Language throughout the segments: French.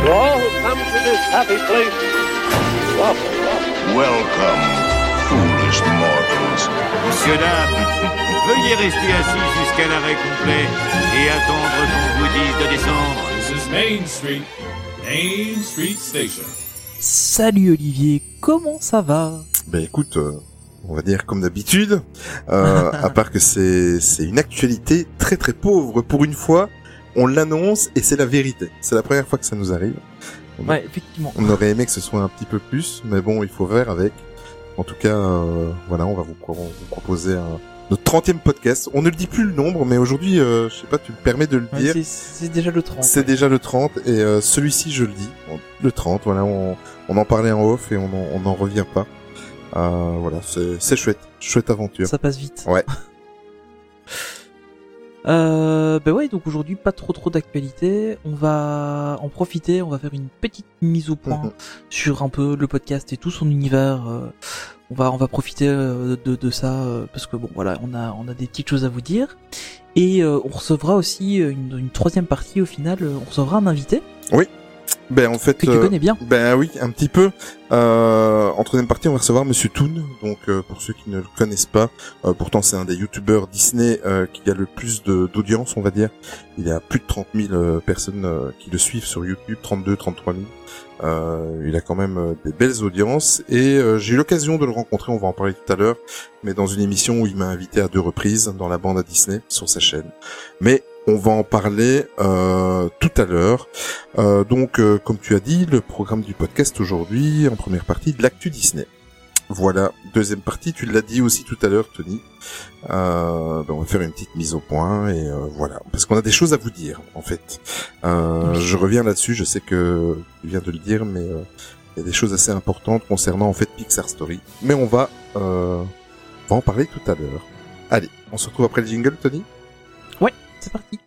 To. To all who come to this happy place, welcome, foolish mortals. Monsieur, dames, veuillez rester assis jusqu'à l'arrêt complet et attendre qu'on vous dise de descendre. This is Main Street, Main Street Station. Salut Olivier, comment ça va? Ben écoute, euh, on va dire comme d'habitude, euh, à part que c'est c'est une actualité très très pauvre pour une fois. On l'annonce et c'est la vérité. C'est la première fois que ça nous arrive. Ouais, effectivement. On aurait aimé que ce soit un petit peu plus, mais bon, il faut faire avec. En tout cas, euh, voilà, on va vous, pro- vous proposer un, notre 30e podcast. On ne le dit plus le nombre, mais aujourd'hui, euh, je sais pas, tu me permets de le Ouais, dire. c'est- déjà le 30. C'est déjà le 30 et euh, celui-ci je le dis, le 30, voilà, on, on en parlait en off et on en- on n'en revient pas. Euh, voilà, c'est c'est chouette, chouette aventure. Ça passe vite. Ouais. Euh, bah ouais, donc aujourd'hui pas trop trop d'actualité. On va en profiter, on va faire une petite mise au point Mhm. sur un peu le podcast et tout son univers. euh, on va on va profiter euh, de, de ça euh, parce que bon voilà, on a on a des petites choses à vous dire et euh, on recevra aussi une, une troisième partie au final. On recevra un invité Ben en fait, que tu euh, connais bien. ben oui, un petit peu. Euh, en troisième partie, on va recevoir Monsieur Toon. Donc euh, pour ceux qui ne le connaissent pas, euh, pourtant c'est un des youtubeurs Disney euh, qui a le plus de- d'audience, on va dire. Il y a plus de 30 000 euh, personnes euh, qui le suivent sur YouTube, 32, 33 000. Euh, il a quand même des belles audiences et euh, j'ai eu l'occasion de le rencontrer, on va en parler tout à l'heure, mais dans une émission où il m'a invité à deux reprises dans la bande à Disney sur sa chaîne. Mais on va en parler euh, tout à l'heure. Euh, donc, euh, comme tu as dit, le programme du podcast aujourd'hui, en première partie, de l'actu Disney. Voilà, deuxième partie, tu l'as dit aussi tout à l'heure, Tony. Euh, ben, on va faire une petite mise au point et euh, voilà, parce qu'on a des choses à vous dire, en fait. Euh, je reviens là-dessus, je sais que tu viens de le dire, mais euh, il y a des choses assez importantes concernant en fait Pixar Story. Mais on va, euh, on va en parler tout à l'heure. Allez, on se retrouve après le jingle, Tony? C'est parti.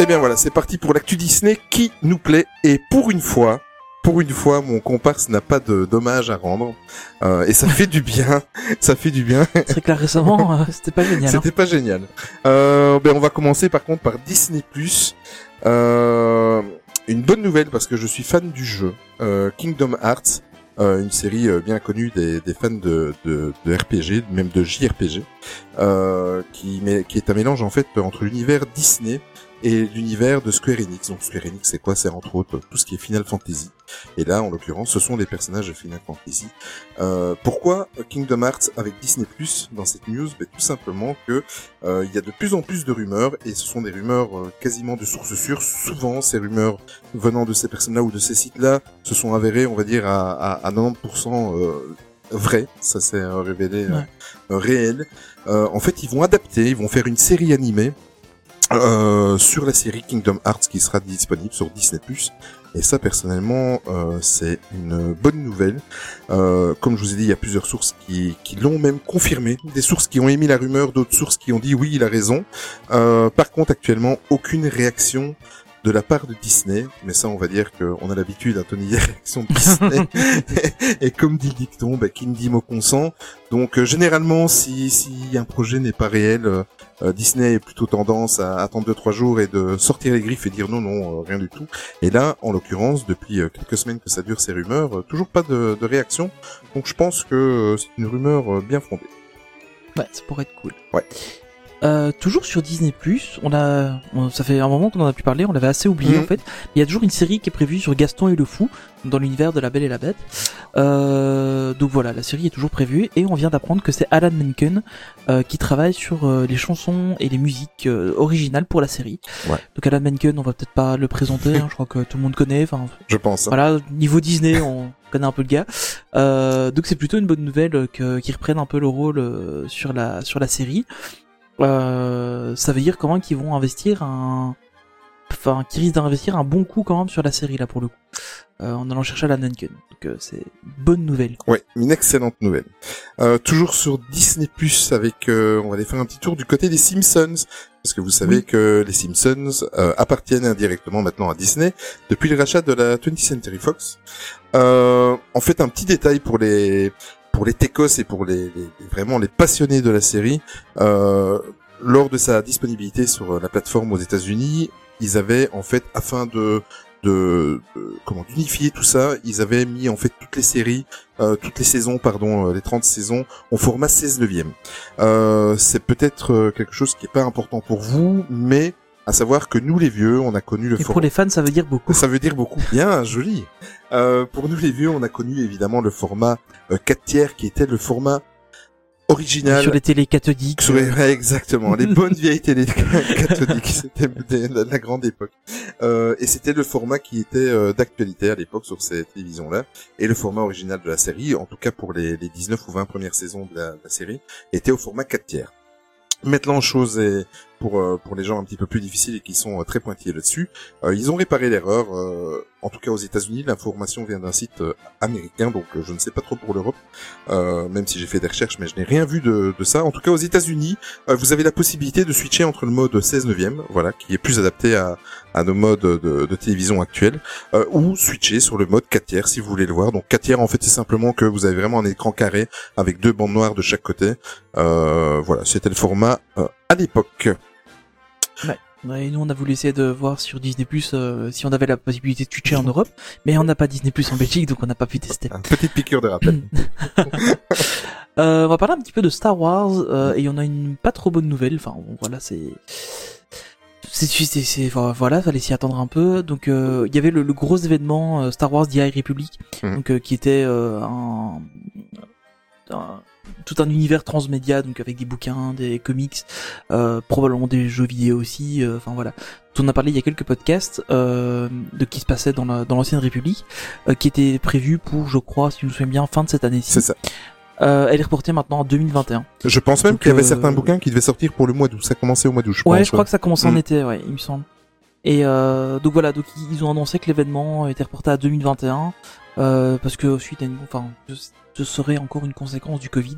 Eh bien voilà, c'est parti pour l'actu Disney qui nous plaît et pour une fois, pour une fois, mon comparse n'a pas de dommage à rendre Euh, et ça fait du bien, ça fait du bien. C'est là récemment euh, c'était pas génial. hein. C'était pas génial. Euh, ben on va commencer par contre par Disney Euh, une bonne nouvelle parce que je suis fan du jeu euh, Kingdom Hearts, euh, une série euh, bien connue des, fans de, RPG, même de JRPG, euh, qui, qui est un mélange en fait entre l'univers Disney et l'univers de Square Enix. Donc Square Enix, c'est quoi? C'est entre autres tout ce qui est Final Fantasy. Et là, en l'occurrence, ce sont des personnages de Final Fantasy. Euh, pourquoi Kingdom Hearts avec Disney Plus dans cette news? Ben, Tout simplement que euh, il y a de plus en plus de rumeurs et ce sont des rumeurs euh, quasiment de sources sûres. Souvent, ces rumeurs venant de ces personnes-là ou de ces sites-là se sont avérées, on va dire, à, à, à 90% euh, vraies. Ça s'est révélé Ouais. euh, réel. Euh, en fait, ils vont adapter, ils vont faire une série animée euh, sur la série Kingdom Hearts qui sera disponible sur Disney+. Et ça, personnellement, euh, c'est une bonne nouvelle. Euh, comme je vous ai dit, il y a plusieurs sources qui, l'ont même confirmé. Des sources qui ont émis la rumeur, d'autres sources qui ont dit oui, il a raison. Euh, par contre, actuellement, aucune réaction de la part de Disney. Mais ça, on va dire qu'on a l'habitude, à Tony, des réactions de Disney. et comme dit le dicton, bah, qui ne dit mot consent. Donc, euh, généralement, si, si un projet n'est pas réel, euh, euh, Disney est plutôt tendance à attendre deux trois jours et de sortir les griffes et dire non, non, euh, rien du tout. Et là, en l'occurrence, depuis quelques semaines que ça dure ces rumeurs, toujours pas de, de réaction. Donc je pense que c'est une rumeur bien fondée. Ouais, ça pourrait être cool. Ouais. Euh, toujours sur Disney on a, on- ça fait un moment qu'on en a pu parler, on l'avait assez oublié Mhm. en fait. Il y a toujours une série qui est prévue sur Gaston et le Fou dans l'univers de La Belle et la Bête. Euh, donc voilà, la série est toujours prévue et on vient d'apprendre que c'est Alan Menken euh, qui travaille sur euh, les chansons et les musiques euh, originales pour la série. Ouais. Donc Alan Menken, on va peut-être pas le présenter, hein, je crois que tout le monde connaît. Enfin, Je pense. hein. voilà, niveau Disney, on connaît un peu le gars. Euh, donc c'est plutôt une bonne nouvelle que qu'ils reprennent un peu le rôle euh, sur la sur la série. Euh, ça veut dire quand même qu'ils vont investir un, enfin, qu'ils risquent d'investir un bon coup quand même sur la série là pour le coup, euh, en allant chercher Alan Menken. Donc euh, c'est bonne nouvelle. Ouais, une excellente nouvelle. Euh, toujours sur Disney Plus avec, euh, on va aller faire un petit tour du côté des Simpsons, parce que vous savez Oui. que les Simpsons euh, appartiennent indirectement maintenant à Disney depuis le rachat de la 20th Century Fox. Euh, en fait, un petit détail pour les pour les techos et pour les, les- vraiment les passionnés de la série. Euh, lors de sa disponibilité sur la plateforme aux États-Unis, ils avaient en fait afin de de, comment d'unifier tout ça, ils avaient mis en fait toutes les séries, euh, toutes les saisons, pardon, euh, les 30 saisons au format 16 neuvième. Euh, c'est peut-être euh, quelque chose qui est pas important pour vous, mais à savoir que nous les vieux, on a connu le Et pour les fans, ça veut dire beaucoup. Ça veut dire beaucoup. Bien, joli. Euh, pour nous les vieux, on a connu évidemment le format euh, 4 tiers qui était le format original. Sur les télés cathodiques. Sur les- ouais, exactement, les bonnes vieilles télé cathodiques, c'était la grande époque. Euh, et c'était le format qui était euh, d'actualité à l'époque sur ces télévisions-là. Et le format original de la série, en tout cas pour les, les 19 ou 20 premières saisons de la, de la série, était au format 4 tiers. Maintenant, chose est pour euh, pour les gens un petit peu plus difficiles et qui sont euh, très pointillés là-dessus, euh, ils ont réparé l'erreur. en tout cas aux États-Unis, l'information vient d'un site américain, donc je ne sais pas trop pour l'Europe, même si j'ai fait des recherches, mais je n'ai rien vu de, de ça. En tout cas aux États-Unis, vous avez la possibilité de switcher entre le mode 16 neuvième, voilà, qui est plus adapté à, à nos modes de, de télévision actuels, euh, ou switcher sur le mode 4 tiers si vous voulez le voir. Donc 4 tiers, en fait, c'est simplement que vous avez vraiment un écran carré avec deux bandes noires de chaque côté. Euh, voilà, c'était le format euh, à l'époque. Ouais, et nous, on a voulu essayer de voir sur Disney Plus si on avait la possibilité de switcher en Europe, mais on n'a pas Disney Plus en Belgique, donc on n'a pas pu tester. Une petite piqûre de rappel. Euh, on va parler un petit peu de Star Wars euh, et on a une pas trop bonne nouvelle. Enfin bon, voilà, c'est c'est voilà, fallait s'y attendre un peu. Donc euh, il y avait le, le gros événement euh, Star Wars The High Republic, Mhm. donc euh, qui était euh, un, un- tout un univers transmédia, donc avec des bouquins, des comics, euh, probablement des jeux vidéo aussi. euh, Enfin voilà, on a parlé il y a quelques podcasts euh, de qui se passait dans la- dans l'ancienne République, euh, qui était prévu pour, je crois, si je me souviens bien, fin de cette année-ci. C'est ça. Euh, elle est reportée maintenant en 2021. Je pense même qu'il y avait euh, certains bouquins qui devaient sortir pour le mois d'août. Ça commençait au mois d'août, je Ouais, pense. je crois que ça commence en Mm. été, ouais, il me semble. Et euh, donc voilà, donc ils ont annoncé que l'événement était reporté à 2021 euh, parce que suite à une, enfin, ce- serait encore une conséquence du Covid.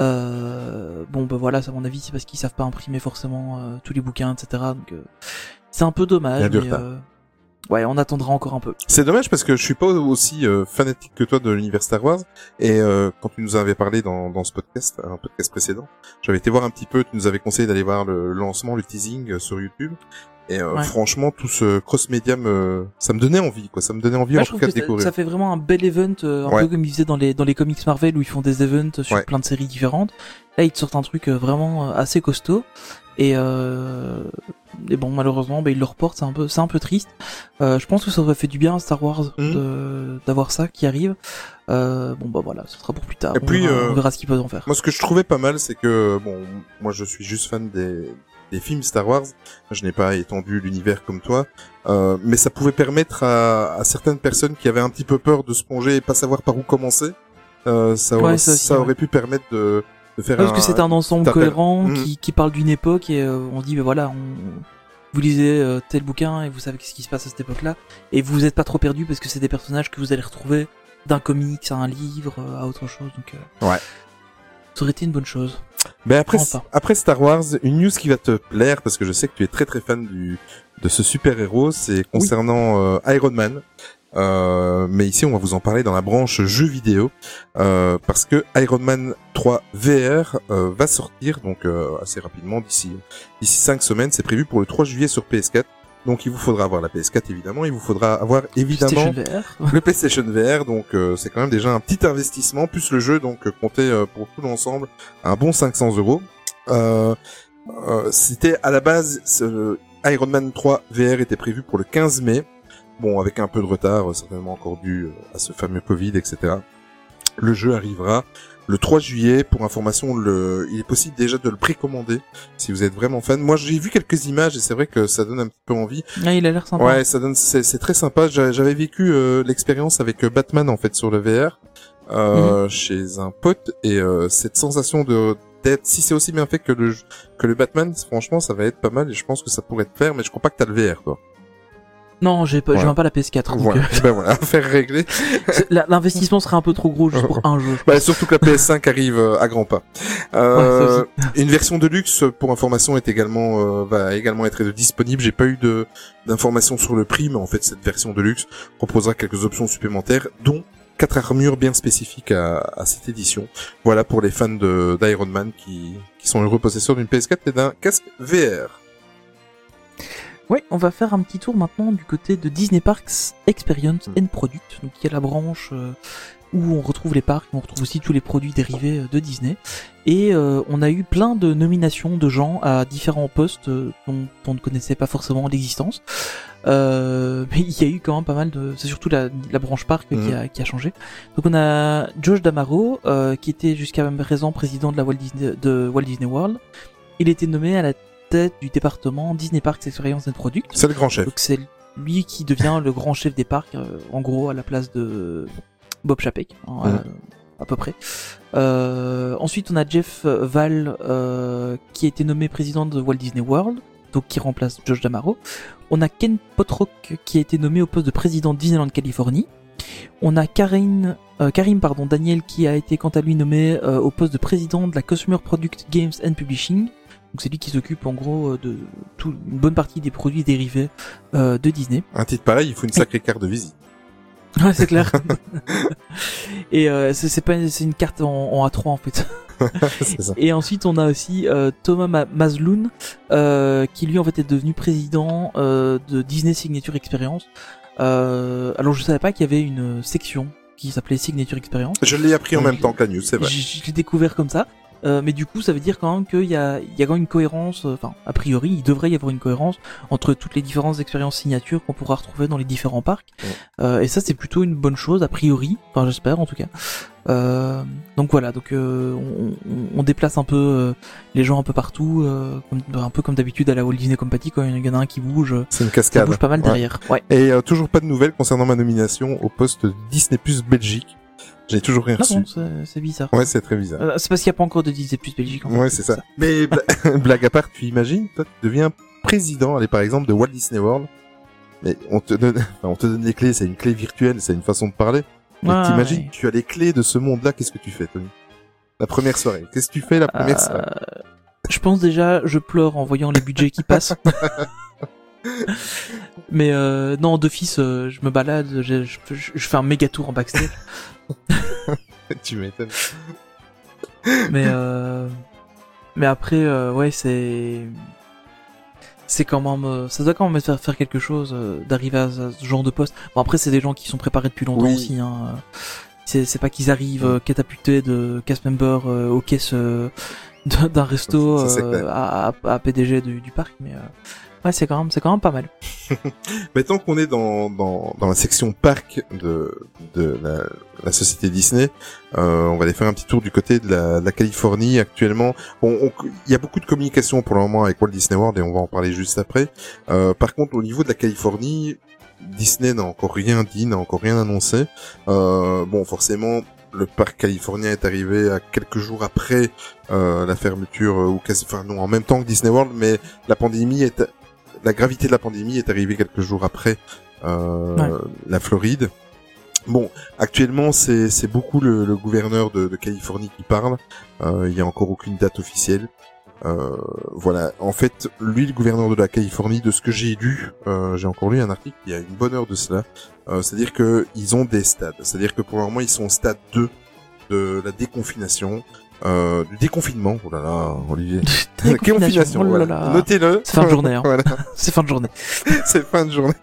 Euh, bon, bah voilà, ça, à mon avis, c'est parce qu'ils savent pas imprimer forcément euh, tous les bouquins, etc. Donc euh, c'est un peu dommage. mais, euh, ouais, on attendra encore un peu. C'est dommage parce que je suis pas aussi euh, fanatique que toi de l'univers Star Wars et euh, quand tu nous en avais parlé dans, dans ce podcast, un podcast précédent, j'avais été voir un petit peu, tu nous avais conseillé d'aller voir le lancement, le teasing euh, sur YouTube et euh, Ouais. franchement tout ce cross-média me ça me donnait envie quoi, ça me donnait envie Ouais, en tout cas de découvrir. ça fait vraiment un bel event, euh, un Ouais. peu comme ils faisaient dans les dans les comics Marvel où ils font des events sur plein de séries différentes. Là, ils te sortent un truc euh, vraiment euh, assez costaud. Et, euh, et bon, malheureusement, bah, ils le reportent, c'est un peu, c'est un peu triste. Euh, je pense que ça aurait fait du bien à Star Wars de- d'avoir ça qui arrive. Euh, bon bah voilà, ce sera pour plus tard. Et on, puis, verra, euh, on verra ce qu'ils peuvent en faire. Moi, ce que je trouvais pas mal, c'est que bon, moi, je suis juste fan des des films Star Wars. Je n'ai pas étendu l'univers comme toi, euh, mais ça pouvait permettre à, à certaines personnes qui avaient un petit peu peur de se plonger et pas savoir par où commencer. Euh, ça, aurait, Ouais, ça aussi, ça ouais. aurait pu permettre de, de faire Ouais, parce un, que c'est un ensemble cohérent Mhm. qui, qui parle d'une époque et euh, on dit bah voilà on vous lisez euh, tel bouquin et vous savez ce qui se passe à cette époque-là et vous n'êtes pas trop perdu parce que c'est des personnages que vous allez retrouver d'un comics à un livre euh, à autre chose donc euh, Ouais. ça aurait été une bonne chose Ben après, Star Wars, une news qui va te plaire parce que je sais que tu es très très fan du de ce super héros, c'est concernant euh, Iron Man. Euh, mais ici, on va vous en parler dans la branche jeux vidéo euh, parce que Iron Man 3 VR euh, va sortir donc euh, assez rapidement d'ici d'ici cinq semaines. C'est prévu pour le 3 juillet sur PS4. Donc il vous faudra avoir la PS4 évidemment, il vous faudra avoir évidemment PlayStation VR le PlayStation VR, donc euh, c'est quand même déjà un petit investissement, plus le jeu, donc comptez euh, pour tout l'ensemble un bon 500 euros. C'était à la base, Iron Man 3 VR était prévu pour le 15 mai, bon avec un peu de retard, euh, certainement encore dû euh, à ce fameux Covid, etc. Le jeu arrivera le 3 juillet. Pour information, le... il est possible déjà de le précommander si vous êtes vraiment fan. Moi, j'ai vu quelques images et c'est vrai que ça donne un petit peu envie. Ah, il a l'air sympa Ouais, ça donne, c'est très sympa. J'a- J'avais vécu euh, l'expérience avec Batman en fait sur le VR euh, chez un pote et euh, cette sensation de d'être, si c'est aussi bien fait que le que le Batman, franchement, ça va être pas mal et je pense que ça pourrait te faire. Mais je crois pas que t'as le VR, toi. Non, j'ai pas, pas la PS4. donc, Voilà, euh, ben voilà, faire régler. L'investissement serait un peu trop gros juste pour un jeu. je Bah, surtout que la PS5 arrive euh, à grands pas. Euh, Ouais, une version de luxe, pour information, est également euh, va également être disponible. J'ai pas eu de d'informations sur le prix, mais en fait, cette version de luxe proposera quelques options supplémentaires, dont quatre armures bien spécifiques à, à cette édition. Voilà pour les fans de d'Iron Man qui qui sont heureux possesseurs d'une PS4 et d'un casque VR. Ouais, on va faire un petit tour maintenant du côté de Disney Parks Experience Mm. and Product. Donc il y a la branche euh, où on retrouve les parcs, on retrouve aussi tous les produits dérivés euh, de Disney. Et euh, on a eu plein de nominations de gens à différents postes euh, dont on ne connaissait pas forcément l'existence. Euh, mais il y a eu quand même pas mal de... C'est surtout la, la branche parc qui, Mm. a, qui a changé. Donc on a Josh Damaro, euh, qui était jusqu'à présent président de la Walt Disney, de Walt Disney World. Il était nommé à la tête du département Disney Parks Experience and Product. C'est le grand chef. Donc c'est lui qui devient le grand chef des parcs, euh, en gros à la place de Bob Chapek, hein, euh, à peu près. Euh, ensuite on a Jeff Val euh, qui a été nommé président de Walt Disney World, donc qui remplace Josh Damaro. On a Ken Potrock qui a été nommé au poste de président de Disneyland Californie. On a Karin, euh, Karim pardon, Daniel qui a été quant à lui nommé euh, au poste de président de la Consumer Product Games and Publishing. Donc c'est lui qui s'occupe en gros euh, de tout, une bonne partie des produits dérivés euh, de Disney. Un titre pareil, il faut une sacrée carte de visite. Ouais, c'est clair. Et euh, c'est pas c'est une carte en, en A3 en fait. ça. Et ensuite on a aussi euh, Thomas Ma- Mazloun euh, qui lui en fait est devenu président de Disney Signature Experience. Alors je savais pas qu'il y avait une section qui s'appelait Signature Experience. Je l'ai appris en même temps que la news, c'est vrai. Je l'ai découvert comme ça. Euh, mais du coup, ça veut dire quand même qu'il y a, il y a quand même une cohérence, euh, enfin, a priori, il devrait y avoir une cohérence entre toutes les différentes expériences signatures qu'on pourra retrouver dans les différents parcs. Ouais. Euh, et ça, c'est plutôt une bonne chose, a priori, enfin, j'espère en tout cas. Euh, donc voilà, donc euh, on, on- déplace un peu euh, les gens un peu partout, euh, comme- un peu comme d'habitude à la Walt Disney Company, quand il y en a un qui bouge, C'est une ça cascade. bouge pas mal Ouais. derrière. Ouais. Et euh, toujours pas de nouvelles concernant ma nomination au poste Disney Plus Belgique. J'ai toujours rien Ah reçu. c'est bizarre. Ouais, c'est très bizarre. Euh, c'est parce qu'il n'y a pas encore de Disney Plus Belgique. en Ouais, c'est ça. Mais bla- blague à part, tu imagines, toi, tu deviens président, allez, par exemple, de Walt Disney World. Mais on te donne, enfin, on te donne les clés, c'est une clé virtuelle, c'est une façon de parler. Mais Ouais, t'imagines, ouais. tu as les clés de ce monde-là, qu'est-ce que tu fais, Tony? La première soirée. Qu'est-ce que tu fais la première soirée? Euh, je pense déjà, je pleure en voyant les budgets qui passent. Mais euh, non, d'office, euh, je me balade, je, je, je- je fais un méga tour en backstage. Tu m'étonnes. mais euh, mais après, euh, ouais, c'est c'est quand même, ça doit quand même me faire faire quelque chose d'arriver à ce genre de poste. Bon après, c'est des gens qui sont préparés depuis longtemps Oui. aussi. Hein. C'est pas qu'ils arrivent euh, catapultés de cast member aux caisses d'un resto Ça, euh, à, à, à PDG du, du parc, mais euh, ouais, c'est quand même c'est quand même pas mal. Mais tant qu'on est dans, dans, dans la section parc de, de la, la société Disney, euh, on va aller faire un petit tour du côté de la, de la Californie actuellement. Bon, on- il y a beaucoup de communication pour le moment avec Walt Disney World et on va en parler juste après. Euh, par contre, au niveau de la Californie, Disney n'a encore rien dit, n'a encore rien annoncé. Euh, bon, forcément, le parc californien est arrivé à quelques jours après euh, la fermeture, euh, ou quasi, enfin non, en même temps que Disney World, mais la pandémie est, la gravité de la pandémie est arrivée quelques jours après euh, Ouais. la Floride. Bon, actuellement, c'est beaucoup le, le gouverneur de, de Californie qui parle. Euh, Il y a encore aucune date officielle. Euh, voilà. En fait, lui, le gouverneur de la Californie, de ce que j'ai lu, euh, j'ai encore lu un article il y a une bonne heure de cela. Euh, C'est-à-dire que ils ont des stades. C'est-à-dire que pour le moment, ils sont au stade 2 de la déconfination, euh, du déconfinement. Oh là là, Olivier. Déconfination, oh voilà. Notez-le. C'est fin de journée, hein. voilà. C'est fin de journée. c'est fin de journée.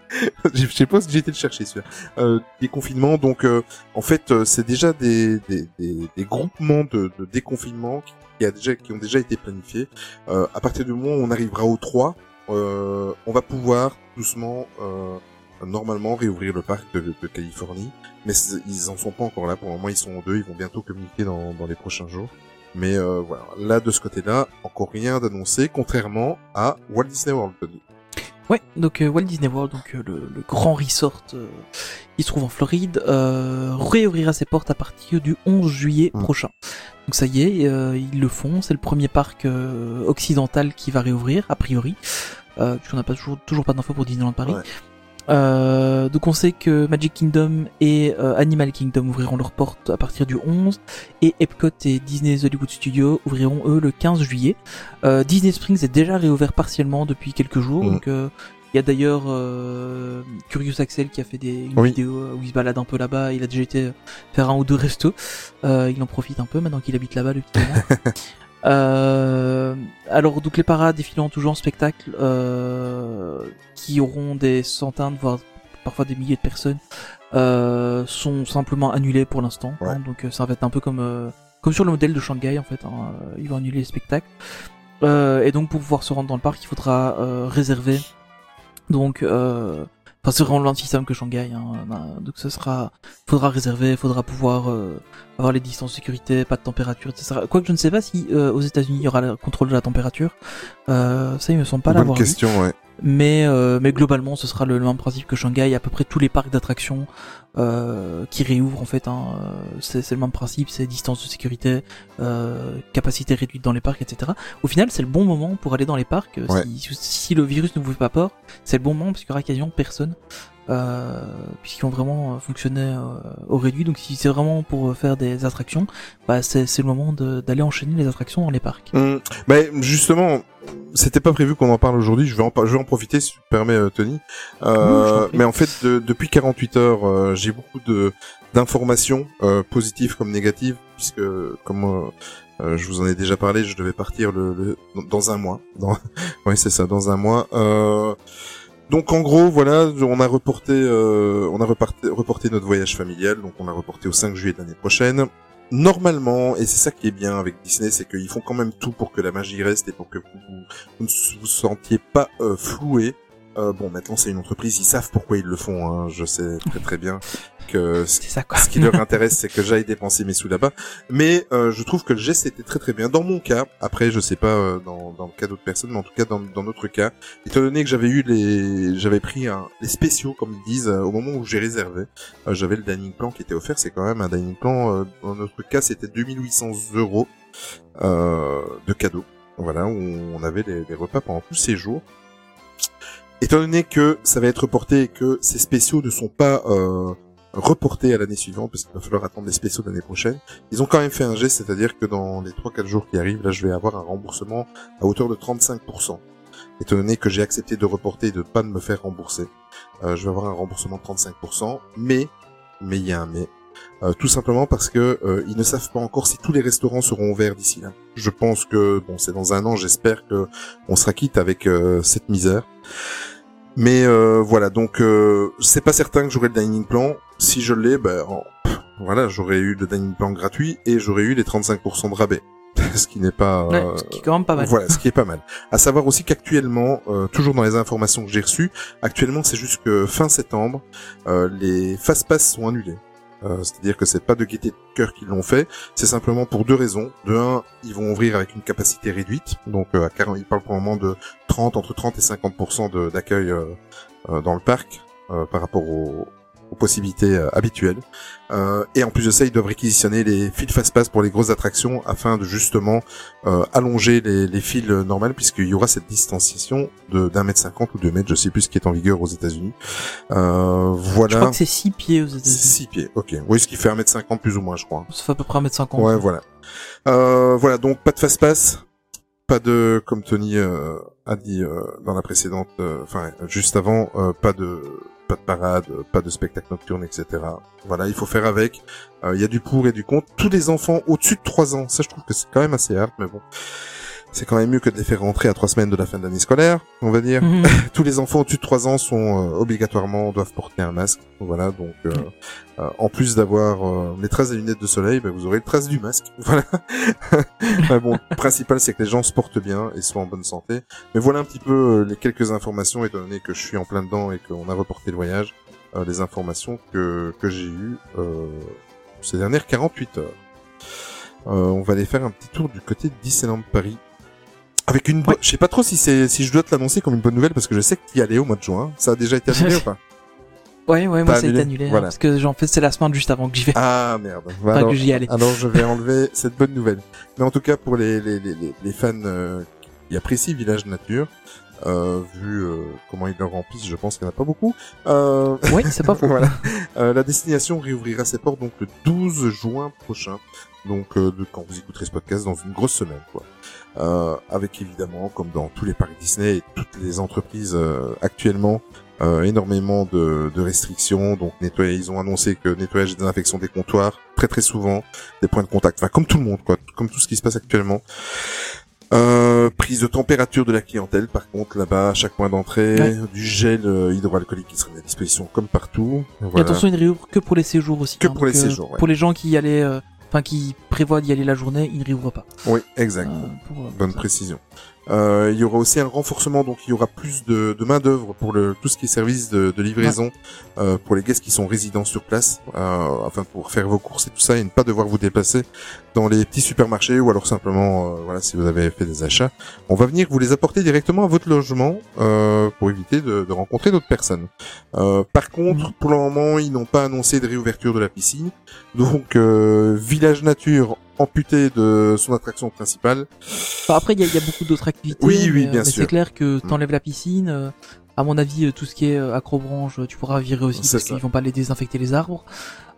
Je sais pas si j'ai été le chercher celui-là. Euh, déconfinement, donc euh, en fait euh, c'est déjà des, des, des, des groupements de, de déconfinement qui, qui a déjà, qui ont déjà été planifiés. Euh, à partir du moment où on arrivera au 3, euh, on va pouvoir doucement, euh, normalement réouvrir le parc de, de Californie. Mais ils en sont pas encore là. Pour le moment, ils sont en deux. Ils vont bientôt communiquer dans, dans les prochains jours. Mais euh, voilà, là de ce côté-là, encore rien d'annoncé, contrairement à Walt Disney World. Tony. Ouais, donc euh, Walt Disney World, donc euh, le, le grand resort euh, qui se trouve en Floride, euh, réouvrira ses portes à partir du 11 juillet Mm. prochain. Donc ça y est, euh, ils le font. C'est le premier parc euh, occidental qui va réouvrir, a priori. Euh, puisqu'on n'a pas toujours, toujours pas d'infos pour Disneyland Paris. Ouais. Euh, donc on sait que Magic Kingdom et euh, Animal Kingdom ouvriront leurs portes à partir du 11 et Epcot et Disney's Hollywood Studios ouvriront eux le 15 juillet. Euh, Disney Springs est déjà réouvert partiellement depuis quelques jours. Mm. Donc euh, il y a d'ailleurs euh, Curious Axel qui a fait des une Oui. vidéo où il se balade un peu là-bas. Il a déjà été faire un ou deux restos. Euh, il en profite un peu maintenant qu'il habite là-bas le petit. Euh, alors donc les parades défilant toujours en spectacle euh, qui auront des centaines voire parfois des milliers de personnes euh, sont simplement annulées pour l'instant Ouais. hein. donc euh, ça va être un peu comme euh, comme sur le modèle de Shanghai en fait hein. Euh, ils vont annuler les spectacles Euh, et donc pour pouvoir se rendre dans le parc il faudra euh, réserver donc euh, enfin c'est vraiment le même système que Shanghai hein. Euh, donc ce sera faudra réserver faudra pouvoir euh, avoir les distances de sécurité, pas de température, etc. Quoique je ne sais pas si euh, aux États-Unis il y aura le contrôle de la température. Euh, ça, il me semble pas Bonne l'avoir vu. question, ouais. Mais euh, mais globalement, ce sera le, le même principe que Shanghai. À peu près tous les parcs d'attractions euh, qui réouvrent en fait, hein, c'est le même principe, c'est distance de sécurité, euh, capacité réduite dans les parcs, etc. Au final, c'est le bon moment pour aller dans les parcs. Ouais. Si, si le virus ne vous fait pas peur, c'est le bon moment parce qu'il y aura quasiment personne. Euh, puisqu'ils vont vraiment euh, fonctionner euh, au réduit. Donc si c'est vraiment pour faire des attractions, bah c'est le moment d'aller enchaîner les attractions dans les parcs. Hum, mais justement, c'était pas prévu qu'on en parle aujourd'hui. Je vais en, je vais en profiter si tu me permets, Tony. Euh, mais en fait, de- depuis 48 heures, euh, j'ai beaucoup de d'informations euh, positives comme négatives, puisque comme je vous en ai déjà parlé, je devais partir le, le- dans un mois. Dans, oui, c'est ça, dans un mois. Euh, donc en gros, voilà, on a reporté, euh, on a reporté, notre voyage familial. Donc on a reporté au 5 juillet de l'année prochaine. Normalement, et c'est ça qui est bien avec Disney, c'est qu'ils font quand même tout pour que la magie reste et pour que vous, vous ne vous sentiez pas euh, floué. Euh, bon, maintenant c'est une entreprise, ils savent pourquoi ils le font. Hein. Je sais très très bien que ce C'est ça quoi. ce qui leur intéresse, c'est que j'aille dépenser mes sous là-bas. Mais euh, je trouve que le geste était très très bien. Dans mon cas, après, je sais pas euh, dans, dans le cas d'autres personnes, mais en tout cas dans, dans notre cas, étant donné que j'avais eu les, j'avais pris un, les spéciaux comme ils disent euh, au moment où j'ai réservé, euh, j'avais le dining plan qui était offert. C'est quand même un dining plan. euh, dans notre cas, c'était 2800 euros de cadeaux. Voilà, où on avait les, les repas pendant tous ces jours. Étant donné que ça va être reporté et que ces spéciaux ne sont pas euh, reportés à l'année suivante, parce qu'il va falloir attendre les spéciaux de l'année prochaine, ils ont quand même fait un geste, c'est-à-dire que dans les 3-4 jours qui arrivent, là je vais avoir un remboursement à hauteur de 35%. Étant donné que j'ai accepté de reporter et de pas me faire rembourser, euh, je vais avoir un remboursement de 35%, mais, mais il y a un mais, euh, tout simplement parce que euh, ils ne savent pas encore si tous les restaurants seront ouverts d'ici là. Je pense que bon, c'est dans un an. J'espère que on sera quitte avec euh, cette misère. Mais euh, voilà, donc euh, c'est pas certain que j'aurai le dining plan. Si je l'ai, ben pff, voilà, j'aurais eu le dining plan gratuit et j'aurais eu les 35% de rabais, ce qui n'est pas Ouais, ce qui est quand même pas mal. voilà, ce qui est pas mal. À savoir aussi qu'actuellement, euh, toujours dans les informations que j'ai reçues, actuellement c'est jusque fin septembre, euh, les fast pass sont annulés. Euh, C'est-à-dire que c'est pas de gaieté de cœur qu'ils l'ont fait, c'est simplement pour deux raisons. De un, ils vont ouvrir avec une capacité réduite, donc euh, à 40, ils parlent pour le moment de 30, entre 30 et 50% de- d'accueil euh, euh, dans le parc euh, par rapport aux, aux possibilités euh, habituelles. Euh, et en plus de ça, ils doivent réquisitionner les fils fast-pass pour les grosses attractions afin de justement euh, allonger les, les fils normales puisqu'il y aura cette distanciation de d'un mètre cinquante ou deux mètres, je sais plus ce qui est en vigueur aux États-Unis. Euh, Je voilà. crois que c'est 6 pieds aux États-Unis. six pieds, ok. Oui, ce qui fait un mètre cinquante plus ou moins, je crois. Ça fait à peu près 1m50. Ouais, voilà. Euh, voilà, donc pas de fast-pass, pas de, comme Tony euh, a dit euh, dans la précédente, euh, enfin juste avant, euh, pas de pas de parade, euh, pas de spectacle nocturne, etc. Voilà, il faut faire avec. Il y a du pour et du contre. Tous les enfants au-dessus de 3 ans, ça je trouve que c'est quand même assez hard, mais bon. C'est quand même mieux que de les faire rentrer à trois semaines de la fin de l'année scolaire, on va dire Mhm. tous les enfants au-dessus de 3 ans sont euh, obligatoirement doivent porter un masque. Voilà, donc euh, euh, en plus d'avoir euh, les traces des lunettes de soleil, bah, vous aurez le trace du masque. Voilà. Mais bon, le principal c'est que les gens se portent bien et soient en bonne santé. Mais voilà un petit peu euh, les quelques informations, étant donné que je suis en plein dedans et qu'on a reporté le voyage, euh, les informations que que j'ai eues euh, ces dernières 48 heures. Euh, on va aller faire un petit tour du côté de Disneyland Paris. Avec une, Ouais. je sais pas trop si c'est, si je dois te l'annoncer comme une bonne nouvelle parce que je sais que tu y allais au mois de juin. Ça a déjà été annulé ou pas? Ouais, ouais, moi ça a été annulé hein, Voilà. parce que j'en fais, c'est la semaine juste avant que j'y vais. Ah merde. Bah, Enfin, alors, que j'y allais. alors je vais enlever cette bonne nouvelle. Mais en tout cas pour les les les, les, les fans euh, qui apprécient Village Nature, Euh, vu euh, comment ils le remplissent, je pense qu'il n'y en a pas beaucoup. Euh, Oui, c'est pas faux. voilà. Euh, la destination réouvrira ses portes donc le 12 juin prochain. Donc euh, de, quand vous écouterez ce podcast dans une grosse semaine quoi. Euh, avec évidemment comme dans tous les parcs Disney et toutes les entreprises euh, actuellement euh, énormément de, de restrictions. Donc nettoyer, ils ont annoncé que nettoyage et désinfection des comptoirs très très souvent, des points de contact, enfin comme tout le monde quoi, comme tout ce qui se passe actuellement. Euh, prise de température de la clientèle, par contre, là-bas, à chaque point d'entrée, Ouais. du gel euh, hydroalcoolique qui sera mis à disposition comme partout. Et Voilà. attention, il ne réouvre que pour les séjours aussi. Que hein. pour les euh, séjours, ouais. Pour les gens qui y allaient, euh, enfin qui prévoient d'y aller la journée, il ne réouvre pas. Oui, exact. Euh, pour, euh, Bonne précision. Euh, il y aura aussi un renforcement, donc il y aura plus de, de main d'œuvre pour le tout ce qui est service de, de livraison euh, pour les guests qui sont résidents sur place, euh, afin pour faire vos courses et tout ça et ne pas devoir vous déplacer dans les petits supermarchés ou alors simplement, euh, voilà, si vous avez fait des achats, on va venir vous les apporter directement à votre logement euh, pour éviter de, de rencontrer d'autres personnes. Euh, par contre, pour le moment, ils n'ont pas annoncé de réouverture de la piscine, donc euh, village nature amputé de son attraction principale. Enfin, après, il y, a- il y a beaucoup d'autres activités. Oui, oui, mais, euh, bien mais sûr. c'est clair que Mm. t'enlèves la piscine. euh, à mon avis, euh, tout ce qui est euh, acrobranche, euh, tu pourras virer aussi parce. Mm. qu'ils vont pas les désinfecter les arbres.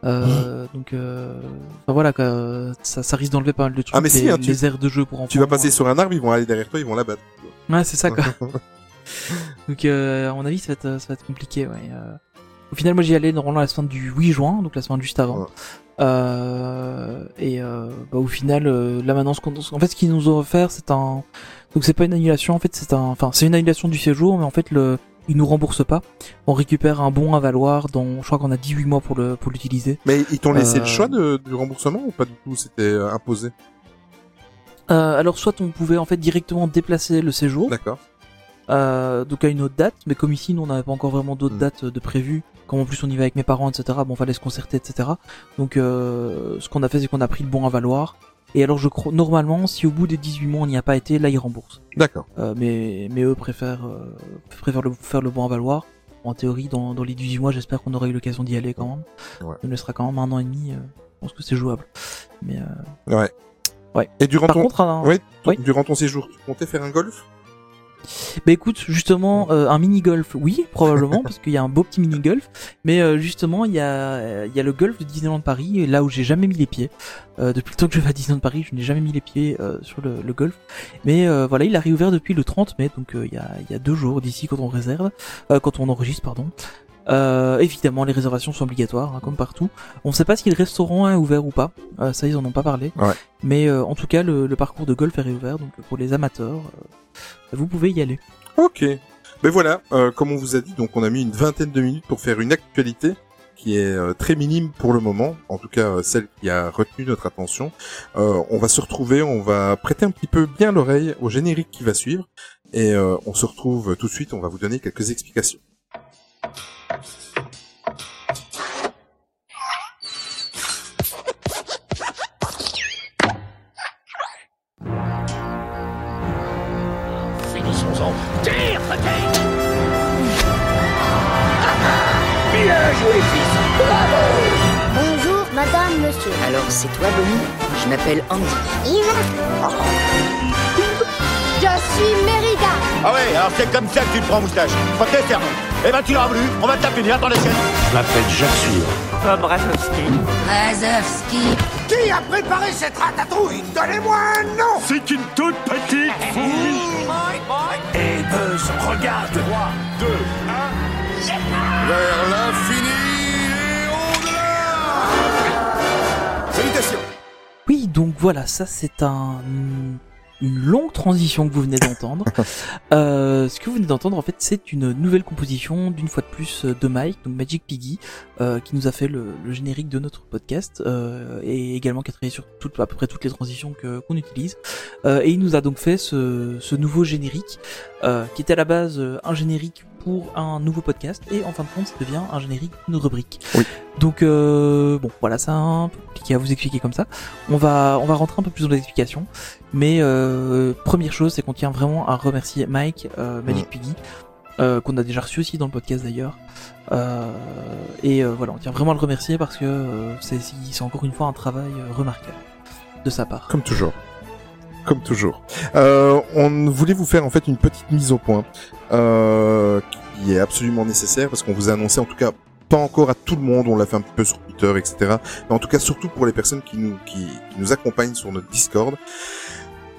Euh, Donc, euh, enfin, voilà, quoi, ça, ça risque d'enlever pas mal de trucs. Ah, mais si, hein, tu- les aires de jeu pour enfants. Tu vas passer sur un arbre, ils vont aller derrière toi, ils vont l'abattre. Ouais, c'est ça quoi. donc, euh, à mon avis, ça va être, ça va être compliqué. Ouais. Euh. Au final, moi, j'y allais normalement la semaine du 8 juin, donc la semaine juste avant. Ouais. Euh, et euh, bah, au final, euh, là maintenant, ce qu'on- en fait, ce qu'ils nous ont offert, c'est un. Donc c'est pas une annulation, en fait, c'est un. Enfin, c'est une annulation du séjour, mais en fait, le, ils nous remboursent pas. On récupère un bon à valoir, dont je crois qu'on a 18 mois pour le pour l'utiliser. Mais ils t'ont laissé Euh, le choix de, du remboursement ou pas du tout? C'était euh, imposé? Euh, alors soit on pouvait en fait directement déplacer le séjour, D'accord. Euh, donc à une autre date, mais comme ici nous on n'avait pas encore vraiment d'autres Mm. dates de prévues, comme en plus on y va avec mes parents, etc. Bon, fallait se concerter, etc. Donc euh, ce qu'on a fait c'est qu'on a pris le bon à valoir. Et alors je crois normalement si au bout des 18 mois on n'y a pas été, là ils remboursent. D'accord. Euh, mais mais eux préfèrent euh, préfèrent le, faire le bon à valoir. En théorie dans, dans les 18 mois j'espère qu'on aura eu l'occasion d'y aller quand même. Ouais. Il nous restera quand même un an et demi. euh, je pense que c'est jouable. Mais euh, Ouais. Ouais. Et durant par ton, contre un, ouais, t- oui. durant ton séjour, tu comptais faire un golf? Bah écoute, justement, euh, un mini golf, oui, probablement, parce qu'il y a un beau petit mini golf. Mais euh, justement, il y a, il y a le golf de Disneyland Paris, là où j'ai jamais mis les pieds. Euh, depuis le temps que je vais à Disneyland Paris, je n'ai jamais mis les pieds euh, sur le, le golf. Mais euh, voilà, il a réouvert depuis le 30 mai, donc euh, il y, a, y a deux jours d'ici quand on réserve, euh, quand on enregistre, pardon. Euh, évidemment, les réservations sont obligatoires, hein, comme partout. On ne sait pas si le restaurant est ouvert ou pas. Euh, ça, ils en ont pas parlé. Ouais. Mais euh, en tout cas, le, le parcours de golf est réouvert, donc pour les amateurs, euh, vous pouvez y aller. Ok. Ben voilà, euh, comme on vous a dit, donc on a mis une vingtaine de minutes pour faire une actualité qui est euh, très minime pour le moment, en tout cas celle qui a retenu notre attention. Euh, on va se retrouver, on va prêter un petit peu bien l'oreille au générique qui va suivre, et euh, on se retrouve tout de suite, on va vous donner quelques explications. Finissons-en. Tire, Bien joué, fils Bravo Bonjour, madame, monsieur. Alors c'est toi Bonnie? Je m'appelle Andy. Mérida. Ah ouais, alors c'est comme ça que tu te prends moustache. Ok, servant. Eh ben tu l'auras voulu, on va te finir dans les siennes. Je m'appelle Jacques Suivre. Razovski. Qui a préparé cette ratatouille? Donnez-moi un nom C'est une toute petite Et Buzz, regarde 3, 2, 1... Vers l'infini et au-delà Salutations Oui, donc voilà, ça c'est un une longue transition que vous venez d'entendre. euh, ce que vous venez d'entendre, en fait, c'est une nouvelle composition d'une fois de plus de Mike, donc Magic Piggy, euh, qui nous a fait le, le générique de notre podcast euh, et également qui a travaillé sur toutes, à peu près toutes les transitions que qu'on utilise. Euh, et il nous a donc fait ce, ce nouveau générique, euh, qui était à la base euh, un générique pour un nouveau podcast et en fin de compte, ça devient un générique d'une rubrique. Oui. Donc euh, bon, voilà, c'est un peu compliqué à vous expliquer comme ça. On va on va rentrer un peu plus dans l'explication. Mais euh, première chose, c'est qu'on tient vraiment à remercier Mike, euh, Magic Piggy, euh, qu'on a déjà reçu aussi dans le podcast d'ailleurs. Et voilà, on tient vraiment à le remercier parce que c'est encore une fois un travail remarquable de sa part. Comme toujours. Comme toujours. Euh, on voulait vous faire en fait une petite mise au point euh, qui est absolument nécessaire parce qu'on vous a annoncé en tout cas pas encore à tout le monde, on l'a fait un peu sur Twitter, etc. Mais en tout cas surtout pour les personnes qui nous qui, qui nous accompagnent sur notre Discord.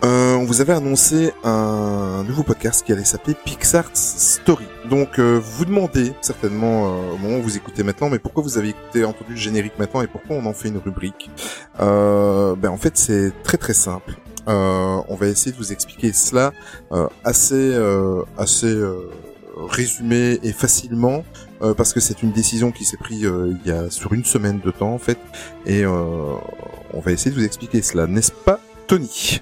Euh, on vous avait annoncé un nouveau podcast qui allait s'appeler Pixar Story. Donc euh, vous vous demandez certainement euh, au moment où vous écoutez maintenant, mais pourquoi vous avez écouté entendu le générique maintenant et pourquoi on en fait une rubrique? Euh, Ben en fait c'est très très simple. Euh, on va essayer de vous expliquer cela euh, assez assez résumé et facilement parce que c'est une décision qui s'est prise il y a sur une semaine de temps en fait. Et on va essayer de vous expliquer cela, n'est-ce pas Tony?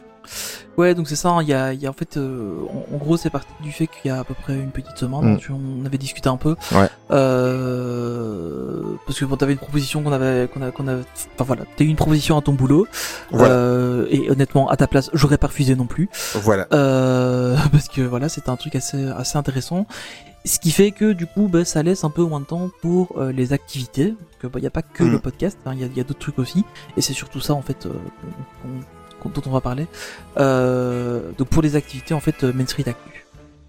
Ouais, donc c'est ça. hein, Il y, a, il y a en fait, euh, en, en gros, c'est parti du fait qu'il y a à peu près une petite semaine. Mm. tu- on avait discuté un peu. Ouais. Euh, parce que bon, t'avais une proposition qu'on avait, qu'on a, qu'on a. Enfin voilà, t'as eu une proposition à ton boulot. Voilà. Euh, et honnêtement, à ta place, j'aurais pas refusé non plus. Voilà. Euh, parce que voilà, c'était un truc assez, assez intéressant. Ce qui fait que du coup, bah, ça laisse un peu moins de temps pour euh, les activités. Il n'y a pas que Mm. le podcast, hein, il y a, y a d'autres trucs aussi. Et c'est surtout ça en fait euh, dont on va parler. Euh, donc pour les activités en fait, euh, Main Street.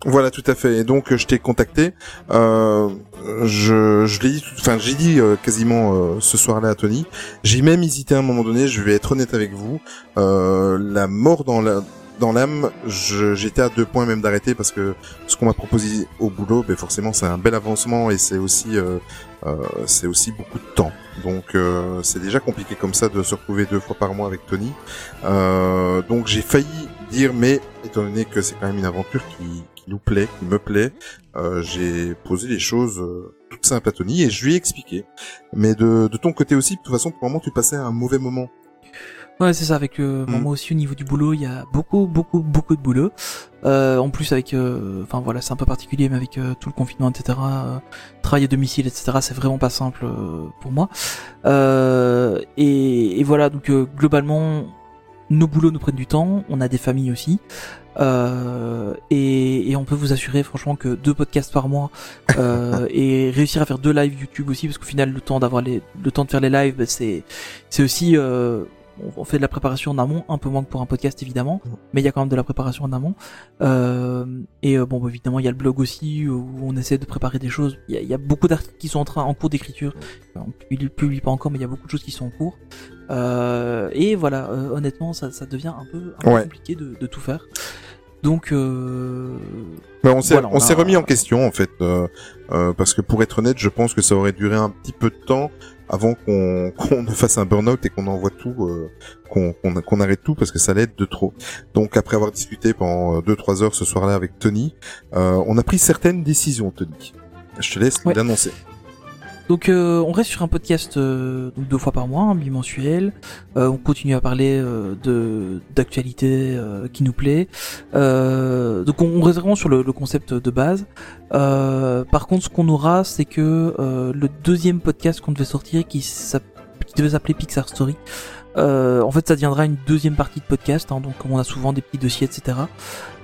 Voilà, tout à fait. Et donc, euh, je t'ai contacté. Je, l'ai dit, enfin, j'ai dit quasiment ce soir-là à Tony. J'ai même hésité à un moment donné. Je vais être honnête avec vous. La mort dans la dans l'âme, j'étais à deux points même d'arrêter parce que ce qu'on m'a proposé au boulot, ben forcément, c'est un bel avancement et c'est aussi euh, euh, c'est aussi beaucoup de temps. Donc, euh, c'est déjà compliqué comme ça de se retrouver deux fois par mois avec Tony. Donc, j'ai failli dire, mais étant donné que c'est quand même une aventure qui nous plaît, qui me plaît, j'ai posé les choses toutes simples à Tony et je lui ai expliqué. Mais de, ton côté aussi, de toute façon, pour le tu passais un mauvais moment. Ouais, c'est ça. Avec euh, Mm. moi aussi au niveau du boulot, il y a beaucoup, beaucoup, beaucoup de boulot. Euh, en plus avec, euh, enfin voilà, c'est un peu particulier, mais avec euh, tout le confinement, etc. euh, travail à domicile, etc. C'est vraiment pas simple euh, pour moi. Euh, et, et voilà, donc euh, globalement, nos boulots nous prennent du temps. On a des familles aussi. Euh, et, et on peut vous assurer franchement que deux podcasts par mois euh, et réussir à faire deux lives YouTube aussi parce qu'au final le temps d'avoir les le temps de faire les lives bah, c'est c'est aussi euh, on- fait de la préparation en amont un peu moins que pour un podcast évidemment mais il y a quand même de la préparation en amont. Euh, et euh, bon bah, évidemment il y a le blog aussi où on essaie de préparer des choses. Il y a, il y a beaucoup d'articles qui sont en train en cours d'écriture. On publie, publie pas encore mais il y a beaucoup de choses qui sont en cours. Euh, et voilà euh, honnêtement ça, ça devient un peu, un peu Ouais. compliqué de, de tout faire donc euh, on s'est Voilà, on on s'est a- remis en question en fait, euh, euh, parce que pour être honnête, je pense que ça aurait duré un petit peu de temps avant qu'on qu'on ne fasse un burn-out et qu'on envoie tout, euh, qu'on qu'on qu'on arrête tout parce que ça être de trop. Donc après avoir discuté pendant 2-3 heures ce soir-là avec Tony, euh, on a pris certaines décisions, Tony. Je te laisse Ouais. l'annoncer. Donc euh, on reste sur un podcast euh, deux fois par mois, un bimensuel. Euh, on continue à parler de d'actualité qui nous plaît. Donc on, on reste vraiment sur le, concept de base. Par contre, ce qu'on aura, c'est que le deuxième podcast qu'on devait sortir, qui, devait s'appeler Pixar Story, en fait, ça deviendra une deuxième partie de podcast. hein, donc comme on a souvent des petits dossiers, etc.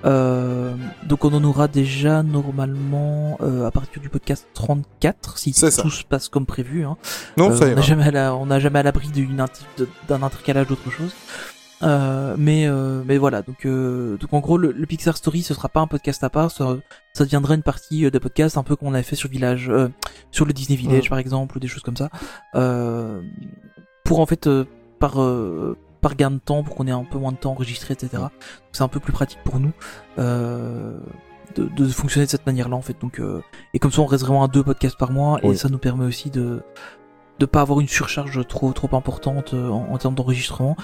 Euh, donc on en aura déjà normalement euh, à partir du podcast 34 si C'est ça. tout se passe comme prévu. Hein. Non, Euh, ça on n'a jamais à la- on n'a jamais à l'abri d'un intercalage d'autre chose. Euh, mais euh, mais voilà donc euh, donc en gros le, le Pixar Story ce sera pas un podcast à part ça, ça deviendra une partie de podcast un peu comme on avait fait sur Village euh, sur le Disney Village par exemple ou des choses comme ça euh, pour en fait euh, par euh, par gain de temps pour qu'on ait un peu moins de temps enregistré etc Donc, c'est un peu plus pratique pour nous euh, de, de fonctionner de cette manière là en fait. Donc euh, et comme ça on reste vraiment à deux podcasts par mois et ça nous permet aussi de de pas avoir une surcharge trop trop importante euh, en, en termes d'enregistrement.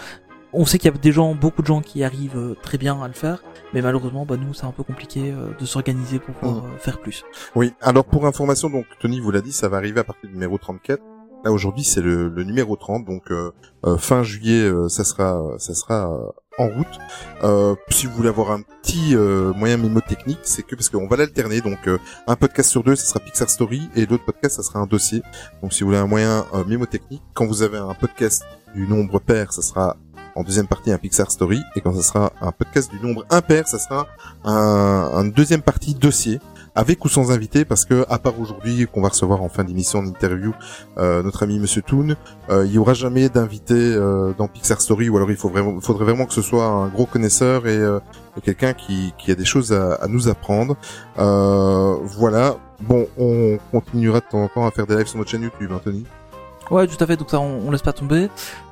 On sait qu'il y a des gens, beaucoup de gens qui arrivent euh, très bien à le faire, mais malheureusement, bah nous, c'est un peu compliqué euh, de s'organiser pour pouvoir euh, faire plus. Oui, alors pour information, donc Tony vous l'a dit, ça va arriver à partir du numéro 34. Là aujourd'hui c'est le, le numéro 30, donc euh, euh, fin juillet euh, ça sera ça sera euh, en route. Euh, si vous voulez avoir un petit euh, moyen mémotechnique, c'est que parce qu'on va l'alterner, donc euh, un podcast sur deux ça sera Pixar Story et l'autre podcast ça sera un dossier. Donc si vous voulez un moyen euh, mémotechnique, quand vous avez un podcast du nombre pair, ça sera en deuxième partie un Pixar Story et quand ça sera un podcast du nombre impair, ça sera un, un deuxième partie dossier avec ou sans invité, parce que à part aujourd'hui qu'on va recevoir en fin d'émission d'interview euh, notre ami Monsieur Toon, euh, il y aura jamais d'invité euh, dans Pixar Story, ou alors il faut vraiment, faudrait vraiment que ce soit un gros connaisseur et, euh, quelqu'un qui, qui a des choses à, à nous apprendre. Euh, voilà. Bon, on continuera de temps en temps à faire des lives sur notre chaîne YouTube, Anthony. Ouais, tout à fait. Donc ça, on, on laisse pas tomber.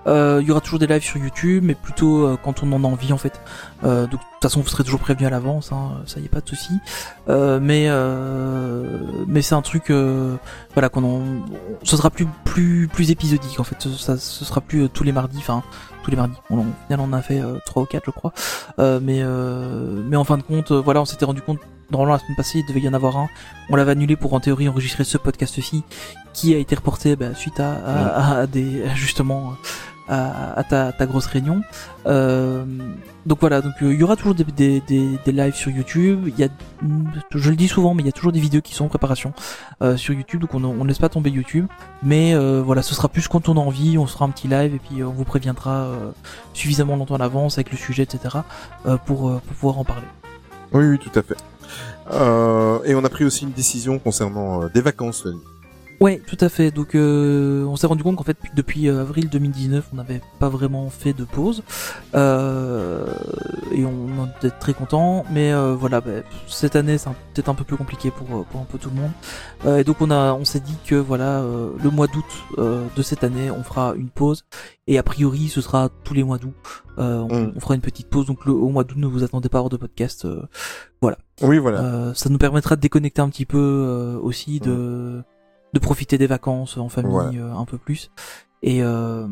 Euh, Il y aura toujours des lives sur YouTube, mais plutôt euh, quand on en a envie en fait. Euh, donc de toute façon, vous serez toujours prévenu à l'avance. Hein, ça y est, pas de souci. Mais mais c'est un truc, voilà, qu'on en, ce sera plus plus plus épisodique en fait. Ça, ce sera plus tous les mardis. Enfin, tous les mardis. On, au final, on en a fait euh, trois ou quatre, je crois. Euh, mais euh, mais en fin de compte, euh, voilà, on s'était rendu compte. Normalement, la semaine passée, il devait y en avoir un. On l'avait annulé pour en théorie enregistrer ce podcast-ci, qui a été reporté bah, suite à, à, à des justement à, à ta, ta grosse réunion. Euh, donc voilà, donc euh, il y aura toujours des, des, des, des lives sur YouTube. Il y a, je le dis souvent, mais il y a toujours des vidéos qui sont en préparation euh, sur YouTube, donc on, on laisse pas tomber YouTube. Mais euh, voilà, ce sera plus quand on a envie, on se fera un petit live et puis euh, on vous préviendra suffisamment longtemps à l'avance avec le sujet, etc. pour, pour pouvoir en parler. Oui, oui, tout à fait. Et on a pris aussi une décision concernant des vacances. Ouais, tout à fait. Donc, euh, on s'est rendu compte qu'en fait, depuis euh, avril 2019, on n'avait pas vraiment fait de pause, euh, et on en était très content. Mais euh, voilà, bah, cette année, c'est peut-être un peu plus compliqué pour euh, pour un peu tout le monde. Euh, et donc, on a, on s'est dit que voilà, euh, le mois d'août euh, de cette année, on fera une pause. Et a priori, ce sera tous les mois d'août. Euh, on, Mm. on fera une petite pause. Donc, le, au mois d'août, ne vous attendez pas à avoir de podcast. euh, Oui, voilà. euh, ça nous permettra de déconnecter un petit peu euh, aussi, de, de profiter des vacances en famille Ouais. euh, un peu plus. Et euh,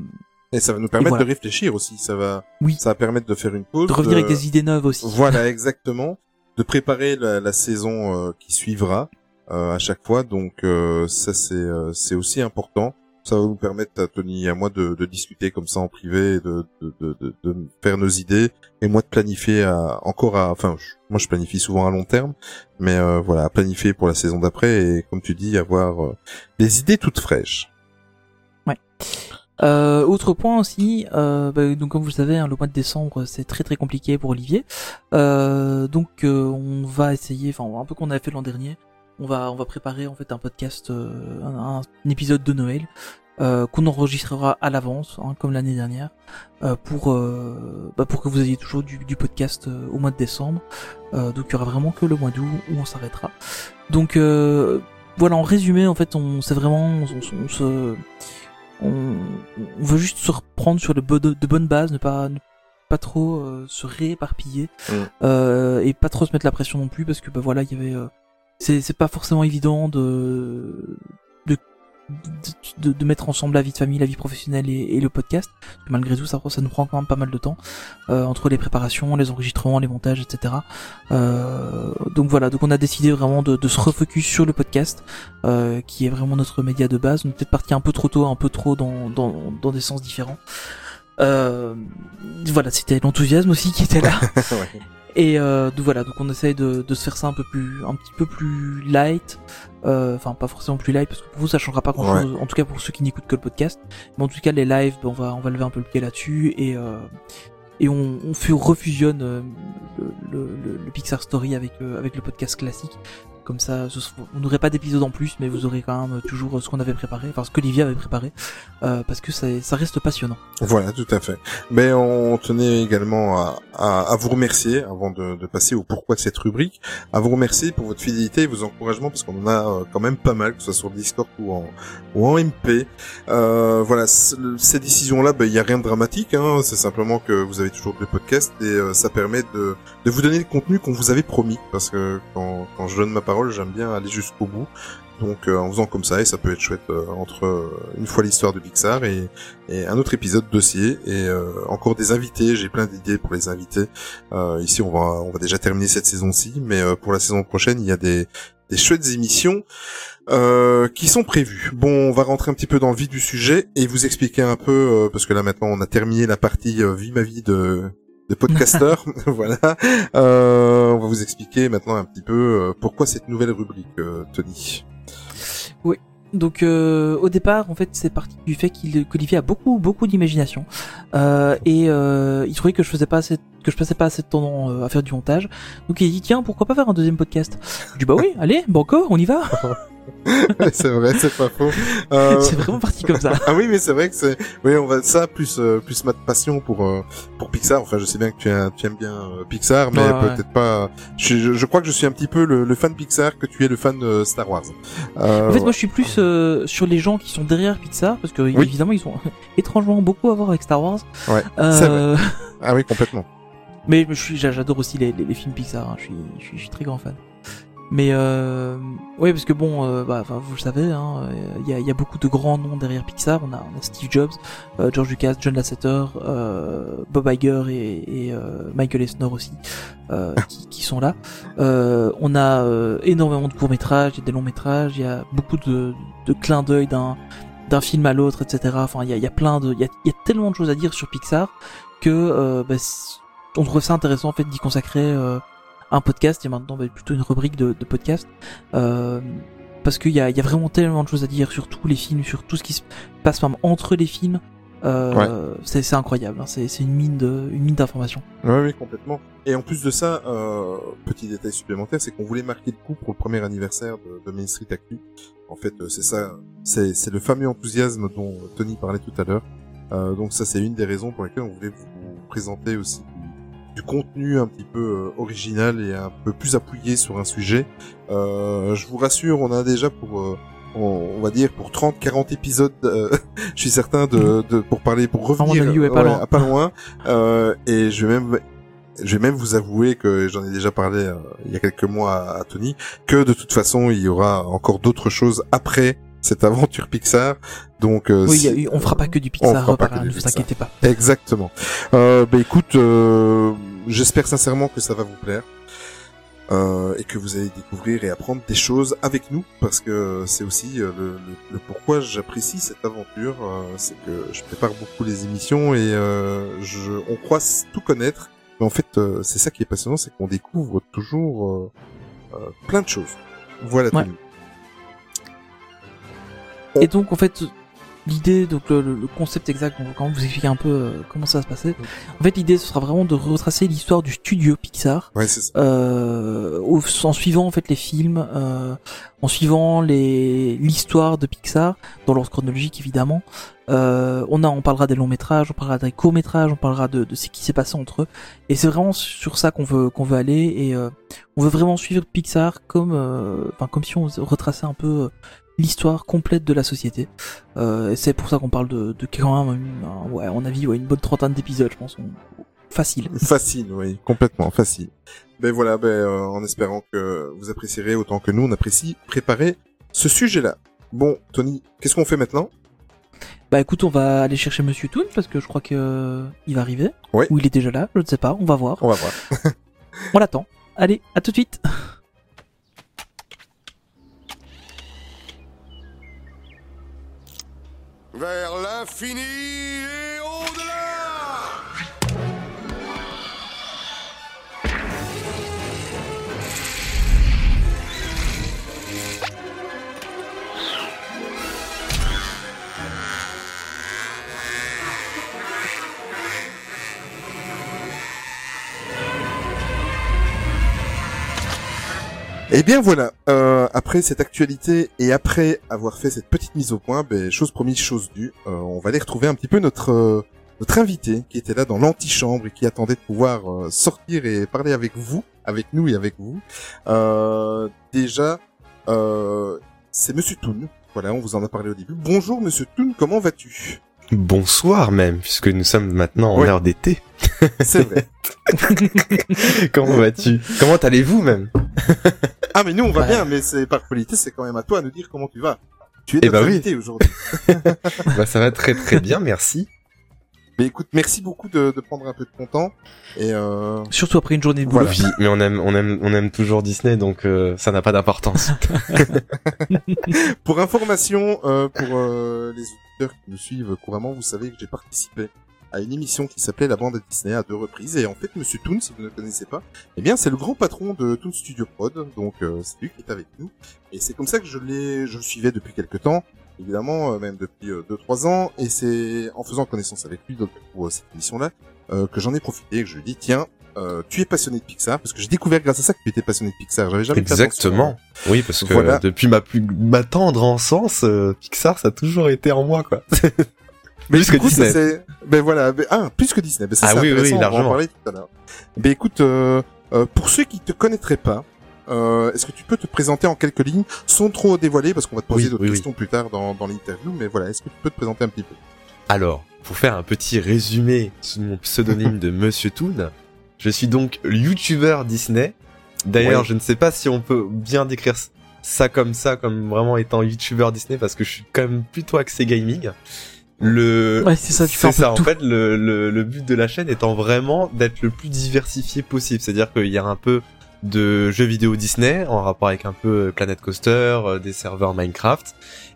Et ça va nous permettre voilà. de réfléchir aussi. Ça va, Oui. ça va permettre de faire une pause. de revenir avec des idées neuves aussi. Voilà, exactement. De préparer la, la saison euh, qui suivra euh, à chaque fois. Donc euh, ça c'est euh, c'est aussi important. Ça va nous permettre à Tony et à moi de, de discuter comme ça en privé, de, de, de, de, faire nos idées et moi de planifier à, encore à, enfin je- moi je planifie souvent à long terme, mais euh, voilà planifier pour la saison d'après et comme tu dis avoir euh, des idées toutes fraîches. Euh, autre point aussi, euh, bah, donc comme vous le savez, hein, le mois de décembre c'est très très compliqué pour Olivier. Euh, donc euh, on va essayer, enfin un peu qu'on avait fait l'an dernier, on va on va préparer en fait un podcast, euh, un, un épisode de Noël euh, qu'on enregistrera à l'avance, hein, comme l'année dernière, euh, pour euh, bah, pour que vous ayez toujours du, du podcast au mois de décembre. Euh, donc il y aura vraiment que le mois d'août où on s'arrêtera. Donc euh, voilà, en résumé, en fait, on c'est vraiment on, on- on se on, on veut juste se reprendre sur de, de, de bonnes bases, ne pas ne pas trop euh, se rééparpiller Mm. euh, et pas trop se mettre la pression non plus parce que bah voilà il y avait euh, c'est pas forcément évident de de, de mettre ensemble la vie de famille, la vie professionnelle et, et le podcast. Malgré tout, ça, ça nous prend quand même pas mal de temps euh, entre les préparations, les enregistrements, les montages, etc. Euh, donc voilà, donc on a décidé vraiment de, de se refocus sur le podcast, euh, qui est vraiment notre média de base. On est peut-être parti un peu trop tôt, un peu trop dans dans, dans des sens différents. Euh, voilà, c'était l'enthousiasme aussi qui était là. Et euh, donc voilà, donc on essaye de, de se faire ça un peu plus, un petit peu plus light. Euh, Enfin, pas forcément plus light parce que pour vous ça changera pas grand chose. En tout cas pour ceux qui n'écoutent que le podcast. Mais en tout cas les lives, ben, on va, on va lever un peu le pied là-dessus et euh, et on, on refusionne euh, le, le, le, Pixar Story avec avec le podcast classique. Comme ça, on n'aurait pas d'épisode en plus, mais vous aurez quand même toujours ce qu'on avait préparé, enfin ce qu'Olivier avait préparé, euh, parce que ça, ça reste passionnant. Voilà, tout à fait. Mais on tenait également à, à, à vous remercier, avant de, de passer au pourquoi de cette rubrique, à vous remercier pour votre fidélité et vos encouragements, parce qu'on en a euh, quand même pas mal, que ce soit sur Discord ou en, ou en MP. Euh, voilà, ces décisions-là, ben, il n'y a rien de dramatique, hein, c'est simplement que vous avez toujours deux podcasts et euh, ça permet de, de vous donner le contenu qu'on vous avait promis, parce que quand, quand je donne ma parole, j'aime bien aller jusqu'au bout. Donc euh, en faisant comme ça, et ça peut être chouette euh, entre euh, une fois l'histoire de Pixar et, et un autre épisode dossier et encore des invités. J'ai plein d'idées pour les invités. Ici, on va on va déjà terminer cette saison-ci, mais pour la saison prochaine, il y a des des chouettes émissions qui sont prévues. Bon, on va rentrer un petit peu dans le vif du sujet et vous expliquer un peu parce que là maintenant, on a terminé la partie vie ma vie de de podcasteur, voilà. Euh, on va vous expliquer maintenant un petit peu euh, pourquoi cette nouvelle rubrique, euh, Tony. Donc euh, au départ, en fait, c'est parti du fait qu'il qu'Olivier a beaucoup beaucoup d'imagination euh, et euh, il trouvait que je faisais pas assez que je passais pas assez de temps euh, à faire du montage. Donc il dit tiens pourquoi pas faire un deuxième podcast? Je dis bah oui allez banco on y va. c'est vrai, c'est pas faux. Euh... c'est vraiment parti comme ça. ah oui, mais c'est vrai que c'est, oui, on va ça plus euh, plus ma passion pour euh, pour Pixar. Enfin, je sais bien que tu, aimes, tu aimes bien euh, Pixar, mais peut-être pas. Je, je crois que je suis un petit peu le, le fan Pixar que tu es le fan de Star Wars. Euh, En fait, moi, je suis plus euh, sur les gens qui sont derrière Pixar, parce que évidemment, ils ont étrangement beaucoup à voir avec Star Wars. Ouais, Euh, vrai. Ah oui, complètement. Mais je suis, j'a- j'adore aussi les, les, les films Pixar. hein. Je, suis, je, suis, je suis très grand fan. Mais euh, ouais, parce que bon, euh, bah, vous le savez, hein, euh, il y, a, il y a beaucoup de grands noms derrière Pixar. On a, on a Steve Jobs, euh, George Lucas, John Lasseter, euh, Bob Iger et, et euh, Michael Eisner aussi, euh, qui, qui sont là. Euh, on a euh, énormément de courts métrages, il y a des longs métrages, il y a beaucoup de, de clins d'œil d'un d'un film à l'autre, etc. Enfin, il y a, il y a plein de, il y a, il y a tellement de choses à dire sur Pixar que euh, bah, on trouve ça intéressant en fait d'y consacrer euh, un podcast et maintenant bah, plutôt une rubrique de, de podcast euh, parce qu'il y a, il y a vraiment tellement de choses à dire sur tous les films, sur tout ce qui se passe même entre les films. Euh, c'est, c'est incroyable, hein. c'est, une mine de, une mine d'informations. Oui, oui, complètement. Et en plus de ça, euh, petit détail supplémentaire, c'est qu'on voulait marquer le coup pour le premier anniversaire de, de Main Street Actu. En fait, c'est ça, c'est, c'est le fameux enthousiasme dont Tony parlait tout à l'heure. Euh, donc ça, c'est une des raisons pour lesquelles on voulait vous présenter aussi du, contenu un petit peu euh, original et un peu plus appuyé sur un sujet. Euh, je vous rassure, on a déjà pour euh, on, va dire pour 30 40 épisodes euh, je suis certain de, de pour parler pour revenir avis, ouais, pas loin. à pas loin euh, et je vais même je vais même vous avouer que j'en ai déjà parlé euh, il y a quelques mois à, à Tony que de toute façon il y aura encore d'autres choses après cette aventure Pixar donc euh, Oui, si- on fera pas que du Pixar, fera pas par que là, du ne vous Pixar. inquiétez pas. Exactement. Euh, bah écoute, euh, j'espère sincèrement que ça va vous plaire euh, et que vous allez découvrir et apprendre des choses avec nous parce que c'est aussi euh, le, le- le pourquoi j'apprécie cette aventure. euh, c'est que je prépare beaucoup les émissions et euh, je, on croit tout connaître, mais en fait euh, c'est ça qui est passionnant, c'est qu'on découvre toujours plein de choses. Voilà. Ouais. Tony. Et donc en fait l'idée donc le, le- concept exact on va quand même vous expliquer un peu euh, comment ça va se passer. En fait l'idée ce sera vraiment de retracer l'histoire du studio Pixar Ouais, ça. euh, au- en suivant en fait les films, euh, en suivant les l'histoire de Pixar dans l'ordre chronologique évidemment. Euh, on a, on parlera des longs métrages, on parlera des courts métrages, on parlera de, de ce qui s'est passé entre eux. Et c'est vraiment sur ça qu'on veut qu'on veut aller et euh, on veut vraiment suivre Pixar comme, euh, enfin comme si on retraçait un peu euh, l'histoire complète de la société. Euh, et c'est pour ça qu'on parle de, de quand même, un- ouais, à mon avis, ouais, une bonne trentaine d'épisodes, je pense, on- facile. Facile, oui, complètement facile. Ben voilà, ben euh, en espérant que vous apprécierez autant que nous on apprécie préparer ce sujet-là. Bon, Tony, qu'est-ce qu'on fait maintenant? Bah écoute, on va aller chercher Monsieur Toon parce que je crois que euh, il va arriver. Oui. Ou il est déjà là, je ne sais pas, on va voir. On va voir. On l'attend. Allez, à tout de suite. Vers l'infini Eh bien voilà, euh, après cette actualité et après avoir fait cette petite mise au point, ben, chose promise, chose due, euh, on va aller retrouver un petit peu notre euh, notre invité qui était là dans l'antichambre et qui attendait de pouvoir euh, sortir et parler avec vous, avec nous et avec vous. Déjà, c'est Monsieur Toon. Voilà, on vous en a parlé au début. Bonjour Monsieur Toon, comment vas-tu? Bonsoir même, puisque nous sommes maintenant en Ouais. heure d'été. C'est vrai. Comment vas-tu? Comment allez-vous même? Ah mais nous on va Ouais. bien, mais c'est par politesse, c'est quand même à toi de nous dire comment tu vas. Tu es Eh notre ben oui. aujourd'hui. Bah ça va très très bien, merci. Mais écoute, merci beaucoup de, de prendre un peu de ton temps. Et euh, Surtout après une journée de boulot. Voilà. Mais on aime on aime on aime toujours Disney, donc euh, ça n'a pas d'importance. pour information, euh, pour euh, les auditeurs qui nous suivent couramment, vous savez que j'ai participé à une émission qui s'appelait La Bande à Disney à deux reprises. Et en fait, Monsieur Toon, si vous ne le connaissez pas, eh bien, c'est le grand patron de Toon Studio Prod. Donc, euh, c'est lui qui est avec nous. Et c'est comme ça que je l'ai, je le suivais depuis quelques temps. Évidemment, euh, même depuis 2-3 ans. Et c'est en faisant connaissance avec lui, donc, pour cette émission-là, que j'en ai profité et que je lui ai dit, tiens, euh, tu es passionné de Pixar parce que j'ai découvert grâce à ça que tu étais passionné de Pixar. J'avais jamais Exactement. Oui, parce que depuis ma plus ma tendre enfance, euh, Pixar ça a toujours été en moi quoi. mais plus que Disney. Ben voilà, ben, ah, plus que Disney. Ben, ah oui, oui, largement. On va en tout à l'heure. Ben écoute, euh, euh, pour ceux qui te connaîtraient pas, euh, est-ce que tu peux te présenter en quelques lignes, sans trop dévoiler, parce qu'on va te poser d'autres questions plus tard dans, dans l'interview, mais voilà, est-ce que tu peux te présenter un petit peu? Alors, pour faire un petit résumé sous mon pseudonyme de Monsieur Toon, je suis donc YouTuber Disney. D'ailleurs, je ne sais pas si on peut bien décrire ça comme ça, comme vraiment étant YouTuber Disney, parce que je suis quand même plutôt axé gaming. Le, ouais, c'est ça, tu fais ça. En fait, le, le, le, but de la chaîne étant vraiment d'être le plus diversifié possible. C'est-à-dire qu'il y a un peu de jeux vidéo Disney en rapport avec un peu Planet Coaster, euh, des serveurs Minecraft.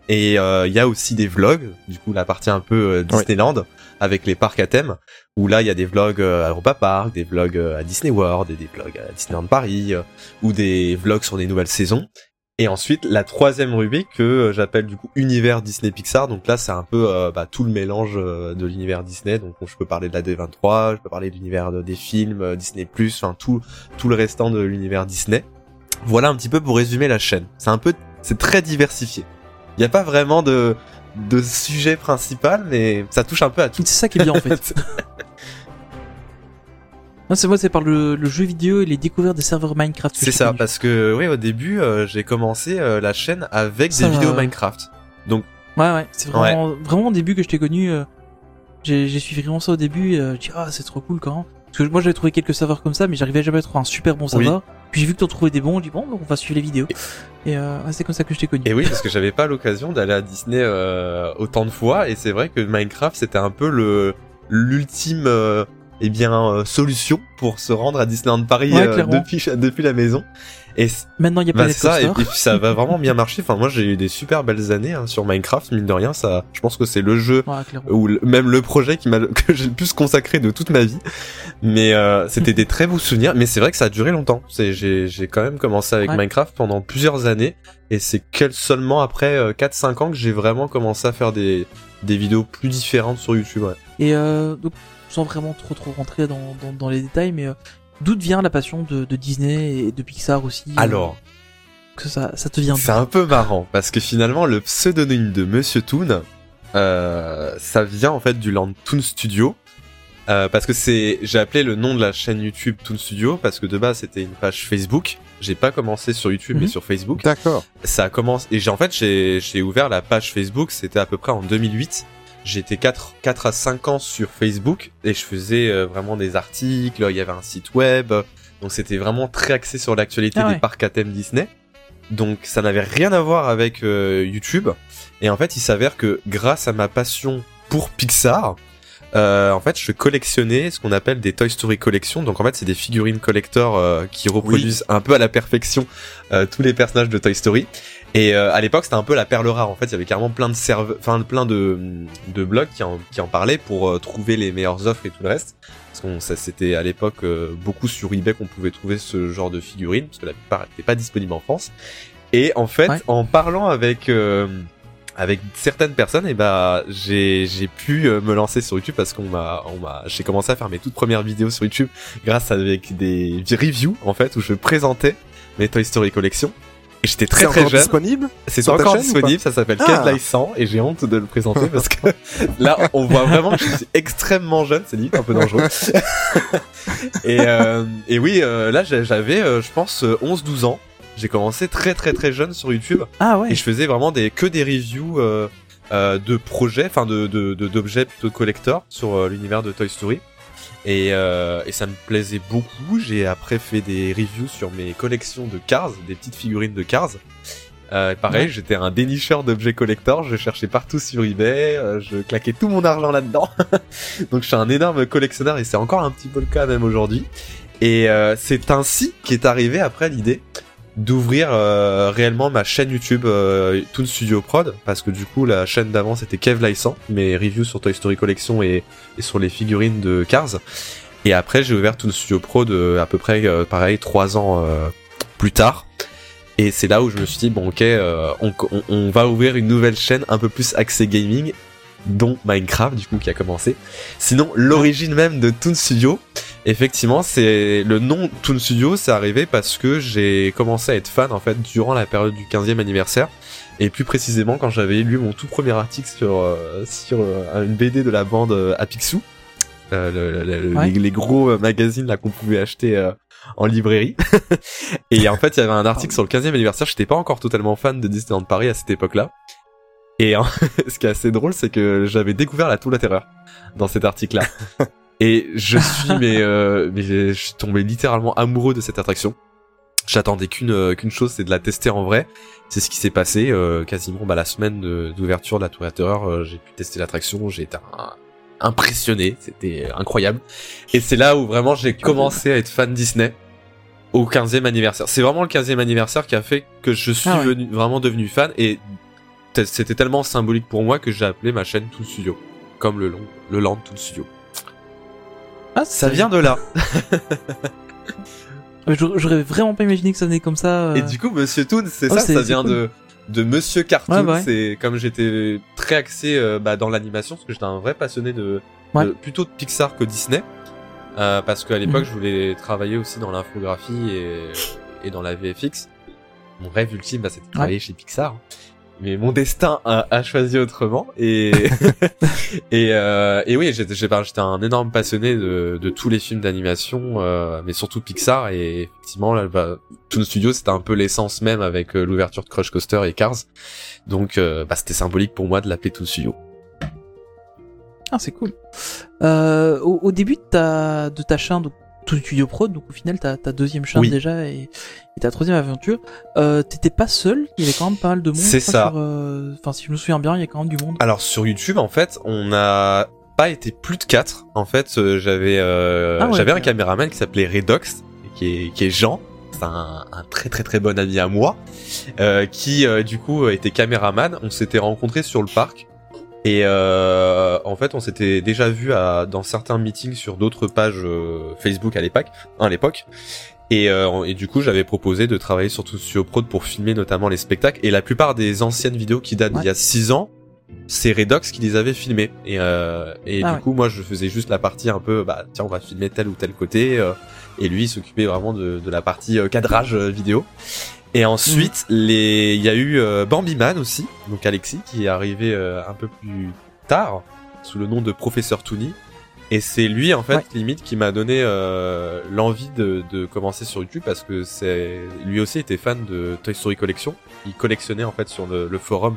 Et euh, il y a aussi des vlogs, du coup la partie un peu euh, Disneyland avec les parcs à thème où là il y a des vlogs euh, à Europa Park, des vlogs euh, à Disney World, et des vlogs à Disneyland Paris, euh, ou des vlogs sur des nouvelles saisons. Et ensuite la troisième rubrique que j'appelle du coup univers Disney Pixar. Donc là c'est un peu bah, tout le mélange de l'univers Disney. Donc je peux parler de la D23, je peux parler de l'univers des films Disney enfin tout tout le restant de l'univers Disney. Voilà un petit peu pour résumer la chaîne. C'est un peu c'est très diversifié. Il n'y a pas vraiment de de sujet principal, mais ça touche un peu à tout. C'est ça qui est bien en fait. Non, c'est moi, c'est par le, jeu vidéo et les découvertes des serveurs Minecraft. C'est ça, parce que oui, au début, euh, j'ai commencé euh, la chaîne avec des vidéos Minecraft. Donc ouais, ouais, c'est vraiment, vraiment au début que je t'ai connu. Euh, j'ai suivi vraiment ça au début. Euh, je dis ah c'est trop cool quand. Parce que moi j'avais trouvé quelques serveurs comme ça, mais j'arrivais jamais à trouver un super bon serveur. Puis j'ai vu que t'en trouvais des bons, je dis bon, on va suivre les vidéos. Et, euh, c'est comme ça que je t'ai connu. Et oui, parce que j'avais pas l'occasion d'aller à Disney autant de fois, et c'est vrai que Minecraft c'était un peu le l'ultime eh bien euh, solution pour se rendre à Disneyland Paris euh, depuis depuis la maison. Et maintenant il y a pas bah, ça et puis ça va vraiment bien marcher. Enfin moi j'ai eu des super belles années hein, sur Minecraft mine de rien ça. Je pense que c'est le jeu ou même le projet qui m'a que j'ai le plus consacré de toute ma vie. Mais euh, c'était des très beaux souvenirs. Mais c'est vrai que ça a duré longtemps. C'est j'ai j'ai quand même commencé avec Minecraft pendant plusieurs années et c'est seulement après 4-5 ans que j'ai vraiment commencé à faire des des vidéos plus différentes sur YouTube. Ouais. Et euh, donc sans vraiment trop trop rentrer dans, dans, les détails, mais euh, d'où vient la passion de, de, Disney et de Pixar aussi euh, Alors, que ça, ça te vient C'est un peu marrant parce que finalement le pseudonyme de Monsieur Toon, euh, ça vient en fait du Land Toon Studio. Euh, parce que c'est, j'ai appelé le nom de la chaîne YouTube Toon Studio parce que de base c'était une page Facebook. J'ai pas commencé sur YouTube mais mhm. sur Facebook. D'accord. Ça a commencé et j'ai en fait j'ai j'ai ouvert la page Facebook. C'était à peu près en 2008 J'étais 4, 4 à 5 ans sur Facebook et je faisais euh, vraiment des articles, il y avait un site web, donc c'était vraiment très axé sur l'actualité ah des parcs à thème Disney. Donc ça n'avait rien à voir avec euh, YouTube. Et en fait, il s'avère que grâce à ma passion pour Pixar, euh, en fait, je collectionnais ce qu'on appelle des Toy Story Collection. Donc en fait, c'est des figurines collector euh, qui reproduisent un peu à la perfection tous les personnages de Toy Story. Et euh, à l'époque, c'était un peu la perle rare. En fait, il y avait carrément plein de serve... enfin plein de, de blogs qui en, qui en parlaient pour euh, trouver les meilleures offres et tout le reste. Parce que ça c'était à l'époque euh, beaucoup sur eBay qu'on pouvait trouver ce genre de figurines parce que la plupart n'étaient pas disponibles en France. Et en fait, en parlant avec avec certaines personnes, et eh bah j'ai j'ai pu me lancer sur YouTube parce qu'on m'a on m'a j'ai commencé à faire mes toutes premières vidéos sur YouTube grâce à avec des reviews en fait où je présentais mes Toy Story Collection J'étais très très jeune. disponible C'est encore disponible, ça s'appelle ah. Cat 100 et j'ai honte de le présenter parce que là on voit vraiment que je suis extrêmement jeune, c'est limite un peu dangereux. et, euh, et oui, euh, là j'avais euh, je pense 11-12 ans. J'ai commencé très très très jeune sur YouTube. Ah ouais. Et je faisais vraiment des que des reviews euh, euh de projets, enfin de d'objets de, plutôt collector sur l'univers de Toy Story. Et, euh, et, ça me plaisait beaucoup. J'ai après fait des reviews sur mes collections de Cars, des petites figurines de Cars. Euh, pareil, j'étais un dénicheur d'objets collector, je cherchais partout sur eBay, euh, je claquais tout mon argent là-dedans. Donc je suis un énorme collectionneur et c'est encore un petit peu le cas même aujourd'hui. Et euh, c'est ainsi qu'est arrivé après l'idée d'ouvrir euh, réellement ma chaîne YouTube euh, Toon Studio Prod parce que du coup la chaîne d'avant c'était Kev Lysan mes reviews sur Toy Story Collection et, sur les figurines de Cars. Et après j'ai ouvert Toon Studio Prod à peu près euh, pareil trois ans euh, plus tard. Et c'est là où je me suis dit bon ok euh, on, on va ouvrir une nouvelle chaîne un peu plus axée gaming dont Minecraft du coup qui a commencé. Sinon l'origine même de Toon Studio, effectivement c'est le nom Toon Studio c'est arrivé parce que j'ai commencé à être fan en fait durant la période du 15e anniversaire et plus précisément quand j'avais lu mon tout premier article sur euh, sur euh, une BD de la bande euh, Apixou. Euh, le- le- Ouais. les, les gros euh, magazines là qu'on pouvait acheter euh, en librairie et en fait il y avait un article sur le 15e anniversaire j'étais pas encore totalement fan de Disneyland Paris à cette époque là et ce qui est assez drôle, c'est que j'avais découvert la Tour de la Terreur dans cet article-là. Et je suis, mais, euh, mais je suis tombé littéralement amoureux de cette attraction. J'attendais qu'une euh, qu'une chose, c'est de la tester en vrai. C'est ce qui s'est passé euh, quasiment bah, la semaine d'ouverture de la Tour de la Terreur. euh, j'ai pu tester l'attraction, j'ai été un- impressionné, c'était incroyable. Et c'est là où vraiment j'ai commencé à être fan Disney au 15e anniversaire. C'est vraiment le 15e anniversaire qui a fait que je suis Ah ouais. venu, vraiment devenu fan et c'était tellement symbolique pour moi que j'ai appelé ma chaîne Toon Studio, comme le, long, le Land Toon Studio. Ah, Ça vient de là. J'aurais vraiment pas imaginé que ça venait comme ça. euh. Et du coup, Monsieur Toon, c'est Oh, ça, ça vient cool. de de Monsieur Cartoon. Ouais, ouais. C'est comme j'étais très axé euh, bah, dans l'animation, parce que j'étais un vrai passionné de, Ouais. de- plutôt de Pixar que Disney, euh, parce qu'à l'époque, Mhm. je voulais travailler aussi dans l'infographie et et dans la VFX. Mon rêve ultime, bah, c'était de travailler chez Pixar. Mais mon destin a, a choisi autrement et et euh, et oui j'étais un énorme passionné de, de tous les films d'animation euh, mais surtout Pixar et effectivement là bah, Toon Studio c'était un peu l'essence même avec euh, l'ouverture de Crush Coaster et Cars donc bah, c'était symbolique pour moi de l'appeler Toon Studio Ah, c'est cool. Euh, au, au début de ta, de ta chaîne, donc, Toon Studio Pro, donc au final, ta, ta deuxième chaîne Oui. déjà et, et ta troisième aventure, euh, t'étais pas seul, il y avait quand même pas mal de monde. C'est ça. euh, Enfin, si je me souviens bien, il y a quand même du monde. alors sur YouTube en fait on n'a pas été plus de quatre en fait euh, j'avais euh, Ah ouais, j'avais un caméraman qui s'appelait Redox qui est qui est Jean c'est un, un très très très bon ami à moi euh, qui euh, du coup était caméraman. On s'était rencontrés sur le parc et euh, en fait on s'était déjà vu à, dans certains meetings sur d'autres pages euh, Facebook à l'époque. À l'époque. Et, euh, et du coup j'avais proposé de travailler sur Prod pour filmer notamment les spectacles et la plupart des anciennes vidéos qui datent Ouais. d'il y a 6 ans c'est Redox qui les avait filmées et, euh, et Ah du ouais. coup moi je faisais juste la partie un peu bah tiens on va filmer tel ou tel côté euh, et lui il s'occupait vraiment de, de la partie cadrage vidéo et ensuite les il y a eu euh, Bambi Man aussi donc Alexis qui est arrivé euh, un peu plus tard sous le nom de professeur Toony et c'est lui en fait Ouais. limite qui m'a donné euh, l'envie de, de commencer sur YouTube parce que c'est lui aussi était fan de Toy Story Collection. Il collectionnait en fait sur le, le forum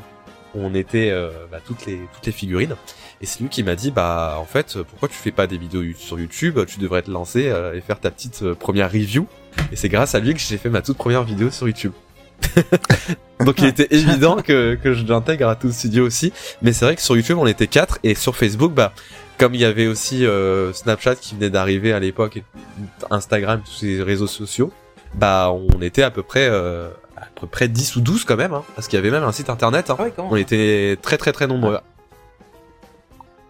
où on était euh, bah, toutes les toutes les figurines. Et c'est lui qui m'a dit bah en fait pourquoi tu fais pas des vidéos sur YouTube? Tu devrais te lancer euh, et faire ta petite euh, première review et c'est grâce à lui que j'ai fait ma toute première vidéo sur YouTube. Donc il était évident que, que je l'intègre à tout le studio aussi. Mais c'est vrai que sur YouTube on était quatre. Et sur Facebook bah comme il y avait aussi euh, Snapchat qui venait d'arriver à l'époque et Instagram tous ces réseaux sociaux bah on était à peu près euh, à peu près 10 ou 12 quand même hein, parce qu'il y avait même un site internet hein. Ouais, on était très très très nombreux.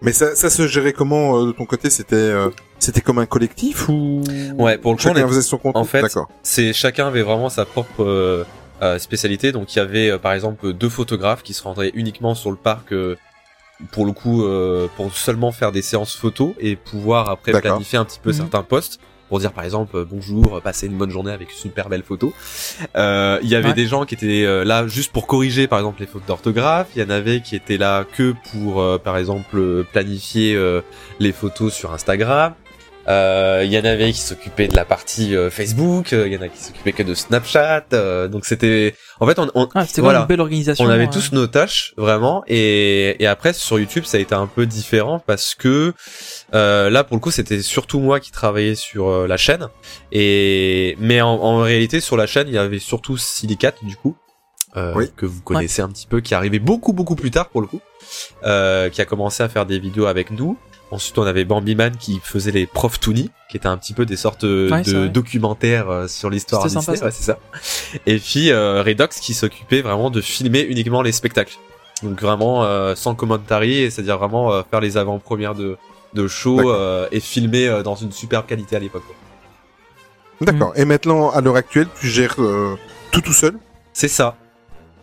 Mais ça, ça se gérait comment euh, de ton côté? C'était euh, c'était comme un collectif ou Ouais, pour le coup, on chacun est- faisait son compte En fait, c'est chacun avait vraiment sa propre euh, euh, spécialité. Donc il y avait euh, par exemple deux photographes qui se rendraient uniquement sur le parc euh, pour le coup euh, pour seulement faire des séances photos et pouvoir après planifier un petit peu Mhm. certains posts pour dire par exemple bonjour, euh, passez une bonne journée avec une super belle photo. Euh, Il y avait Ouais. des gens qui étaient euh, là juste pour corriger par exemple les fautes d'orthographe. Il y en avait qui étaient là que pour euh, par exemple planifier euh, les photos sur Instagram. Euh, Il y en avait qui s'occupaient de la partie euh, Facebook, euh, il y en a qui s'occupaient que de Snapchat. euh, donc c'était, en fait, on, on, Ah, c'était voilà. vraiment une belle organisation. on avait euh. tous nos tâches vraiment. Et, et après sur YouTube, ça a été un peu différent parce que euh, là, pour le coup, c'était surtout moi qui travaillais sur euh, la chaîne. Et mais en, en réalité, sur la chaîne, il y avait surtout Silicate du coup. euh, Oui. que vous connaissez un petit peu, qui est arrivé beaucoup beaucoup plus tard pour le coup, euh, qui a commencé à faire des vidéos avec nous. Ensuite, on avait Bambi Man qui faisait les Prof Toony, qui étaient un petit peu des sortes Ouais, de documentaires euh, sur l'histoire Disney. sympa, Ouais, c'est ça. Et puis euh, Redox qui s'occupait vraiment de filmer uniquement les spectacles. Donc vraiment euh, sans commentary, c'est-à-dire vraiment euh, faire les avant-premières de de show euh, et filmer euh, dans une superbe qualité à l'époque. D'accord. Et maintenant, à l'heure actuelle, tu gères euh, tout tout seul? C'est ça.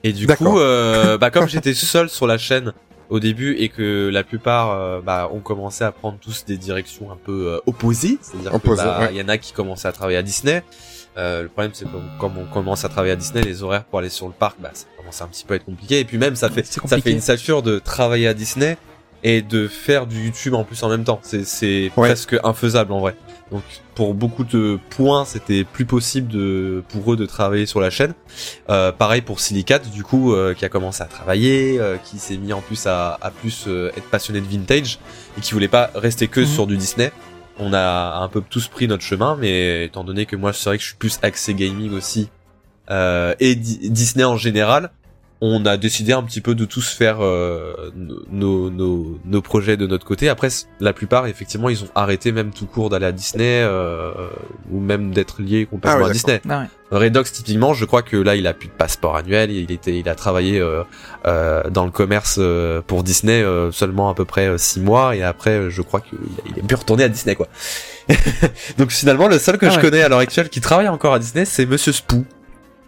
Et du coup, euh, bah, comme j'étais seul sur la chaîne au début et que la plupart euh, bah, ont commencé à prendre tous des directions un peu euh, opposées, c'est-à-dire qu'il ouais. y en a qui commençaient à travailler à Disney. Euh, le problème, c'est que comme on commence à travailler à Disney, les horaires pour aller sur le parc, bah, ça commence un petit peu à être compliqué. Et puis même, ça fait, ça fait une sature de travailler à Disney et de faire du YouTube en plus en même temps. C'est, c'est Ouais. presque infaisable en vrai. Donc pour beaucoup de points, c'était plus possible de, pour eux de travailler sur la chaîne. Euh, pareil pour Silicate, du coup, euh, qui a commencé à travailler, euh, qui s'est mis en plus à, à plus euh, être passionné de vintage et qui voulait pas rester que Mhm. sur du Disney. On a un peu tous pris notre chemin, mais étant donné que moi, c'est vrai que je suis plus axé gaming aussi euh, et Di- Disney en général, on a décidé un petit peu de tous faire euh, nos, nos, nos projets de notre côté. Après, la plupart, effectivement, ils ont arrêté même tout court d'aller à Disney euh, ou même d'être liés complètement Ah ouais, à Disney. Ah ouais. Redox typiquement, je crois que là il a plus de passeport annuel, il était, il a travaillé euh, euh, dans le commerce euh, pour Disney euh, seulement à peu près euh, six mois et après je crois qu'il a- il est plus retourné à Disney quoi. Donc finalement le seul que Ah je ouais. connais à l'heure actuelle qui travaille encore à Disney c'est Monsieur Spoo.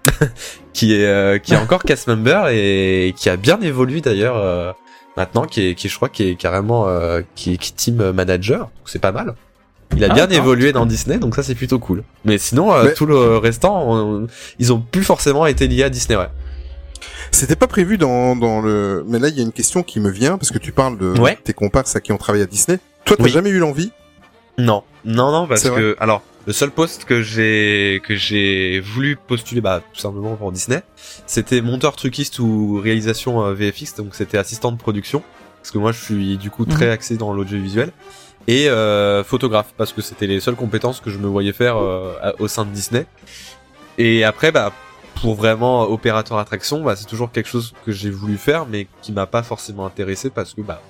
qui est euh, qui est encore cast member et qui a bien évolué d'ailleurs euh, maintenant qui est qui je crois qui est carrément euh, qui est qui team manager donc c'est pas mal. Il a Ah, bien évolué dans Disney, donc ça c'est plutôt cool. Mais sinon, euh, Mais- tout le restant, on- ils ont plus forcément été liés à Disney, ouais. C'était pas prévu dans, dans le... Mais là, il y a une question qui me vient, parce que tu parles de Ouais. tes comparses à qui ont travaillé à Disney. Toi, t'as Oui. jamais eu l'envie Non, non, non, parce que alors le seul poste que j'ai que j'ai voulu postuler, bah tout simplement pour Disney, c'était monteur truquiste ou réalisation euh, VFX, donc c'était assistant de production, parce que moi je suis du coup très axé dans l'audiovisuel et euh, photographe parce que c'était les seules compétences que je me voyais faire euh, à- au sein de Disney. Et après, bah pour vraiment opérateur attraction, bah c'est toujours quelque chose que j'ai voulu faire, mais qui m'a pas forcément intéressé parce que bah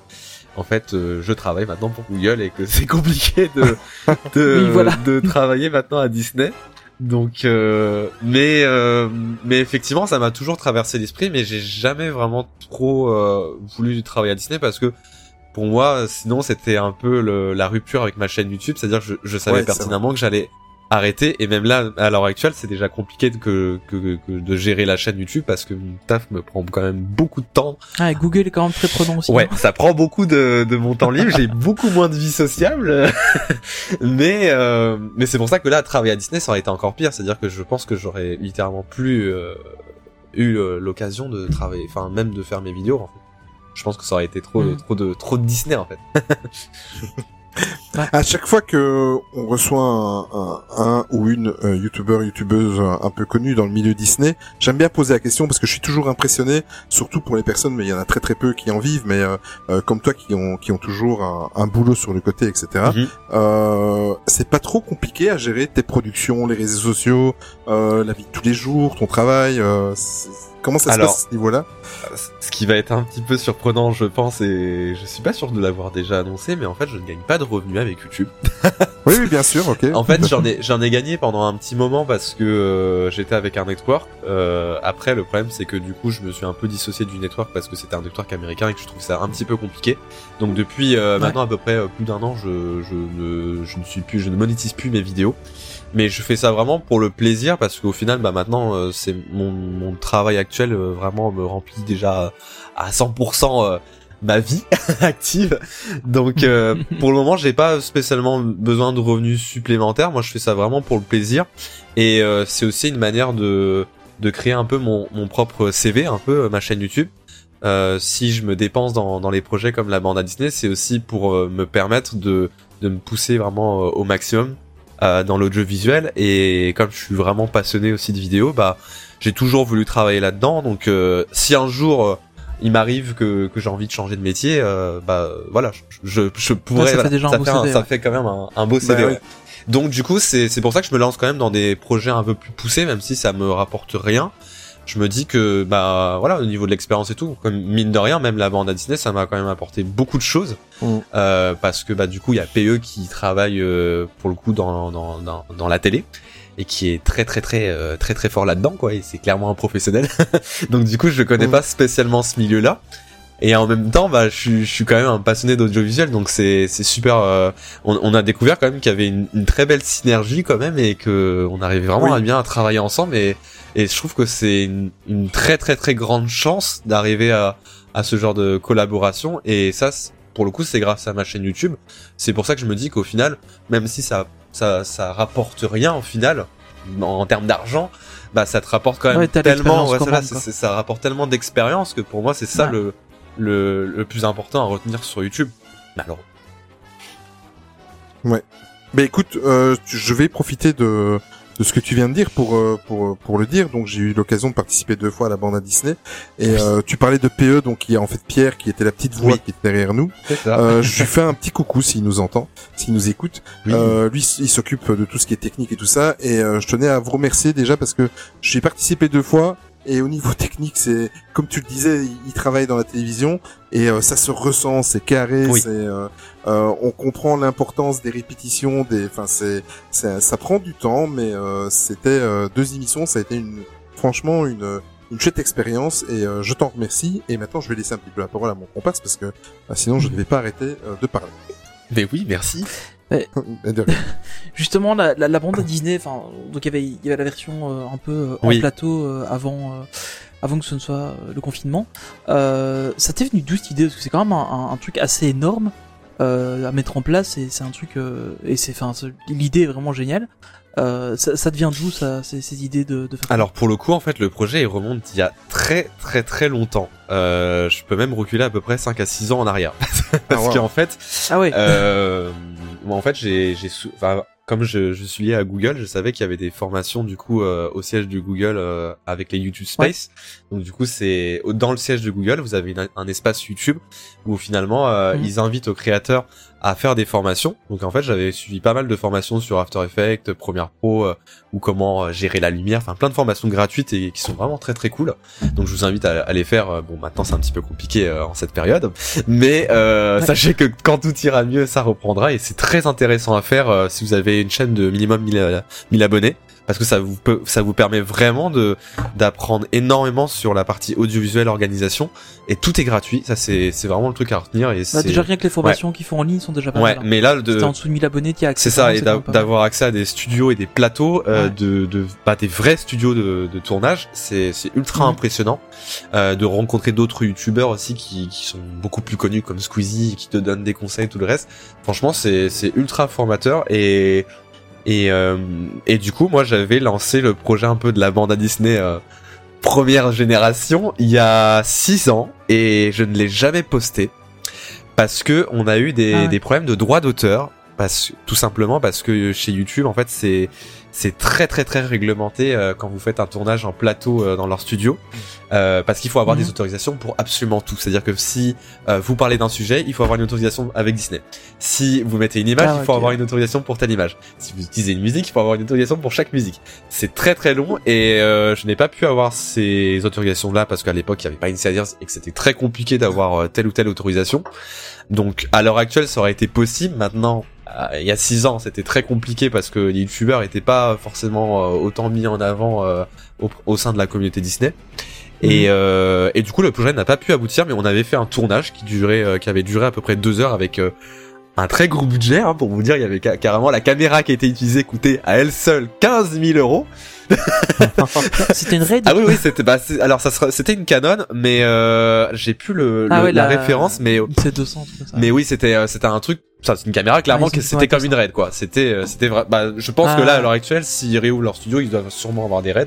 en fait, euh, je travaille maintenant pour Google et que c'est compliqué de de, Oui, voilà. de travailler maintenant à Disney. Donc, euh, mais euh, mais effectivement, ça m'a toujours traversé l'esprit, mais j'ai jamais vraiment trop euh, voulu travailler à Disney parce que pour moi, sinon c'était un peu le- la rupture avec ma chaîne YouTube, c'est-à-dire que je, je savais Ouais, pertinemment que j'allais arrêter et même là à l'heure actuelle c'est déjà compliqué de, que, que, que de gérer la chaîne YouTube parce que mon taf me prend quand même beaucoup de temps Ah, Google est quand même très prenant aussi. Ouais, hein. ça prend beaucoup de, de mon temps libre. J'ai beaucoup moins de vie sociable, mais euh, mais c'est pour ça que là, travailler à Disney, ça aurait été encore pire. C'est-à-dire que je pense que j'aurais littéralement plus euh, eu euh, l'occasion de travailler, enfin même de faire mes vidéos. En fait. Je pense que ça aurait été trop Mm. trop de trop de Disney en fait. À chaque fois que on reçoit un, un, un ou une euh, youtubeur, youtubeuse euh, un peu connue dans le milieu Disney, j'aime bien poser la question parce que je suis toujours impressionné, surtout pour les personnes, mais il y en a très très peu qui en vivent, mais euh, euh, comme toi qui ont qui ont toujours un, un boulot sur le côté, etc. Mhm. Euh, c'est pas trop compliqué à gérer tes productions, les réseaux sociaux, euh, la vie de tous les jours, ton travail. euh, c'est- comment ça se Alors, passe à ce niveau-là Ce qui va être un petit peu surprenant, je pense, et je suis pas sûr de l'avoir déjà annoncé, mais en fait, je ne gagne pas de revenus avec YouTube. Oui, oui, bien sûr, ok. En fait, j'en ai j'en ai gagné pendant un petit moment parce que euh, j'étais avec un network. Euh, après, le problème c'est que du coup, je me suis un peu dissocié du network parce que c'était un network américain et que je trouve ça un petit peu compliqué. Donc depuis euh, maintenant à peu près euh, plus d'un an, je je ne je ne suis plus je ne monétise plus mes vidéos. Mais je fais ça vraiment pour le plaisir parce qu'au final, bah maintenant, euh, c'est mon, mon travail actuel euh, vraiment me remplit déjà à 100% euh, ma vie active. Donc euh, pour le moment, j'ai pas spécialement besoin de revenus supplémentaires. Moi, je fais ça vraiment pour le plaisir et euh, c'est aussi une manière de de créer un peu mon mon propre CV, un peu euh, ma chaîne YouTube. Euh, si je me dépense dans dans les projets comme la bande à Disney, c'est aussi pour euh, me permettre de de me pousser vraiment euh, au maximum euh, dans l'audiovisuel et comme je suis vraiment passionné aussi de vidéo, bah j'ai toujours voulu travailler là-dedans. Donc euh, si un jour euh, il m'arrive que, que j'ai envie de changer de métier, euh, bah voilà, je, je, je pourrais. Ouais, ça fait déjà un ça beau fait un- CV, ça ouais. fait quand même un, un beau CV. Bah ouais. Donc du coup, c'est c'est pour ça que je me lance quand même dans des projets un peu plus poussés, même si ça me rapporte rien. Je me dis que bah voilà, au niveau de l'expérience et tout, comme mine de rien, même la bande à Disney, ça m'a quand même apporté beaucoup de choses. Mm. euh, parce que bah du coup il y a PE qui travaille euh, pour le coup dans, dans, dans, dans la télé et qui est très très très euh, très très fort là-dedans quoi et c'est clairement un professionnel donc du coup je connais Mm. pas spécialement ce milieu là et en même temps bah je suis je suis quand même un passionné d'audiovisuel donc c'est c'est super euh, on, on a découvert quand même qu'il y avait une, une très belle synergie quand même et que on arrivait vraiment Oui. à bien à travailler ensemble et et je trouve que c'est une, une très très très grande chance d'arriver à à ce genre de collaboration et ça pour le coup c'est grâce à ma chaîne YouTube c'est pour ça que je me dis qu'au final même si ça ça ça rapporte rien au final en, en termes d'argent bah ça te rapporte quand même Ouais, tellement ouais, même, quoi. c'est- ça rapporte tellement d'expérience que pour moi c'est ça Ouais. le, le le plus important à retenir sur YouTube alors Mais écoute, euh, je vais profiter de, de ce que tu viens de dire pour, euh, pour, pour le dire. Donc j'ai eu l'occasion de participer deux fois à la bande à Disney. Et euh, tu parlais de PE, donc il y a en fait Pierre qui était la petite voix Oui. qui était derrière nous. Euh, je lui fais un petit coucou s'il nous entend, s'il nous écoute. Oui. Euh, lui, il s'occupe de tout ce qui est technique et tout ça. Et euh, je tenais à vous remercier déjà parce que j'ai participé deux fois. Et au niveau technique, c'est comme tu le disais, il, il travaille dans la télévision et euh, ça se ressent, c'est carré, Oui. c'est euh, euh, on comprend l'importance des répétitions, des, enfin c'est, c'est- ça prend du temps, mais euh, c'était euh, deux émissions, ça a été une, franchement une une chouette expérience et euh, je t'en remercie. Et maintenant, je vais laisser un petit peu la parole à mon comparse parce que euh, sinon, je ne vais pas arrêter euh, de parler. mais oui merci Rien. Justement, la, la, la bande à Disney, enfin, donc il y avait, il y avait la version euh, un peu euh, en Oui. plateau euh, avant, euh, avant que ce ne soit euh, le confinement. Euh, ça t'est venu d'où cette idée? Parce que c'est quand même un, un- un truc assez énorme euh, à mettre en place et c'est un truc euh, et c'est, enfin, l'idée est vraiment géniale. Euh, ça, ça devient d'où ça, ces, ces idées de, de faire Alors pour le coup, en fait, le projet il remonte il y a très très très longtemps. Euh, je peux même reculer à peu près 5 à 6 ans en arrière. Parce Ah, wow. qu'en fait, Ah ouais. Moi en fait, j'ai j'ai sou- enfin, comme je, je suis lié à Google, je savais qu'il y avait des formations du coup euh, au siège du Google euh, avec les YouTube Space. Donc du coup, c'est dans le siège de Google, vous avez une- un espace YouTube où finalement euh, Mhm. ils invitent aux créateurs à faire des formations. Donc en fait, j'avais suivi pas mal de formations sur After Effects, Premiere Pro euh, ou comment euh, gérer la lumière, enfin plein de formations gratuites et qui sont vraiment très très cool. Donc je vous invite à, à les faire. Euh, Bon, maintenant c'est un petit peu compliqué euh, en cette période, mais euh, Ouais. sachez que quand tout ira mieux, ça reprendra et c'est très intéressant à faire si vous avez une chaîne de minimum 1000, euh, 1000 abonnés. Parce que ça vous peut, ça vous permet vraiment de d'apprendre énormément sur la partie audiovisuelle organisation et tout est gratuit. Ça c'est c'est vraiment le truc à retenir et Bah, déjà rien que les formations qu'ils font en ligne sont déjà pas ouais. mal. hein. Mais là de t'es en dessous de 1000 abonnés, t'y as accès. c'est ça, et d'avoir accès à des studios et des plateaux, euh, Ouais. de, de bah, des vrais studios de, de tournage, c'est c'est ultra impressionnant. Euh, de rencontrer d'autres youtubeurs aussi qui, qui sont beaucoup plus connus comme Squeezie, qui te donnent des conseils, tout le reste. Franchement, c'est c'est ultra formateur et et euh, et du coup, moi, j'avais lancé le projet un peu de la bande à Disney. euh, Première génération, il y a six ans, et je ne l'ai jamais posté parce que on a eu des, Ah ouais. des problèmes de droits d'auteur parce tout simplement parce que chez YouTube en fait c'est c'est très très très réglementé euh, quand vous faites un tournage en plateau euh, dans leur studio. Euh, parce qu'il faut avoir des autorisations pour absolument tout. C'est à dire que si euh, vous parlez d'un sujet il faut avoir une autorisation avec Disney. Si vous mettez une image Ah, il faut avoir une autorisation pour telle image. Si vous utilisez une musique il faut avoir une autorisation pour chaque musique. C'est très très long et euh, je n'ai pas pu avoir ces autorisations là parce qu'à l'époque il n'y avait pas Insiders et que c'était très compliqué d'avoir telle ou telle autorisation. Donc à l'heure actuelle ça aurait été possible. Maintenant il y a six ans c'était très compliqué parce que les youtubeurs étaient pas forcément euh, autant mis en avant euh, au, au sein de la communauté Disney et, euh, et du coup le projet n'a pas pu aboutir mais on avait fait un tournage qui durait euh, qui avait duré à peu près deux heures avec euh, un très gros budget hein, pour vous dire il y avait ca- carrément la caméra qui était utilisée coûtait à elle seule 15 000 euros C'était une raid. ah oui oui c'était bah alors ça c'était une Canon mais euh, j'ai plus le, Ah le- ouais, la, la- référence mais C'est 200, tout ça. mais oui c'était euh, c'était un truc ça c'est une caméra clairement Ouais, que c'était comme une raid quoi c'était euh, c'était vrai bah je pense Ah. que là à l'heure actuelle s'ils réouvrent leur studio ils doivent sûrement avoir des raids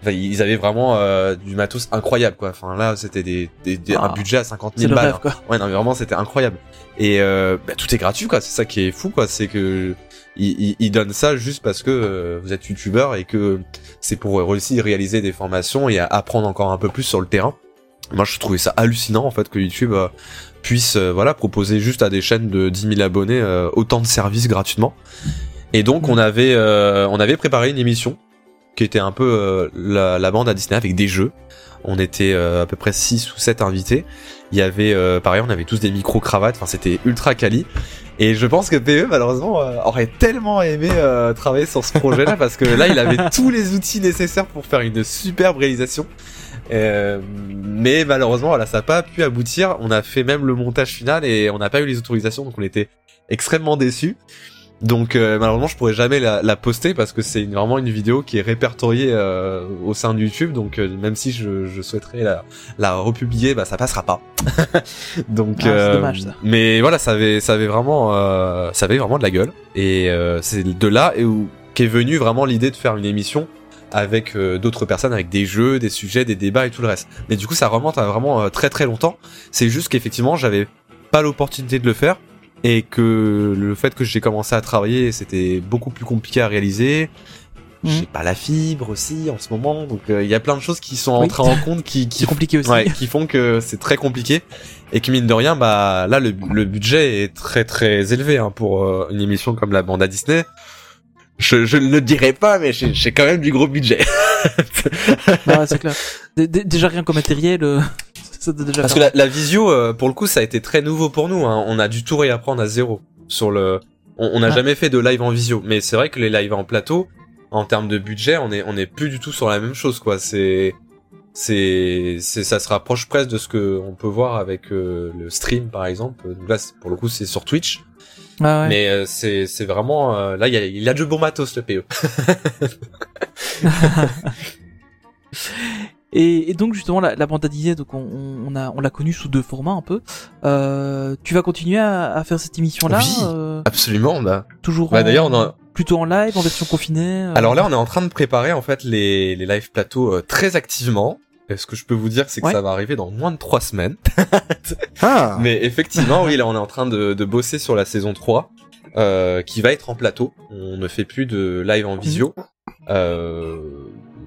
Enfin, ils avaient vraiment euh, du matos incroyable quoi enfin là c'était des, des, des- un Ah. budget à 50 C'est 000 le balles rêve, quoi. Ouais, non, mais vraiment, c'était incroyable. Et euh, bah, tout est gratuit, quoi. C'est ça qui est fou, quoi. C'est que ils, ils- ils donnent ça juste parce que euh, vous êtes youtubeur et que c'est pour réussir à réaliser des formations et à apprendre encore un peu plus sur le terrain. Moi, je trouvais ça hallucinant, en fait, que YouTube euh, puisse, euh, voilà, proposer juste à des chaînes de 10 000 abonnés euh, autant de services gratuitement. Et donc, on avait, euh, on avait préparé une émission qui était un peu la, la, bande à Disney avec des jeux. On était à peu près 6 ou 7 invités. Il y avait, euh, pareil, on avait tous des micro-cravates, enfin c'était ultra quali. Et je pense que PE malheureusement aurait tellement aimé travailler sur ce projet-là parce que là il avait tous les outils nécessaires pour faire une superbe réalisation. Mais malheureusement voilà ça n'a pas pu aboutir. On a fait même le montage final et on n'a pas eu les autorisations donc on était extrêmement déçus. Donc euh, malheureusement je pourrais jamais la, la poster parce que c'est vraiment une vidéo qui est répertoriée euh, au sein de YouTube donc euh, même si je, je souhaiterais la, la, republier bah ça passera pas. donc ah, dommage, ça. mais voilà ça avait ça avait vraiment ça avait vraiment de la gueule et c'est de là et où qu'est venue vraiment l'idée de faire une émission avec d'autres personnes avec des jeux, des sujets, des débats et tout le reste. Mais du coup ça remonte à vraiment très très longtemps. C'est juste qu'effectivement j'avais pas l'opportunité de le faire et que le fait que j'ai commencé à travailler, c'était beaucoup plus compliqué à réaliser. Mhm. J'ai pas la fibre aussi en ce moment, donc euh, il y a plein de choses qui sont entrées en compte qui, qui compliqué aussi, ouais, qui font que c'est très compliqué et que mine de rien, bah là le, le budget est très très élevé hein, pour euh, une émission comme la bande à Disney. Je, je ne le dirais pas, mais j'ai quand même du gros budget. ouais, c'est clair. déjà rien comme matériel. Euh, parce que la, la, visio, euh, pour le coup, ça a été très nouveau pour nous. Hein. On a dû tout réapprendre à zéro sur le. On n'a jamais fait de live en visio, mais c'est vrai que les lives en plateau, en termes de budget, on est on est plus du tout sur la même chose, quoi. C'est c'est c'est ça se rapproche presque de ce que on peut voir avec euh, le stream, par exemple. là, pour le coup, c'est sur Twitch. Ah ouais. Mais euh, c'est c'est vraiment là il a il a du bon matos le PE. Et, et, donc justement la, la bande à Disney, donc on, on a on l'a connue sous deux formats un peu. Euh, tu vas continuer à, à faire cette émission là Oui, euh, absolument. Toujours. Bah, d'ailleurs, on a... plutôt en live, en version confinée. Euh... Alors là, on est en train de préparer en fait les les live plateaux euh, très activement. Et ce que je peux vous dire, c'est que ça va arriver dans moins de trois semaines. ah. Mais effectivement, oui, là, on est en train de, de bosser sur la saison 3, euh, qui va être en plateau. On ne fait plus de live en visio. Euh,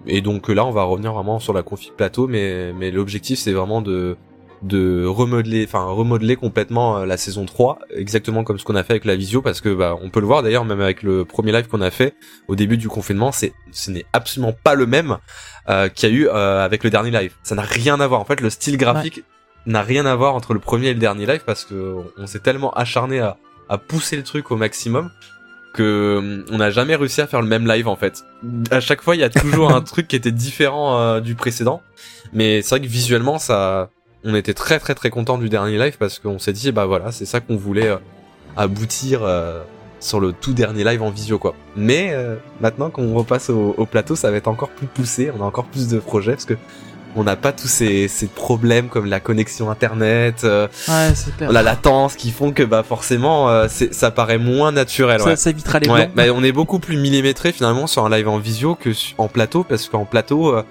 et donc là, on va revenir vraiment sur la config plateau, mais, mais l'objectif, c'est vraiment de, de remodeler, enfin remodeler complètement euh, la saison 3, exactement comme ce qu'on a fait avec la visio, parce que bah on peut le voir d'ailleurs même avec le premier live qu'on a fait au début du confinement, c'est ce n'est absolument pas le même euh, qu'il y a eu euh, avec le dernier live. Ça n'a rien à voir. En fait, le style graphique n'a rien à voir entre le premier et le dernier live parce que on s'est tellement acharné à, à pousser le truc au maximum que hum, on n'a jamais réussi à faire le même live en fait. À chaque fois, il y a toujours un truc qui était différent euh, du précédent, mais c'est vrai que visuellement, ça, on était très très très content du dernier live parce qu'on s'est dit bah voilà, c'est ça qu'on voulait euh, aboutir euh, sur le tout dernier live en visio quoi. Mais maintenant qu'on repasse au, au, plateau, ça va être encore plus poussé, on a encore plus de projets parce que on n'a pas tous ces, ces, problèmes comme la connexion internet, euh, la latence qui font que bah forcément euh, ça paraît moins naturel. Ça, ouais. ça évitera les ouais, bah, on est beaucoup plus millimétré finalement sur un live en visio que en plateau parce qu'en plateau euh,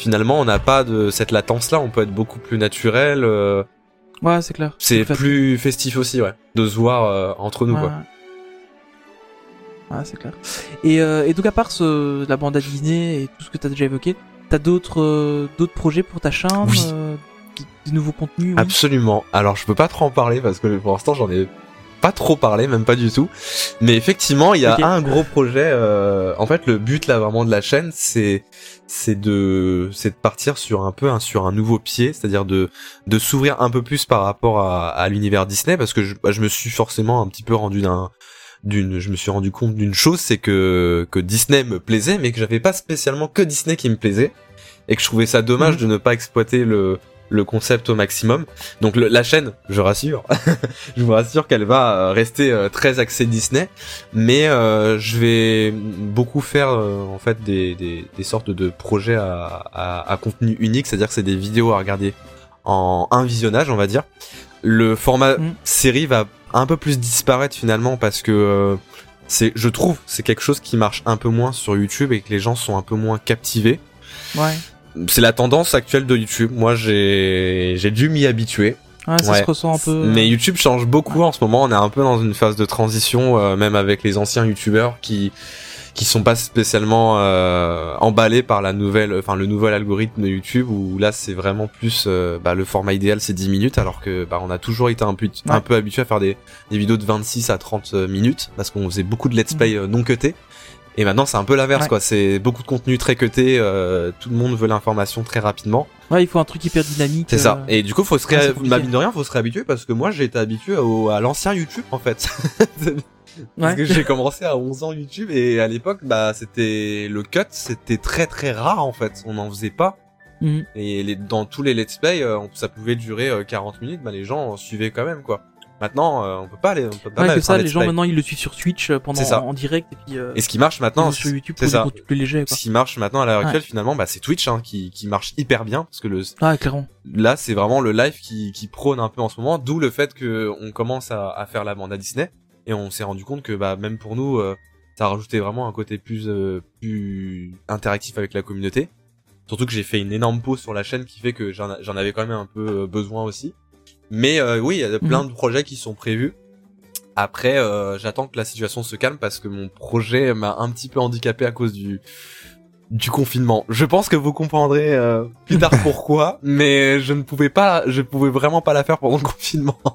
finalement on n'a pas de cette latence là, on peut être beaucoup plus naturel. Euh, ouais, c'est clair. C'est plus festif aussi, ouais, de se voir entre nous ouais. quoi. Ouais, c'est clair. Et, et donc à part ce, la bande à Disney et tout ce que tu as déjà évoqué, T'as d'autres euh, d'autres projets pour ta chaîne oui. euh, Des nouveaux contenus oui? Absolument. Alors je peux pas trop en parler parce que pour l'instant j'en ai pas trop parlé, même pas du tout. Mais effectivement, il y a okay. un gros projet. Euh, en fait, le but là vraiment de la chaîne, c'est c'est de c'est de partir sur un peu un, sur un nouveau pied, c'est-à-dire de de s'ouvrir un peu plus par rapport à, à l'univers Disney, parce que je, bah, je me suis forcément un petit peu rendu d'un d'une je me suis rendu compte d'une chose c'est que que Disney me plaisait mais que j'avais pas spécialement que Disney qui me plaisait et que je trouvais ça dommage mmh. de ne pas exploiter le le concept au maximum. Donc le, la chaîne, je rassure, je vous rassure qu'elle va rester euh, très axée Disney, mais euh, je vais beaucoup faire euh, en fait des, des, des, sortes de projets à, à, à contenu unique, c'est-à-dire que c'est des vidéos à regarder en un visionnage, on va dire. Le format mmh. série va un peu plus disparaître finalement parce que euh, c'est je trouve c'est quelque chose qui marche un peu moins sur YouTube et que les gens sont un peu moins captivés. Ouais. C'est la tendance actuelle de YouTube. Moi j'ai j'ai dû m'y habituer. Ouais, ça ouais. se ressent un peu. Mais YouTube change beaucoup en ce moment. On est un peu dans une phase de transition, euh, même avec les anciens YouTubeurs qui qui sont pas spécialement euh, emballés par la nouvelle, enfin le nouvel algorithme de YouTube où là c'est vraiment plus euh, bah, le format idéal c'est 10 minutes alors que bah, on a toujours été un peu, ouais. un peu habitué à faire des, des vidéos de 26 à 30 minutes parce qu'on faisait beaucoup de let's play mmh. non cutés Et maintenant, c'est un peu l'inverse, Ouais. quoi. C'est beaucoup de contenu très cuté. euh, tout le monde veut l'information très rapidement. Ouais, il faut un truc hyper dynamique. C'est ça. euh, Et du coup, faut se ré... bah, mine de rien, faut se réhabituer parce que moi, j'ai été habitué au... à l'ancien YouTube, en fait. Parce Ouais. que j'ai commencé à 11 ans YouTube et à l'époque, bah, c'était le cut, c'était très très rare en fait. On n'en faisait pas. Mhm. Et les... dans tous les let's play, euh, ça pouvait durer euh, 40 minutes, bah les gens suivaient quand même quoi. Maintenant, euh, on peut pas aller, on peut pas Ouais, que ça, les gens play. maintenant ils le suivent sur Twitch euh, pendant ça. en direct et puis euh, Et ce qui marche maintenant, sur YouTube c'est ça. plus légers. Quoi. Ce qui marche maintenant à l'heure actuelle, Ouais. finalement, bah, c'est Twitch hein, qui, qui marche hyper bien parce que le Ah, clairement. là, c'est vraiment le live qui, qui prône un peu en ce moment, d'où le fait que on commence à, à faire la bande à Disney et on s'est rendu compte que bah même pour nous, euh, ça a rajouté vraiment un côté plus euh, plus interactif avec la communauté. Surtout que j'ai fait une énorme pause sur la chaîne qui fait que j'en j'en avais quand même un peu euh, besoin aussi. Mais euh, oui, il y a plein de projets qui sont prévus. Après, euh, j'attends que la situation se calme parce que mon projet m'a un petit peu handicapé à cause du du confinement. Je pense que vous comprendrez euh, plus tard pourquoi, mais je ne pouvais pas, je pouvais vraiment pas la faire pendant le confinement.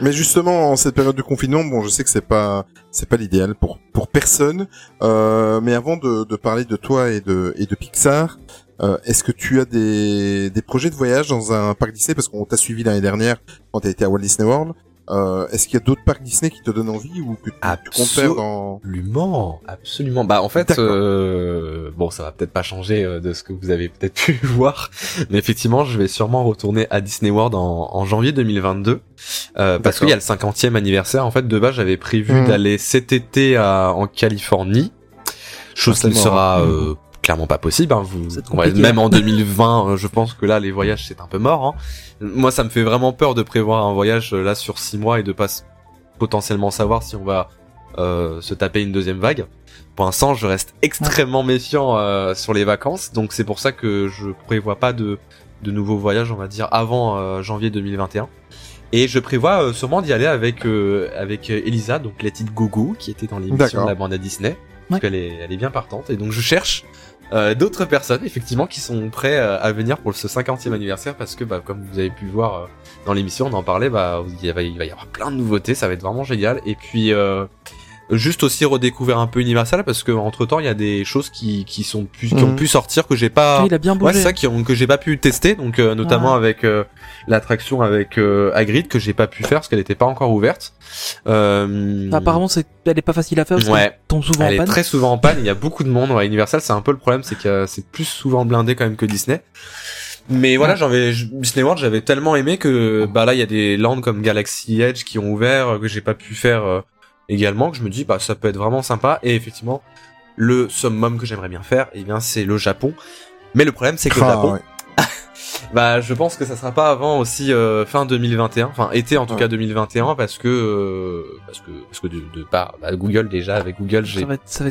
Mais justement, en cette période de confinement, bon, je sais que c'est pas, c'est pas l'idéal pour pour personne. Euh, mais avant de, de parler de toi et de et de Pixar, euh, est-ce que tu as des des projets de voyage dans un parc Disney? Parce qu'on t'a suivi l'année dernière quand t'as été à Walt Disney World. Euh, est-ce qu'il y a d'autres parcs Disney qui te donnent envie ou que tu, tu faire dans Absolument, absolument. Bah en fait, euh, bon, ça va peut-être pas changer euh, de ce que vous avez peut-être pu voir, mais effectivement, je vais sûrement retourner à Disney World en, en janvier 2022, euh, parce qu'il y a le 50e anniversaire. En fait, de base, j'avais prévu Mhm. d'aller cet été à, en Californie, chose qui ne sera euh, clairement pas possible. Hein. Vous, ouais, même en 2020, euh, je pense que là, les voyages c'est un peu mort. Hein. Moi, ça me fait vraiment peur de prévoir un voyage euh, là sur six mois et de pas potentiellement savoir si on va euh, se taper une deuxième vague. Pour l'instant, je reste extrêmement méfiant euh, sur les vacances, donc c'est pour ça que je prévois pas de, de nouveaux voyages, on va dire, avant euh, janvier 2021. Et je prévois sûrement d'y aller avec euh, avec Elisa, donc Let It Go Go, qui était dans l'émission de la bande à Disney. Ouais. Parce qu'elle est, elle est bien partante. Et donc je cherche euh, d'autres personnes, effectivement, qui sont prêts euh, à venir pour ce 50e anniversaire, parce que, bah, comme vous avez pu voir euh, dans l'émission, on en parlait, bah, il va, il va y avoir plein de nouveautés, ça va être vraiment génial. Et puis, juste aussi redécouvrir un peu Universal, parce que entre temps, il y a des choses qui, qui sont pu, qui ont Mhm. pu sortir que j'ai pas. Il a bien Ouais, bougé. ça qui ont, que j'ai pas pu tester, donc euh, notamment avec euh, l'attraction avec euh, Hagrid que j'ai pas pu faire parce qu'elle était pas encore ouverte. Euh, Apparemment, c'est, elle est pas facile à faire parce Ouais. qu'elle tombe souvent elle en est panne. très souvent en panne. Il y a beaucoup de monde. Ouais, Universal, c'est un peu le problème, c'est que euh, c'est plus souvent blindé quand même que Disney. Mais voilà, j'avais Disney World, j'avais tellement aimé que bah là, il y a des lands comme Galaxy Edge qui ont ouvert euh, que j'ai pas pu faire euh, également. Que je me dis bah ça peut être vraiment sympa. Et effectivement, le summum que j'aimerais bien faire, eh bien c'est le Japon. Mais le problème, c'est que le Ah, Japon, ouais. Bah, je pense que ça sera pas avant aussi euh, fin 2021, enfin été en tout Ouais. cas 2021 parce que euh, parce que parce que de, de part bah, Google déjà avec Google j'ai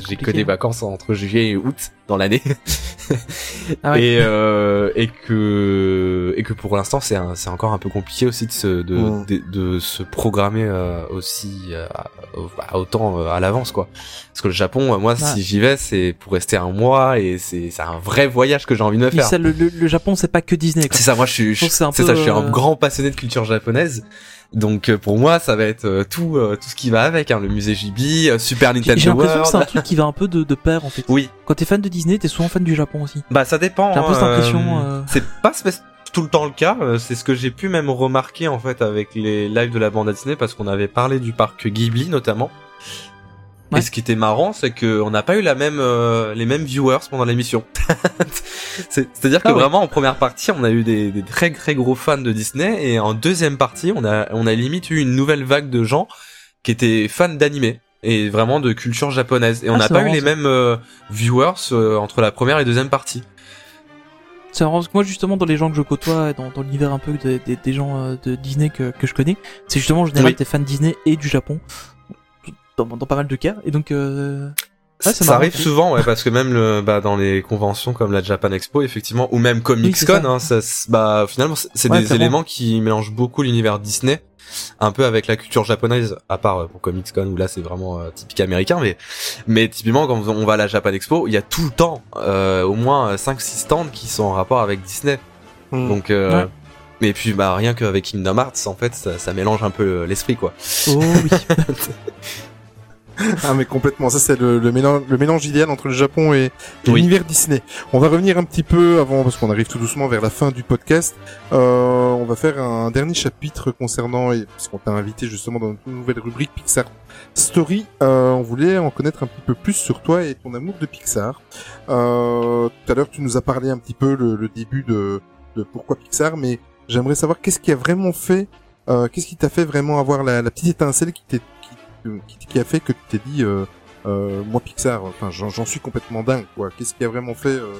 j'ai que des vacances entre juillet et août dans l'année Ah ouais. et euh, et que et que pour l'instant c'est c'est encore un peu compliqué aussi de se de Mm. de, de se programmer euh, aussi euh, à- à autant euh, à l'avance quoi parce que le Japon moi si j'y vais c'est pour rester un mois et c'est c'est un vrai voyage que j'ai envie de me faire ça, le, le, le Japon, c'est pas que Disney. C'est ça, moi je suis, Je un peu, ça, je suis un euh, grand passionné de culture japonaise. Donc euh, pour moi, ça va être euh, tout, tout ce qui va avec, hein, le musée Ghibli, Super Nintendo j'ai l'impression que c'est un truc qui va un peu de, de pair en fait. Oui, Quand t'es fan de Disney, t'es souvent fan du Japon aussi. bah ça dépend. J'ai un peu cette impression, euh, C'est pas tout le temps le cas. C'est ce que j'ai pu même remarquer en fait avec les lives de la bande à Disney parce qu'on avait parlé du parc Ghibli notamment. Ouais. Et ce qui était marrant, c'est que on n'a pas eu la même, euh, les mêmes viewers pendant l'émission. C'est- C'est-à-dire que Ah ouais. vraiment en première partie, on a eu des, des très très gros fans de Disney, et en deuxième partie, on a on a limite eu une nouvelle vague de gens qui étaient fans d'animé et vraiment de culture japonaise. Et on Ah, n'a pas eu les ça. mêmes euh, viewers euh, entre la première et deuxième partie. C'est marrant parce que moi justement dans les gens que je côtoie, dans, dans l'univers un peu des, des, des gens euh, de Disney que, que je connais, c'est justement en général Oui. des fans de Disney et du Japon. Dans, dans pas mal de cas. Et donc euh, Ouais, ça marrant, arrive souvent, ouais, parce que même le, bah, dans les conventions comme la Japan Expo, effectivement, ou même Oui, Comic Con, ça. hein, ça, bah, finalement, c'est Ouais, des éléments qui mélangent beaucoup l'univers Disney, un peu avec la culture japonaise, à part euh, pour Comic Con où là c'est vraiment euh, typique américain, mais, mais typiquement quand on va à la Japan Expo, il y a tout le temps, euh, au moins 5-6 stands qui sont en rapport avec Disney. Hmm. Donc, euh, Ouais. mais puis, bah, rien qu'avec Kingdom Hearts, en fait, ça, ça mélange un peu l'esprit, quoi. oh oui. ah mais complètement, ça c'est le, le, mélange, le mélange idéal entre le Japon et, l'univers Disney. On va revenir un petit peu avant, parce qu'on arrive tout doucement vers la fin du podcast. Euh, on va faire un dernier chapitre concernant, et parce qu'on t'a invité justement dans une nouvelle rubrique Pixar Story. Euh, on voulait en connaître un petit peu plus sur toi et ton amour de Pixar. Euh, tout à l'heure tu nous as parlé un petit peu le, le début de, de pourquoi Pixar, mais j'aimerais savoir qu'est-ce qui a vraiment fait, euh, qu'est-ce qui t'a fait vraiment avoir la, la petite étincelle qui t'est qui, qui, a fait que tu t'es dit, euh, euh, moi Pixar, enfin j'en suis complètement dingue quoi. Qu'est-ce qui a vraiment fait euh...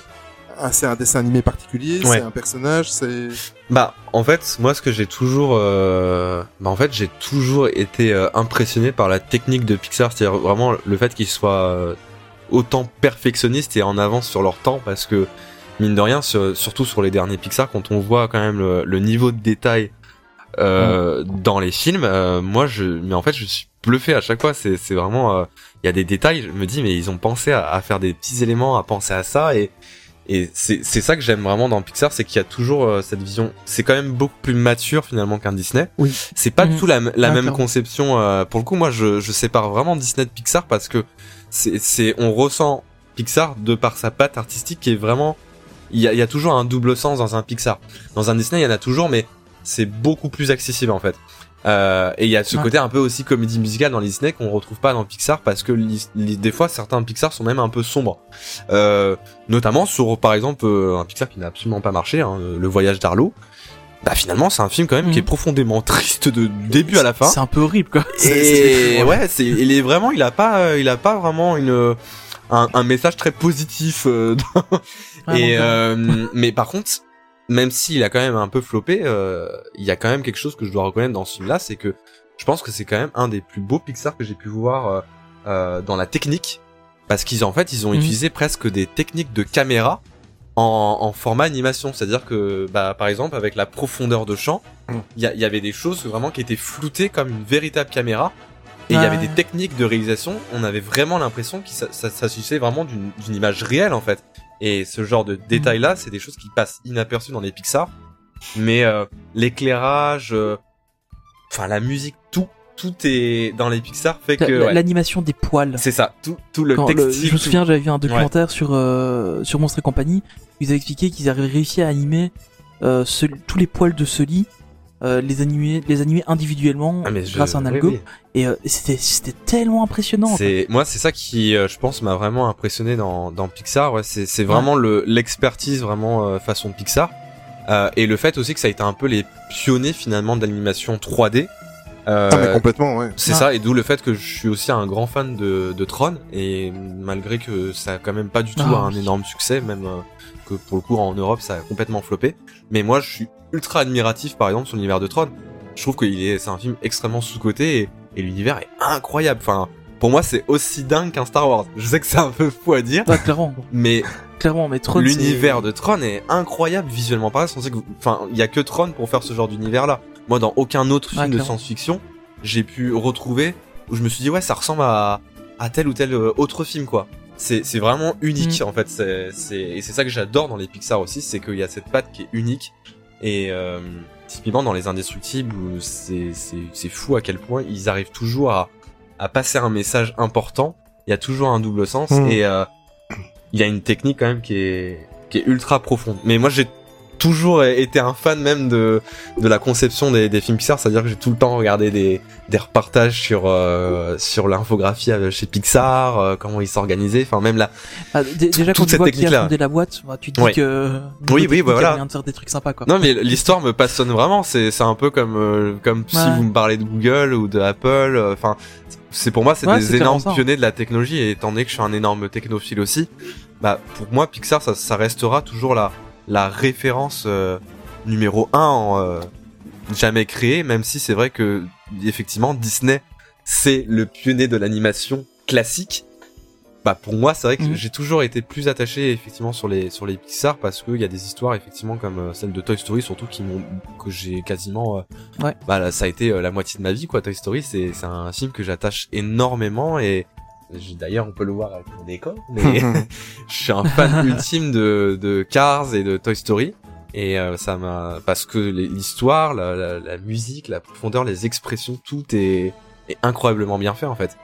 Ah, c'est un dessin animé particulier, c'est un personnage, c'est. Bah, en fait, moi, ce que j'ai toujours, euh... bah, en fait, j'ai toujours été euh, impressionné par la technique de Pixar, c'est-à-dire vraiment le fait qu'ils soient euh, autant perfectionnistes et en avance sur leur temps, parce que mine de rien, surtout sur les derniers Pixar, quand on voit quand même le, le niveau de détail mmh. dans les films, moi, je, mais en fait, je suis bluffé à chaque fois. C'est, c'est vraiment, il y a des détails. Je me dis, mais ils ont pensé à, à, faire des petits éléments, à penser à ça, et et c'est, c'est ça que j'aime vraiment dans Pixar, c'est qu'il y a toujours euh, cette vision. C'est quand même beaucoup plus mature finalement qu'un Disney. Oui. C'est pas du tout la, la même conception. Euh, pour le coup, moi, je, je sépare vraiment Disney de Pixar parce que c'est, c'est, on ressent Pixar de par sa patte artistique qui est vraiment. Il y a, il y a toujours un double sens dans un Pixar. Dans un Disney, il y en a toujours, mais c'est beaucoup plus accessible en fait. Euh, et il y a ce côté un peu aussi comédie musicale dans les Disney qu'on retrouve pas dans Pixar parce que des fois certains Pixar sont même un peu sombres. Euh, notamment sur par exemple euh, un Pixar qui n'a absolument pas marché, hein, Le Voyage d'Arlo. Bah finalement c'est un film quand même qui est mhm. profondément triste de début à la fin. C'est un peu horrible quoi. Et ouais, c'est il est vraiment il a pas euh, il a pas vraiment une un, un message très positif. Euh, et mais par contre même s'il a quand même un peu floppé, euh, il y a quand même quelque chose que je dois reconnaître dans ce film-là, c'est que je pense que c'est quand même un des plus beaux Pixar que j'ai pu voir euh, euh, dans la technique, parce qu'ils en fait ils ont mhm. utilisé presque des techniques de caméra en, en format animation, c'est-à-dire que bah, par exemple avec la profondeur de champ, mhm. il y, y, avait des choses vraiment qui étaient floutées comme une véritable caméra. Et il y avait des techniques de réalisation, on avait vraiment l'impression que ça, ça, ça vraiment d'une image réelle en fait. Et ce genre de détails là, c'est des choses qui passent inaperçues dans les Pixar. Mais euh, l'éclairage, euh, enfin la musique, tout, tout est dans les Pixar fait que l'animation des poils. C'est ça, tout, tout le textile. je me souviens, j'avais vu un documentaire sur euh, sur Monstre et compagnie. Ils avaient expliqué qu'ils avaient réussi à animer ce, tous les poils de Sully euh, les animer les animer individuellement ah, grâce à un algo. et euh, c'était c'était tellement impressionnant c'est moi c'est ça qui euh, je pense m'a vraiment impressionné dans dans Pixar ouais. C'est c'est vraiment le l'expertise vraiment façon Pixar. Et le fait aussi que ça a été un peu les pionniers finalement d'animation 3D ah mais complètement ouais. c'est ça et d'où le fait que je suis aussi un grand fan de de Tron et malgré que ça a quand même pas du tout ah, un énorme succès même que pour le coup en Europe ça a complètement floppé. Mais moi je suis ultra admiratif par exemple sur l'univers de Tron. Je trouve que est, c'est un film extrêmement sous-coté et, et l'univers est incroyable. Enfin, pour moi c'est aussi dingue qu'un Star Wars. Je sais que c'est un peu fou à dire. Ouais, clairement. Mais clairement, mais Tron. L'univers de Tron est incroyable visuellement pareil. On sait que, enfin, il y a que Tron pour faire ce genre d'univers là. Moi, dans aucun autre film de science-fiction, j'ai pu retrouver où je me suis dit ouais, ça ressemble à à tel ou tel euh, autre film quoi. C'est c'est vraiment unique mm. en fait. C'est c'est et c'est ça que j'adore dans les Pixar aussi, c'est qu'il y a cette patte qui est unique et euh, typiquement dans les indestructibles, c'est c'est fou à quel point ils arrivent toujours à à passer un message important. Il y a toujours un double sens mm. et euh, il y a une technique quand même qui est qui est ultra profonde. Mais moi j'ai toujours été un fan même de de la conception des, des films Pixar, c'est-à-dire que j'ai tout le temps regardé des des reportages sur euh, sur l'infographie euh, chez Pixar, euh, comment ils s'organisaient, enfin même là. Ah, déjà quand tu vois qui a fondé la boîte, bah, tu te dis que oui oui bah, voilà. de faire des trucs sympas quoi. Non mais l'histoire me passionne vraiment, c'est c'est un peu comme comme si vous me parlez de Google ou de Apple, enfin c'est pour moi c'est des énormes pionniers de la technologie et étant donné que je suis un énorme technophile aussi, bah pour moi Pixar ça ça restera toujours là la référence euh, numéro 1 en, euh, jamais créée, même si c'est vrai que effectivement Disney c'est le pionnier de l'animation classique. Bah pour moi c'est vrai que mhm. j'ai toujours été plus attaché effectivement sur les sur les Pixar parce qu'il y a des histoires effectivement comme euh, celle de Toy Story surtout qui m'ont que j'ai quasiment ouais. bah ça a été la moitié de ma vie quoi Toy Story c'est c'est un film que j'attache énormément et D'ailleurs, on peut le voir avec mon décor, mais je suis un fan ultime de, de Cars et de Toy Story. Et euh, ça m'a parce que l'histoire, la, la, la, musique, la profondeur, les expressions, tout est, est incroyablement bien fait en fait.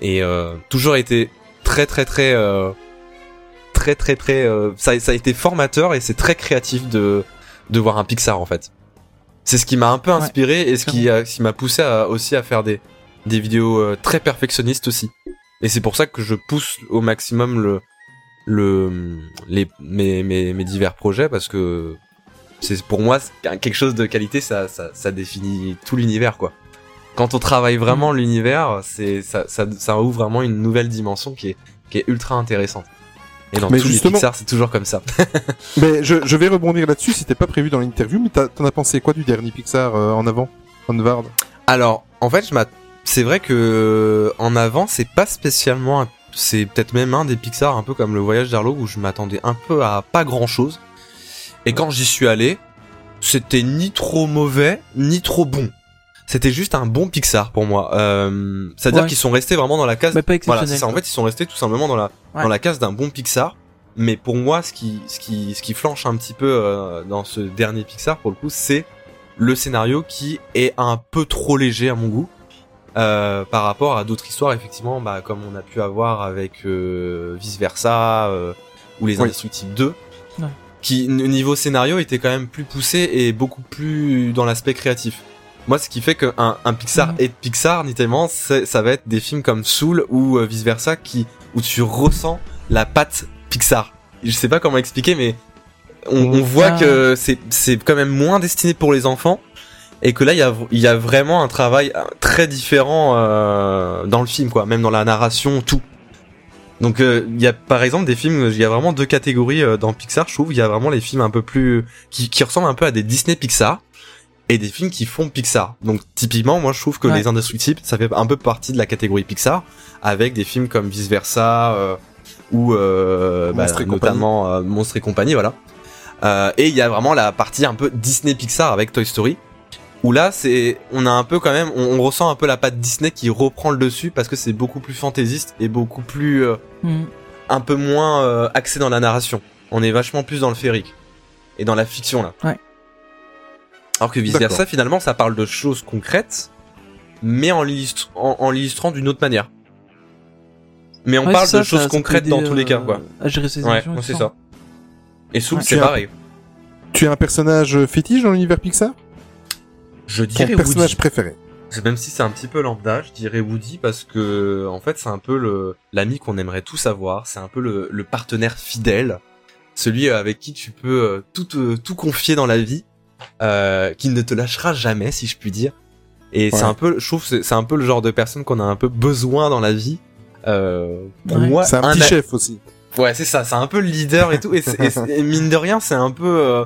et euh, toujours été très très très euh, très très très euh, ça, ça a été formateur et c'est très créatif de de voir un Pixar en fait. C'est ce qui m'a un peu inspiré et ce qui, a- ce qui m'a poussé à, aussi à faire des des vidéos euh, très perfectionnistes aussi. Et c'est pour ça que je pousse au maximum le le les mes mes, mes divers projets parce que c'est pour moi quelque chose de qualité ça ça, ça définit tout l'univers quoi. Quand on travaille vraiment l'univers, c'est ça, ça ça ouvre vraiment une nouvelle dimension qui est qui est ultra intéressante. Et dans Mais tous justement- les Pixar, c'est toujours comme ça. Mais je, je vais rebondir là-dessus, c'était pas prévu dans l'interview, mais t'en as pensé quoi du dernier Pixar euh, en avant Onward? Alors, en fait, je m'att- c'est vrai que en avant, c'est pas spécialement, c'est peut-être même un des Pixar un peu comme le Voyage d'Arlo où je m'attendais un peu à pas grand chose. Et quand j'y suis allé, c'était ni trop mauvais ni trop bon. C'était juste un bon Pixar pour moi. Euh, C'est-à-dire Ouais. qu'ils sont restés vraiment dans la case. Mais pas Voilà, ça. En fait, ils sont restés tout simplement dans la Ouais. dans la case d'un bon Pixar. Mais pour moi, ce qui ce qui ce qui flanche un petit peu euh, dans ce dernier Pixar pour le coup, c'est le scénario qui est un peu trop léger à mon goût euh, par rapport à d'autres histoires effectivement bah, comme on a pu avoir avec euh, vice versa euh, ou les Oui. indestructibles 2 Ouais. qui niveau scénario était quand même plus poussé et beaucoup plus dans l'aspect créatif moi ce qui fait qu'un un Pixar Mhm. et Pixar c'est- ça va être des films comme Soul ou euh, vice versa qui où tu ressens la patte Pixar je sais pas comment expliquer mais on, on voit Ah. que c'est c'est quand même moins destiné pour les enfants et que là il y a il y a vraiment un travail euh, très différent euh, dans le film quoi même dans la narration tout. Donc euh, il y a par exemple des films il y a vraiment deux catégories euh, dans Pixar je trouve. Il y a vraiment les films un peu plus qui, qui ressemblent un peu à des Disney Pixar et des films qui font Pixar. Donc typiquement moi je trouve que Ouais. les Indestructibles ça fait un peu partie de la catégorie Pixar avec des films comme vice versa euh, ou euh, bah, notamment Monstres et compagnie voilà. Euh, et il y a vraiment la partie un peu Disney Pixar avec Toy Story où là c'est on a un peu quand même on, on ressent un peu la patte Disney qui reprend le dessus parce que c'est beaucoup plus fantaisiste et beaucoup plus euh, Hmm. un peu moins euh, axé dans la narration. On est vachement plus dans le féerique et dans la fiction là. Ouais. alors que vice versa finalement ça parle de choses concrètes mais en l'illustr- en, en l'illustrant d'une autre manière. Mais on Ouais, parle de choses ça- ça peut concrètes dans tous les cas euh, quoi À gérer ses ouais c'est ça. et Soul Ouais. c'est pareil. Tu es un personnage fétiche dans l'univers Pixar? Je Ton dirais personnage Woody. préféré C'est même si c'est un petit peu lambda, je dirais Woody parce que en fait c'est un peu le l'ami qu'on aimerait tous avoir, c'est un peu le, le partenaire fidèle, celui avec qui tu peux euh, tout te- tout confier dans la vie, euh, qui ne te lâchera jamais si je puis dire. Et c'est un peu, je trouve c'est un peu le genre de personne qu'on a un peu besoin dans la vie. Euh, pour Ouais. moi, C'est un petit a- chef aussi. Ouais, c'est ça, c'est un peu le leader et tout. Et, mine de rien, c'est un peu, euh,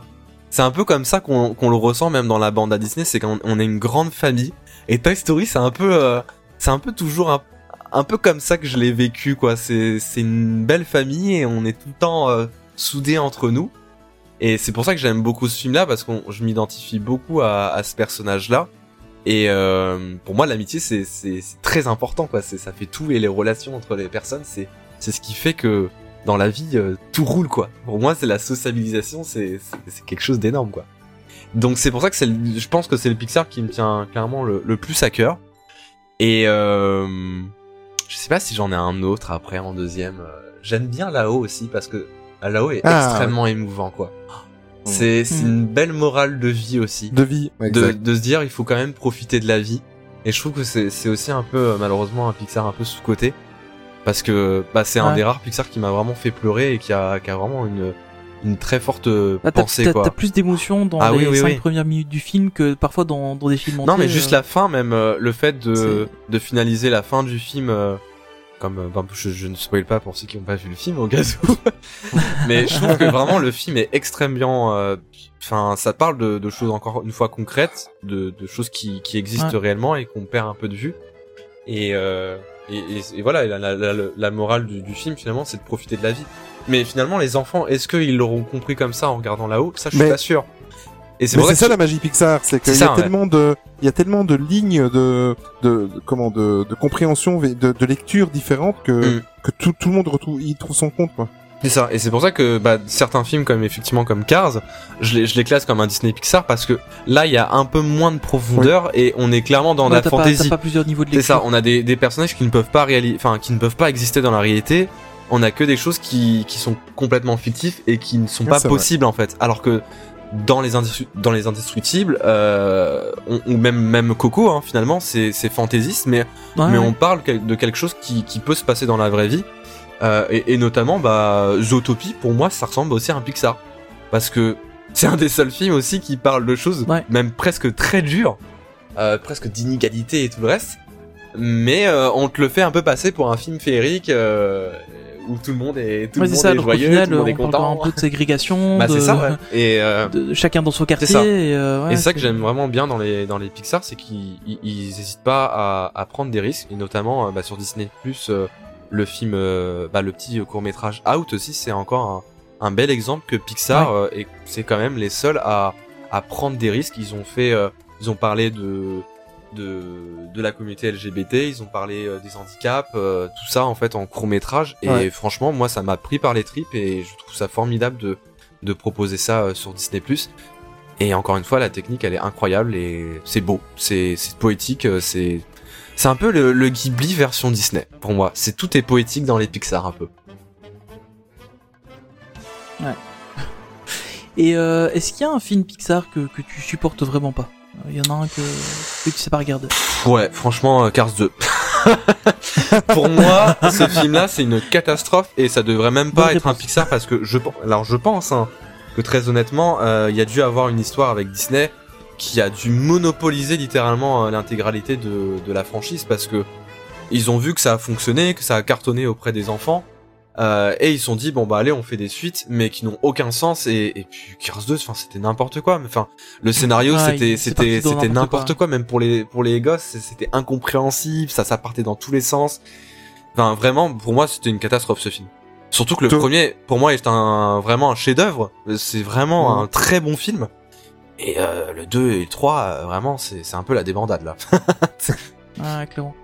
c'est un peu comme ça qu'on qu'on le ressent même dans la bande à Disney, c'est qu'on on est une grande famille. Et Toy Story, c'est un peu, euh, c'est un peu toujours un, un peu comme ça que je l'ai vécu, quoi. C'est une belle famille et on est tout le temps euh, soudés entre nous. Et c'est pour ça que j'aime beaucoup ce film-là parce que je m'identifie beaucoup à, à ce personnage-là. Et euh, pour moi, l'amitié, c'est très important, quoi. Ça fait tout et les relations entre les personnes, c'est c'est ce qui fait que dans la vie, euh, tout roule, quoi. Pour moi, c'est la sociabilisation, c'est quelque chose d'énorme, quoi. Donc c'est pour ça que c'est, je pense que c'est le Pixar qui me tient clairement le, le plus à cœur. Et euh, je sais pas si j'en ai un autre après en deuxième. J'aime bien là-haut aussi parce que là-haut est Ah. extrêmement émouvant, quoi. C'est c'est Mm. une belle morale de vie aussi De vie. de, de se dire il faut quand même profiter de la vie et je trouve que c'est aussi un peu malheureusement un Pixar un peu sous côté parce que bah c'est un des rares Pixar qui m'a vraiment fait pleurer et qui a, qui a vraiment une une très forte euh, t'as- pensée t'as- plus d'émotions dans Ah les oui, oui, cinq oui. premières minutes du film que parfois dans, dans des films entiers. non mais juste euh, la fin même euh, le fait de de finaliser la fin du film euh, comme ben, je, je ne spoil pas pour ceux qui n'ont pas vu le film au cas où mais je trouve que vraiment le film est extrêmement euh, enfin ça parle de, de choses encore une fois concrètes de, de choses qui, qui existent Ouais. réellement et qu'on perd un peu de vue et euh, et, et- et voilà la, la, la, la morale du, du film finalement c'est de profiter de la vie mais finalement les enfants est-ce qu'ils l'auront compris comme ça en regardant là-haut? Ça je suis Mais- pas sûr et c'est Mais pour c'est ça la magie Pixar, c'est qu'il y a ça, ouais. tellement de, il y a tellement de lignes de, de, de- comment, de, de compréhension, de, de lecture différentes que, Mm. que tout, tout le monde retrouve, y trouve son compte, quoi. C'est ça, et c'est pour ça que bah, certains films comme effectivement comme Cars, je les, je les classe comme un Disney Pixar parce que là il y a un peu moins de profondeur et on est clairement dans Ouais, la t'as pas- plusieurs niveaux de C'est ça, on a des, des personnages qui ne peuvent pas réaliser, enfin qui ne peuvent pas exister dans la réalité. On a que des choses qui, qui sont complètement fictives et qui ne sont Ouais, pas vrai. possibles en fait. Alors que dans les dans les indestructibles, euh, on- ou même même Coco, hein, finalement, c'est c'est fantaisiste, mais Ouais, mais on parle de quelque chose qui, qui peut se passer dans la vraie vie. Euh, et, et notamment, bah, Zootopie, pour moi, ça ressemble aussi à un Pixar. Parce que c'est un des seuls films aussi qui parle de choses Ouais. même presque très dures, euh, presque d'inégalité et tout le reste. Mais euh, on te le fait un peu passer pour un film féerique euh, où tout le monde est, tout Ouais, le c'est monde ça, est joyeux, final, tout le monde est on parle content. un peu de ségrégation, Bah, de, c'est ça, ouais. Et, euh, de- chacun dans son quartier. ça. Et, euh, ouais, et ça que j'aime vraiment bien dans les dans les Pixar, c'est qu'ils ils, ils hésitent pas à, à prendre des risques, et notamment euh, bah, sur Disney Plus, le film, euh, bah, le petit court métrage Out aussi, c'est encore un, un bel exemple que Pixar euh, et c'est quand même les seuls à à prendre des risques. Ils ont fait, euh, ils ont parlé de de de la communauté LGBT, ils ont parlé euh, des handicaps, euh, tout ça en fait en court métrage. Et Ouais. franchement, moi, ça m'a pris par les tripes et je trouve ça formidable de de proposer ça euh, sur Disney. Et encore une fois, la technique, elle est incroyable et c'est beau, c'est poétique, euh, c'est c'est un peu le, le Ghibli version Disney pour moi. C'est tout est poétique dans les Pixar un peu. Et euh, est-ce qu'il y a un film Pixar que, que tu supportes vraiment pas? Il y en a un que, que tu sais pas regarder. Ouais, franchement, euh, Cars 2. Pour moi, ce film-là, c'est une catastrophe et ça devrait même pas Bonne être un. Pixar parce que je pense, alors je pense hein, que très honnêtement, euh, il y a dû avoir une histoire avec Disney qui a dû monopoliser littéralement euh, l'intégralité de, de la franchise parce que ils ont vu que ça a fonctionné, que ça a cartonné auprès des enfants. euh, et ils se sont dit bon bah allez on fait des suites mais qui n'ont aucun sens et, et puis Cars 2 enfin c'était n'importe quoi mais enfin le scénario Ouais, c'était c'était c'était n'importe quoi. quoi. même pour les pour les gosses c'était incompréhensible ça ça partait dans tous les sens enfin vraiment pour moi c'était une catastrophe ce film surtout que le premier pour moi est un vraiment un chef d'œuvre c'est vraiment Mhm. un très bon film et euh, le 2 et le 3 euh, vraiment c'est c'est un peu la débandade là Ah, clairement.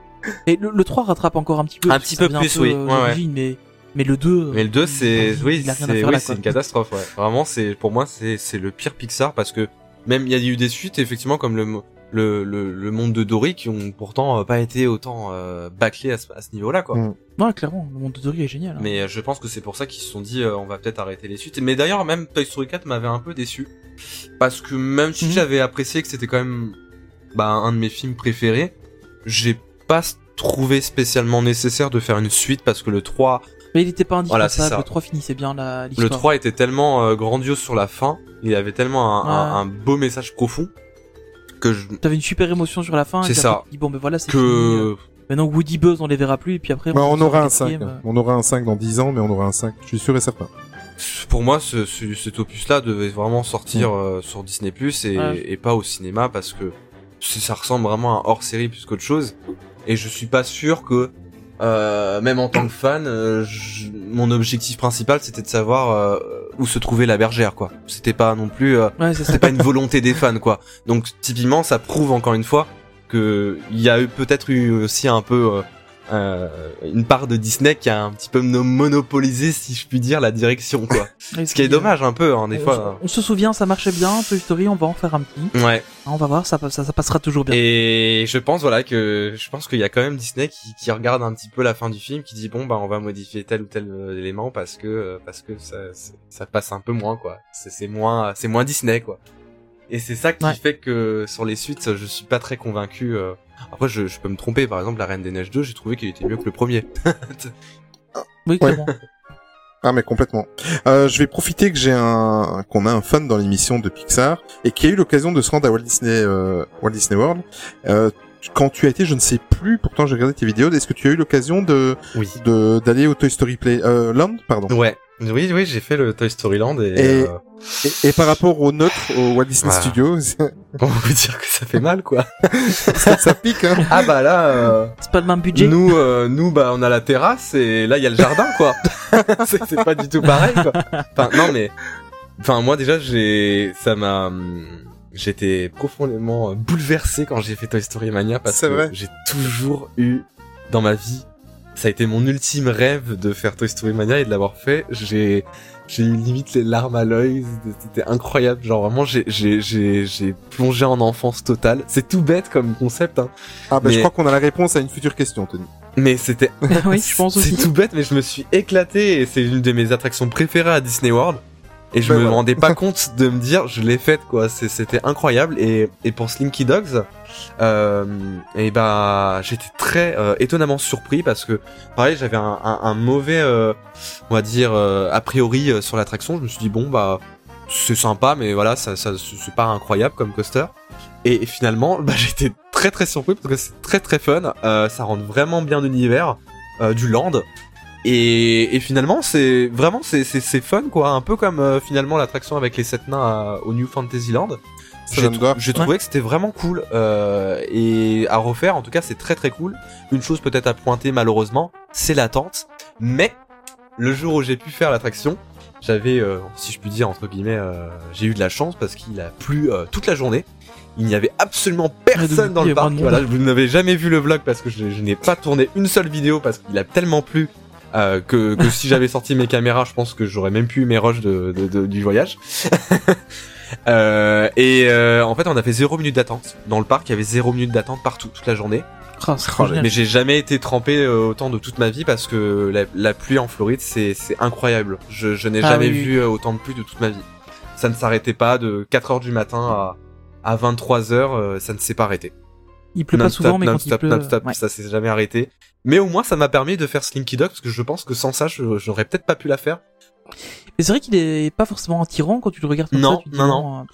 Et le, le 3 rattrape encore un petit peu. Un petit peu plus, peu, oui. euh, Ouais, ouais. Mais, mais le 2. Mais le 2 c'est oui, c'est oui, une catastrophe ouais. Vraiment c'est pour moi c'est c'est le pire Pixar parce que même il y a eu des suites effectivement comme le le, le, le monde de Dory qui ont pourtant euh, pas été autant euh, bâclés à ce, à ce niveau-là quoi. Mm. Ouais, clairement, le monde de Dory est génial. hein. Mais euh, je pense que c'est pour ça qu'ils se sont dit euh, on va peut-être arrêter les suites. Mais d'ailleurs même Toy Story 4 m'avait un peu déçu parce que même si Mhm. j'avais apprécié que c'était quand même bah, un de mes films préférés, j'ai pas trouvé spécialement nécessaire de faire une suite parce que le 3 Mais il était pas Voilà, indispensable. ça. le 3 finissait bien la, Le l'histoire. 3 était tellement euh, grandiose sur la fin, il avait tellement un, un beau message profond que je T'avais une super émotion sur la fin. C'est ça. dis, bon, ben voilà, c'est fini. euh, que Maintenant, Woody Buzz, on les verra plus. Et puis après, Bah, on sort aura le un 5. quatrième, euh. On aura un 5 dans 10 ans, mais on aura un 5. Je suis sûr et certain. pour moi ce, ce- cet opus là devait vraiment sortir euh, sur Disney Plus et, Ouais. et pas au cinéma parce que c'est- ça ressemble vraiment à un hors série plus qu'autre chose et je suis pas sûr que euh, même en tant que fan euh, je- mon objectif principal c'était de savoir euh, où se trouvait la bergère quoi c'était pas non plus euh, Ouais, c'était pas une volonté des fans quoi. Donc typiquement ça prouve encore une fois que il y a eu peut-être eu aussi un peu euh, euh, une part de Disney qui a un petit peu mono- monopolisé si je puis dire la direction quoi. Ce qui est dommage un peu hein, des on, fois. on se souvient, ça marchait bien. Toy Story, on va en faire un petit. Ouais. On va voir, ça, ça, ça passera toujours bien. Et je pense voilà que je pense qu'il y a quand même Disney qui, qui regarde un petit peu la fin du film qui dit bon bah on va modifier tel ou tel euh, élément parce que euh, parce que ça ça passe un peu moins quoi. C'est c'est moins c'est moins Disney quoi. Et c'est ça qui Ouais. fait que sur les suites je suis pas très convaincu. euh. Après je, je peux me tromper par exemple la Reine des Neiges 2 j'ai trouvé qu'il était mieux que le premier. Oui, clairement. Ah mais complètement. Euh, je vais profiter que j'ai un qu'on a un fan dans l'émission de Pixar et qui a eu l'occasion de se rendre à Walt Disney euh, Walt Disney World. Euh, quand tu as été, je ne sais plus. Pourtant, j'ai regardé tes vidéos. Est-ce que tu as eu l'occasion de Oui. de d'aller au Toy Story Play euh, Land, pardon? Ouais. Oui oui j'ai fait le Toy Story Land et, Et- euh, Et, et par rapport au nôtre, au Walt Disney Voilà. Studios, on peut dire que ça fait mal quoi. ça, ça pique. Hein. Ah bah là. euh, C'est pas le même budget. Nous, euh, nous, bah, on a la terrasse et là, il y a le jardin, quoi. c'est c'est pas du tout pareil, quoi. Enfin, non, mais, enfin, moi déjà, j'ai, ça m'a, hum, j'étais profondément euh, bouleversé quand j'ai fait Toy Story Mania parce que vrai. j'ai toujours eu dans ma vie ça a été mon ultime rêve de faire Toy Story Mania et de l'avoir fait. J'ai j'ai eu limite les larmes à l'œil, c'était incroyable. Genre vraiment, j'ai j'ai j'ai j'ai plongé en enfance totale. C'est tout bête comme concept. Hein. Ah bah je crois qu'on a la réponse à une future question, Tony. Mais c'était oui, je pense aussi. C'est tout bête, mais je me suis éclaté et c'est une de mes attractions préférées à Disney World. Et je Ben me voilà. rendais pas compte de me dire, je l'ai faite quoi. C'était incroyable. Et, et pour Slinky Dogs, euh, et bah j'étais très euh, étonnamment surpris parce que pareil j'avais un, un, un mauvais, euh, on va dire euh, a priori euh, sur l'attraction. Je me suis dit bon bah c'est sympa, mais voilà ça, ça c'est pas incroyable comme coaster. Et finalement, bah, j'étais très très surpris parce que c'est très très fun. Euh, ça rentre vraiment bien l'univers euh, du land. Et, et finalement, c'est vraiment c'est c'est c'est fun quoi, un peu comme euh, finalement l'attraction avec les sept nains à- au New Fantasyland. J'ai trou- trouvé que c'était vraiment cool euh, et à refaire. En tout cas, c'est très très cool. Une chose peut-être à pointer malheureusement, c'est l'attente. Mais le jour où j'ai pu faire l'attraction, j'avais, euh, si je puis dire entre guillemets, euh, j'ai eu de la chance parce qu'il a plu euh, toute la journée. Il n'y avait absolument personne dans le parc. Voilà, vous n'avez jamais vu le vlog parce que je, je n'ai pas tourné une seule vidéo parce qu'il a tellement plu euh, que, que si j'avais sorti mes caméras, je pense que j'aurais même plus mes rushs de, de- de- du voyage. Euh, et euh, en fait, on a fait zéro minute d'attente. Dans le parc, il y avait zéro minute d'attente partout, toute la journée. Ah. Mais j'ai jamais été trempé euh, autant de toute ma vie parce que la, la pluie en Floride, c'est c'est incroyable. Je, je n'ai Ah jamais oui, vu euh, autant de pluie de toute ma vie. Ça ne s'arrêtait pas de 4 heures du matin à, à 23 heures, euh, ça ne s'est pas arrêté. Il pleut pas souvent, mais quand il pleut, non-stop, ouais. ça s'est jamais arrêté. Mais au moins, ça m'a permis de faire Slinky Dog parce que je pense que sans ça, je- j'aurais peut-être pas pu la faire. Mais c'est vrai qu'il est pas forcément attirant quand tu le regardes comme Non, ça. tu dis, non, bon, euh,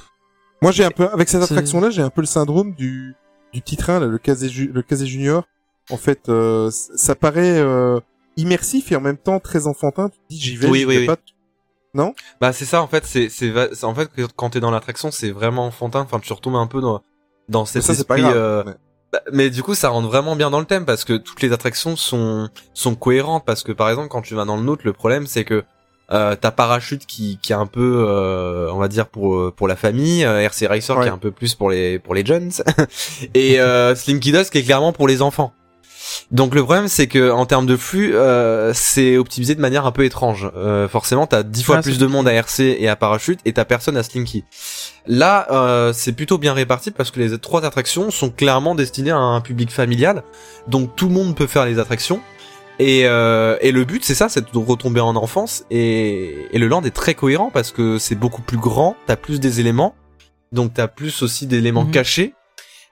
Moi, j'ai un peu, avec cette attraction-là, j'ai un peu le syndrome du, du petit train, là, le Casé, Ju- le Casé Junior. En fait, euh, ça paraît euh, immersif et en même temps très enfantin. Tu te dis, j'y vais, Oui, j'y oui, vais oui. pas. Non? Bah c'est ça en fait, c'est c'est en fait quand t'es dans l'attraction, c'est vraiment enfantin. Enfin, tu retombes un peu dans dans cet Ça, c'est pas esprit. grave. euh, mais- mais du coup, ça rentre vraiment bien dans le thème parce que toutes les attractions sont sont cohérentes. Parce que par exemple, quand tu vas dans le nôtre, le problème c'est que euh, t'as parachute qui qui est un peu, euh, on va dire pour pour la famille, euh, RC Racer qui est un peu plus pour les pour les jeunes, et euh, Slinky Dogs qui est clairement pour les enfants. Donc le problème c'est que en termes de flux, euh, c'est optimisé de manière un peu étrange. Euh, forcément, t'as dix fois Ah, plus de monde à RC et à parachute et t'as personne à Slinky. Là, euh, c'est plutôt bien réparti parce que les trois attractions sont clairement destinées à un public familial, donc tout le monde peut faire les attractions. Et, euh, et le but, c'est ça, c'est de retomber en enfance. Et, et le land est très cohérent parce que c'est beaucoup plus grand, t'as plus des éléments, donc t'as plus aussi d'éléments Mhm. cachés.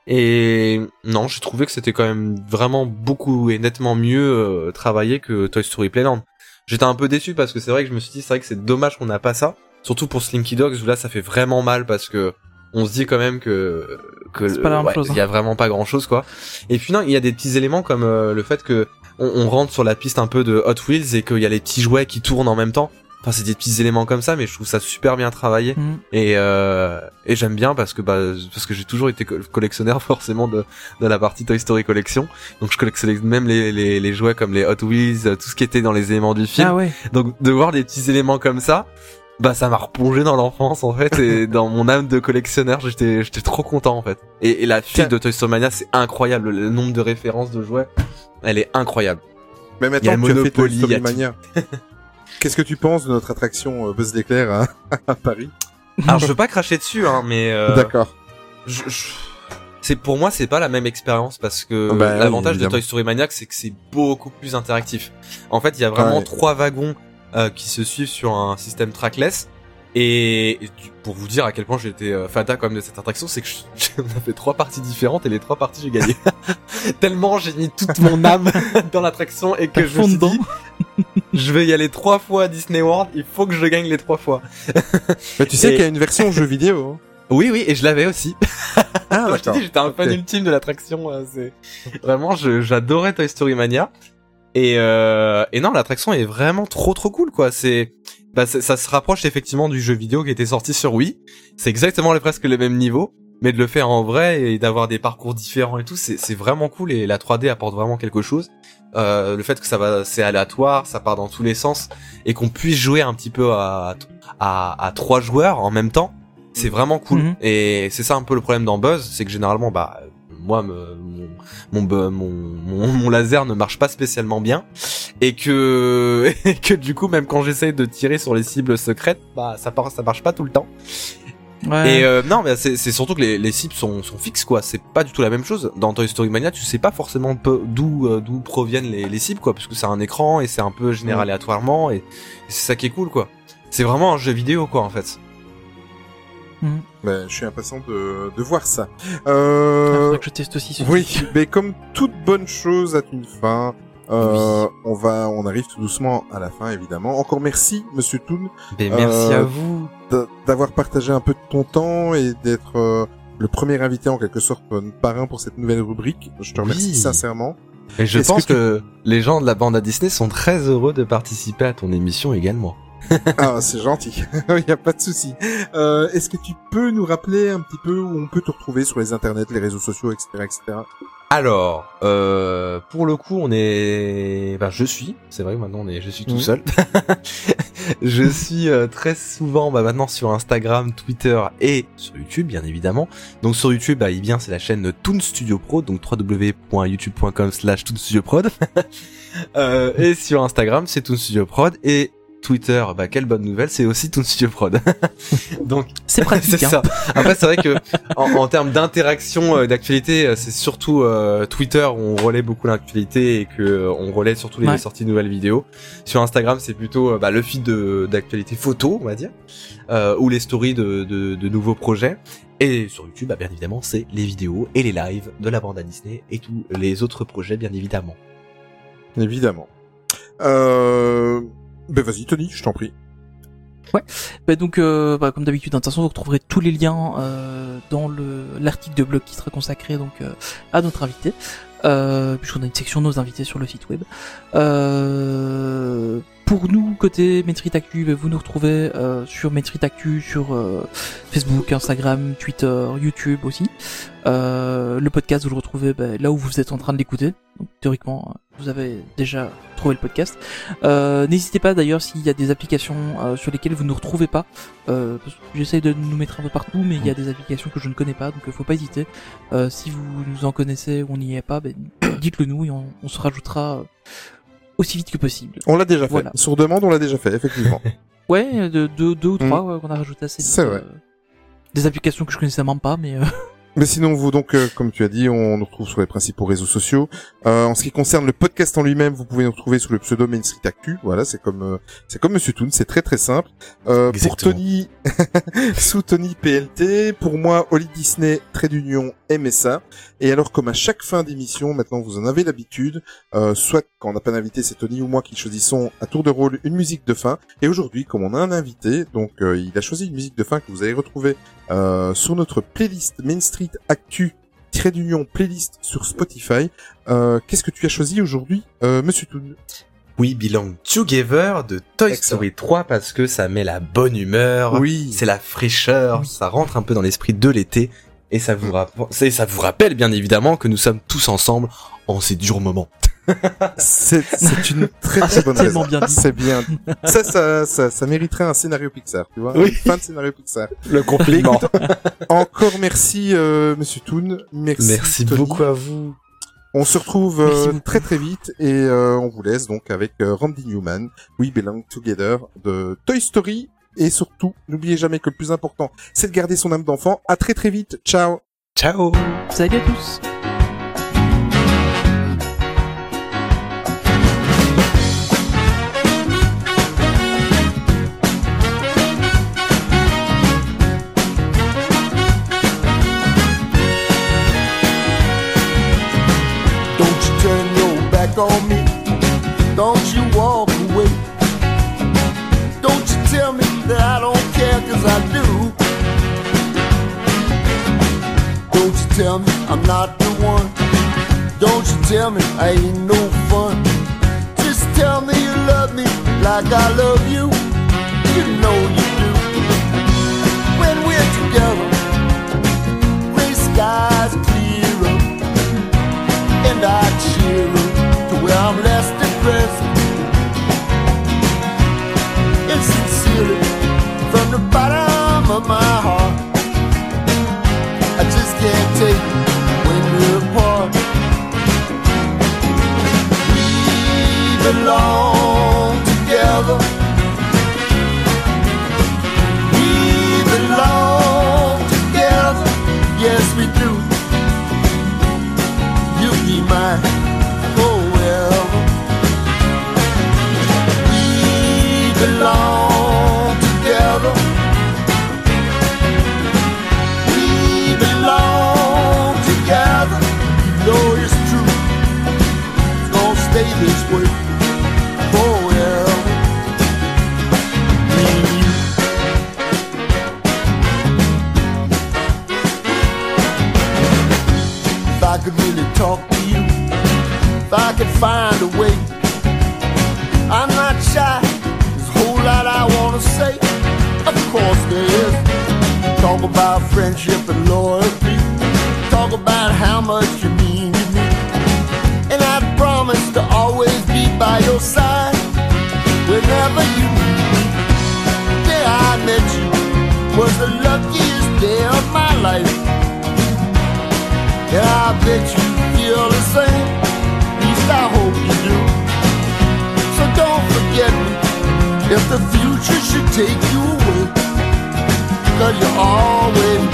Et non, j'ai trouvé que c'était quand même vraiment beaucoup et nettement mieux euh, travaillé que Toy Story Playland. J'étais un peu déçu parce que c'est vrai que je me suis dit c'est vrai que c'est dommage qu'on n'a pas ça, surtout pour Slinky Dogs où là ça fait vraiment mal parce que on se dit quand même que que ouais, hein. il y a vraiment pas grand chose quoi. Et puis non, il y a des petits éléments comme euh, le fait que on, on rentre sur la piste un peu de Hot Wheels et qu'il y a les petits jouets qui tournent en même temps. Enfin, c'est des petits éléments comme ça, mais je trouve ça super bien travaillé. Mhm. Et, euh, et j'aime bien parce que bah parce que j'ai toujours été co- collectionneur forcément de, de la partie Toy Story collection. Donc je collectionnais même les, les, les jouets comme les Hot Wheels, euh, tout ce qui était dans les éléments du film. Ah ouais. Donc de voir des petits éléments comme ça, bah ça m'a replongé dans l'enfance en fait et dans mon âme de collectionneur, j'étais j'étais trop content en fait. Et, et la file de Toy Story Mania, c'est incroyable, le nombre de références de jouets, elle est incroyable. Mais Il y a maintenant Monopoly, il y a Story Mania, qu'est-ce que tu penses de notre attraction euh, Buzz l'éclair à, à Paris? Alors je veux pas cracher dessus hein, mais euh, D'accord. je- je- c'est pour moi c'est pas la même expérience parce que Ah bah oui, l'avantage de. Toy Story Maniac c'est que c'est beaucoup plus interactif. En fait, il y a vraiment Ouais. trois wagons euh, qui se suivent sur un système trackless. Et, pour vous dire à quel point j'étais euh, fata comme de cette attraction, c'est que je- on a fait trois parties différentes et les trois parties j'ai gagné. Tellement j'ai mis toute mon âme dans l'attraction et que je me fond suis dedans. dit, je vais y aller trois fois à Disney World, il faut que je gagne les trois fois. Mais tu sais Et- qu'il y a une version jeu vidéo. hein. Oui, oui, et je l'avais aussi. Ah, Comme je te dis, j'étais un fan ultime de l'attraction. euh, C'est vraiment, j'adorais Toy Story Mania. Et, euh, et non, l'attraction est vraiment trop trop cool, quoi. C'est, bah, ça se rapproche effectivement du jeu vidéo qui était sorti sur Wii. C'est exactement les- presque le même niveau, mais de le faire en vrai et d'avoir des parcours différents et tout, c'est c'est vraiment cool. Et la 3D apporte vraiment quelque chose. Euh, le fait que ça va, c'est aléatoire, ça part dans tous les sens, et qu'on puisse jouer un petit peu à, à, à trois joueurs en même temps, c'est vraiment cool. Mhm. Et c'est ça un peu le problème dans Buzz, c'est que généralement, bah, moi me, mon, mon, mon, mon, laser ne marche pas spécialement bien et que et que du coup même quand j'essaye de tirer sur les cibles secrètes, bah ça ça marche pas tout le temps. Ouais. Et euh, non, mais c'est surtout que les, les cibles sont, sont fixes quoi. C'est pas du tout la même chose. Dans Toy Story Mania, tu sais pas forcément d'où euh, d'où proviennent les, les cibles quoi, parce que c'est un écran et c'est un peu généré aléatoirement et, c'est ça qui est cool quoi. C'est vraiment un jeu vidéo quoi en fait. Mm. Ben, je suis impatient de, de voir ça. Euh... que je teste aussi. Oui, mais comme toute bonne chose a une fin, euh, on va, on arrive tout doucement à la fin, évidemment. Encore merci, Monsieur Toon. Ben, merci à vous d'avoir partagé un peu de ton temps et d'être euh, le premier invité en quelque sorte euh, parrain pour cette nouvelle rubrique. Je te remercie sincèrement. Et je pense que, les gens de la bande à Disney sont très heureux de participer à ton émission également. ah, c'est gentil. Il n'y a pas de souci. Euh, Est-ce que tu peux nous rappeler un petit peu où on peut te retrouver sur les internets, les réseaux sociaux, etc., etc. Alors, euh, pour le coup, on est, ben, je suis, c'est vrai, maintenant on est, je suis tout seul. je suis euh, très souvent, bah, maintenant sur Instagram, Twitter et sur YouTube, bien évidemment. Donc sur YouTube, bah, bien, c'est la chaîne Toon Studio Pro, donc www.youtube.com/slash Toon Studio Prod. euh, et sur Instagram, c'est Toon Studio Prod et Twitter, bah quelle bonne nouvelle, c'est aussi Toon Studio Prod. Donc c'est pratique. c'est hein. ça. Après c'est vrai que en, en termes d'interaction, euh, d'actualité, euh, c'est surtout euh, Twitter où on relaie beaucoup l'actualité et que on relaie surtout les sorties de nouvelles vidéos. Sur Instagram, c'est plutôt bah, le feed d'actualité photo, on va dire, ou les stories de, de, de, nouveaux projets. Et sur YouTube, bah, bien évidemment, c'est les vidéos et les lives de la bande à Disney et tous les autres projets, bien évidemment. Évidemment. Euh ben vas-y Tony, je t'en prie. Ouais. Bah donc, euh, bah, comme d'habitude, de toute façon, vous retrouverez tous les liens euh, dans le l'article de blog qui sera consacré donc euh, à notre invité. Puisqu'on a une section de nos invités sur le site web. Pour nous, côté Metrit Actu, bah, vous nous retrouvez sur Metrit Actu, sur Facebook, Instagram, Twitter, YouTube aussi. Le podcast, vous le retrouvez là où vous êtes en train de l'écouter. Théoriquement, vous avez déjà trouvé le podcast. Euh, N'hésitez pas d'ailleurs s'il y a des applications euh, sur lesquelles vous ne retrouvez pas. Euh, J'essaye de nous mettre un peu partout, mais il y a des applications que je ne connais pas, donc il faut pas hésiter. Euh, si vous nous en connaissez ou on n'y est pas, ben, dites-le nous et on, on, se rajoutera aussi vite que possible. On l'a déjà fait. Sur demande, on l'a déjà fait, effectivement. ouais, de deux, deux ou trois mm. qu'on a rajouté assez vite. C'est vrai. Euh, des applications que je connaissais même pas, mais. Mais sinon, vous donc, euh, comme tu as dit, on nous retrouve sur les principaux réseaux sociaux. Euh, en ce qui concerne le podcast en lui-même, vous pouvez nous retrouver sous le pseudo Main Street Actu. Voilà, c'est comme euh, c'est comme Monsieur Toon, c'est très très simple. Euh, pour Tony, sous Tony PLT. Pour moi, Oli Disney, trait d'union MSA. Et alors, comme à chaque fin d'émission, maintenant vous en avez l'habitude, euh, soit quand on n'a pas d'invité, c'est Tony ou moi qui choisissons à tour de rôle une musique de fin. Et aujourd'hui, comme on a un invité, donc il a choisi une musique de fin que vous allez retrouver sur notre playlist Main Street Actu trait d'union playlist sur Spotify. Euh, Qu'est-ce que tu as choisi aujourd'hui, euh, Monsieur Toon? Oui, Belong Together de Toy Story 3 parce que ça met la bonne humeur, oui. c'est la fraîcheur, ça rentre un peu dans l'esprit de l'été et ça vous, mm. ça vous rappelle bien évidemment que nous sommes tous ensemble en ces durs moments. c'est une très très bonne raison. C'est bien. Ça, ça, ça, ça, mériterait un scénario Pixar, tu vois. Oui. Fin de scénario Pixar. Le compliment. Encore merci, euh, Monsieur Toon. Merci. Merci beaucoup à vous. On se retrouve euh, très très vite et euh, on vous laisse donc avec euh, Randy Newman, We Belong Together de Toy Story. Et surtout, n'oubliez jamais que le plus important, c'est de garder son âme d'enfant. À très très vite. Ciao. Ciao. Salut à tous. on me. That I don't care, cause I do. Don't you tell me I'm not the one. Don't you tell me I ain't no fun. Just tell me you love me like I love you. You know you do. When we're together, gray skies clear and I cheer up to where I'm less depressed. And sincerely, the bottom of my heart. I just can't take when we're apart. We belong. Talk to you, if I could find a way, I'm not shy. There's a whole lot I wanna say. Of course there is. Talk about friendship and loyalty. Talk about how much you mean to me. And I promise to always be by your side whenever you need me. The Day I met you was the luckiest day of my life. And I bet you feel the same. At least I hope you do. So don't forget me if the future should take you away. Cause you'll always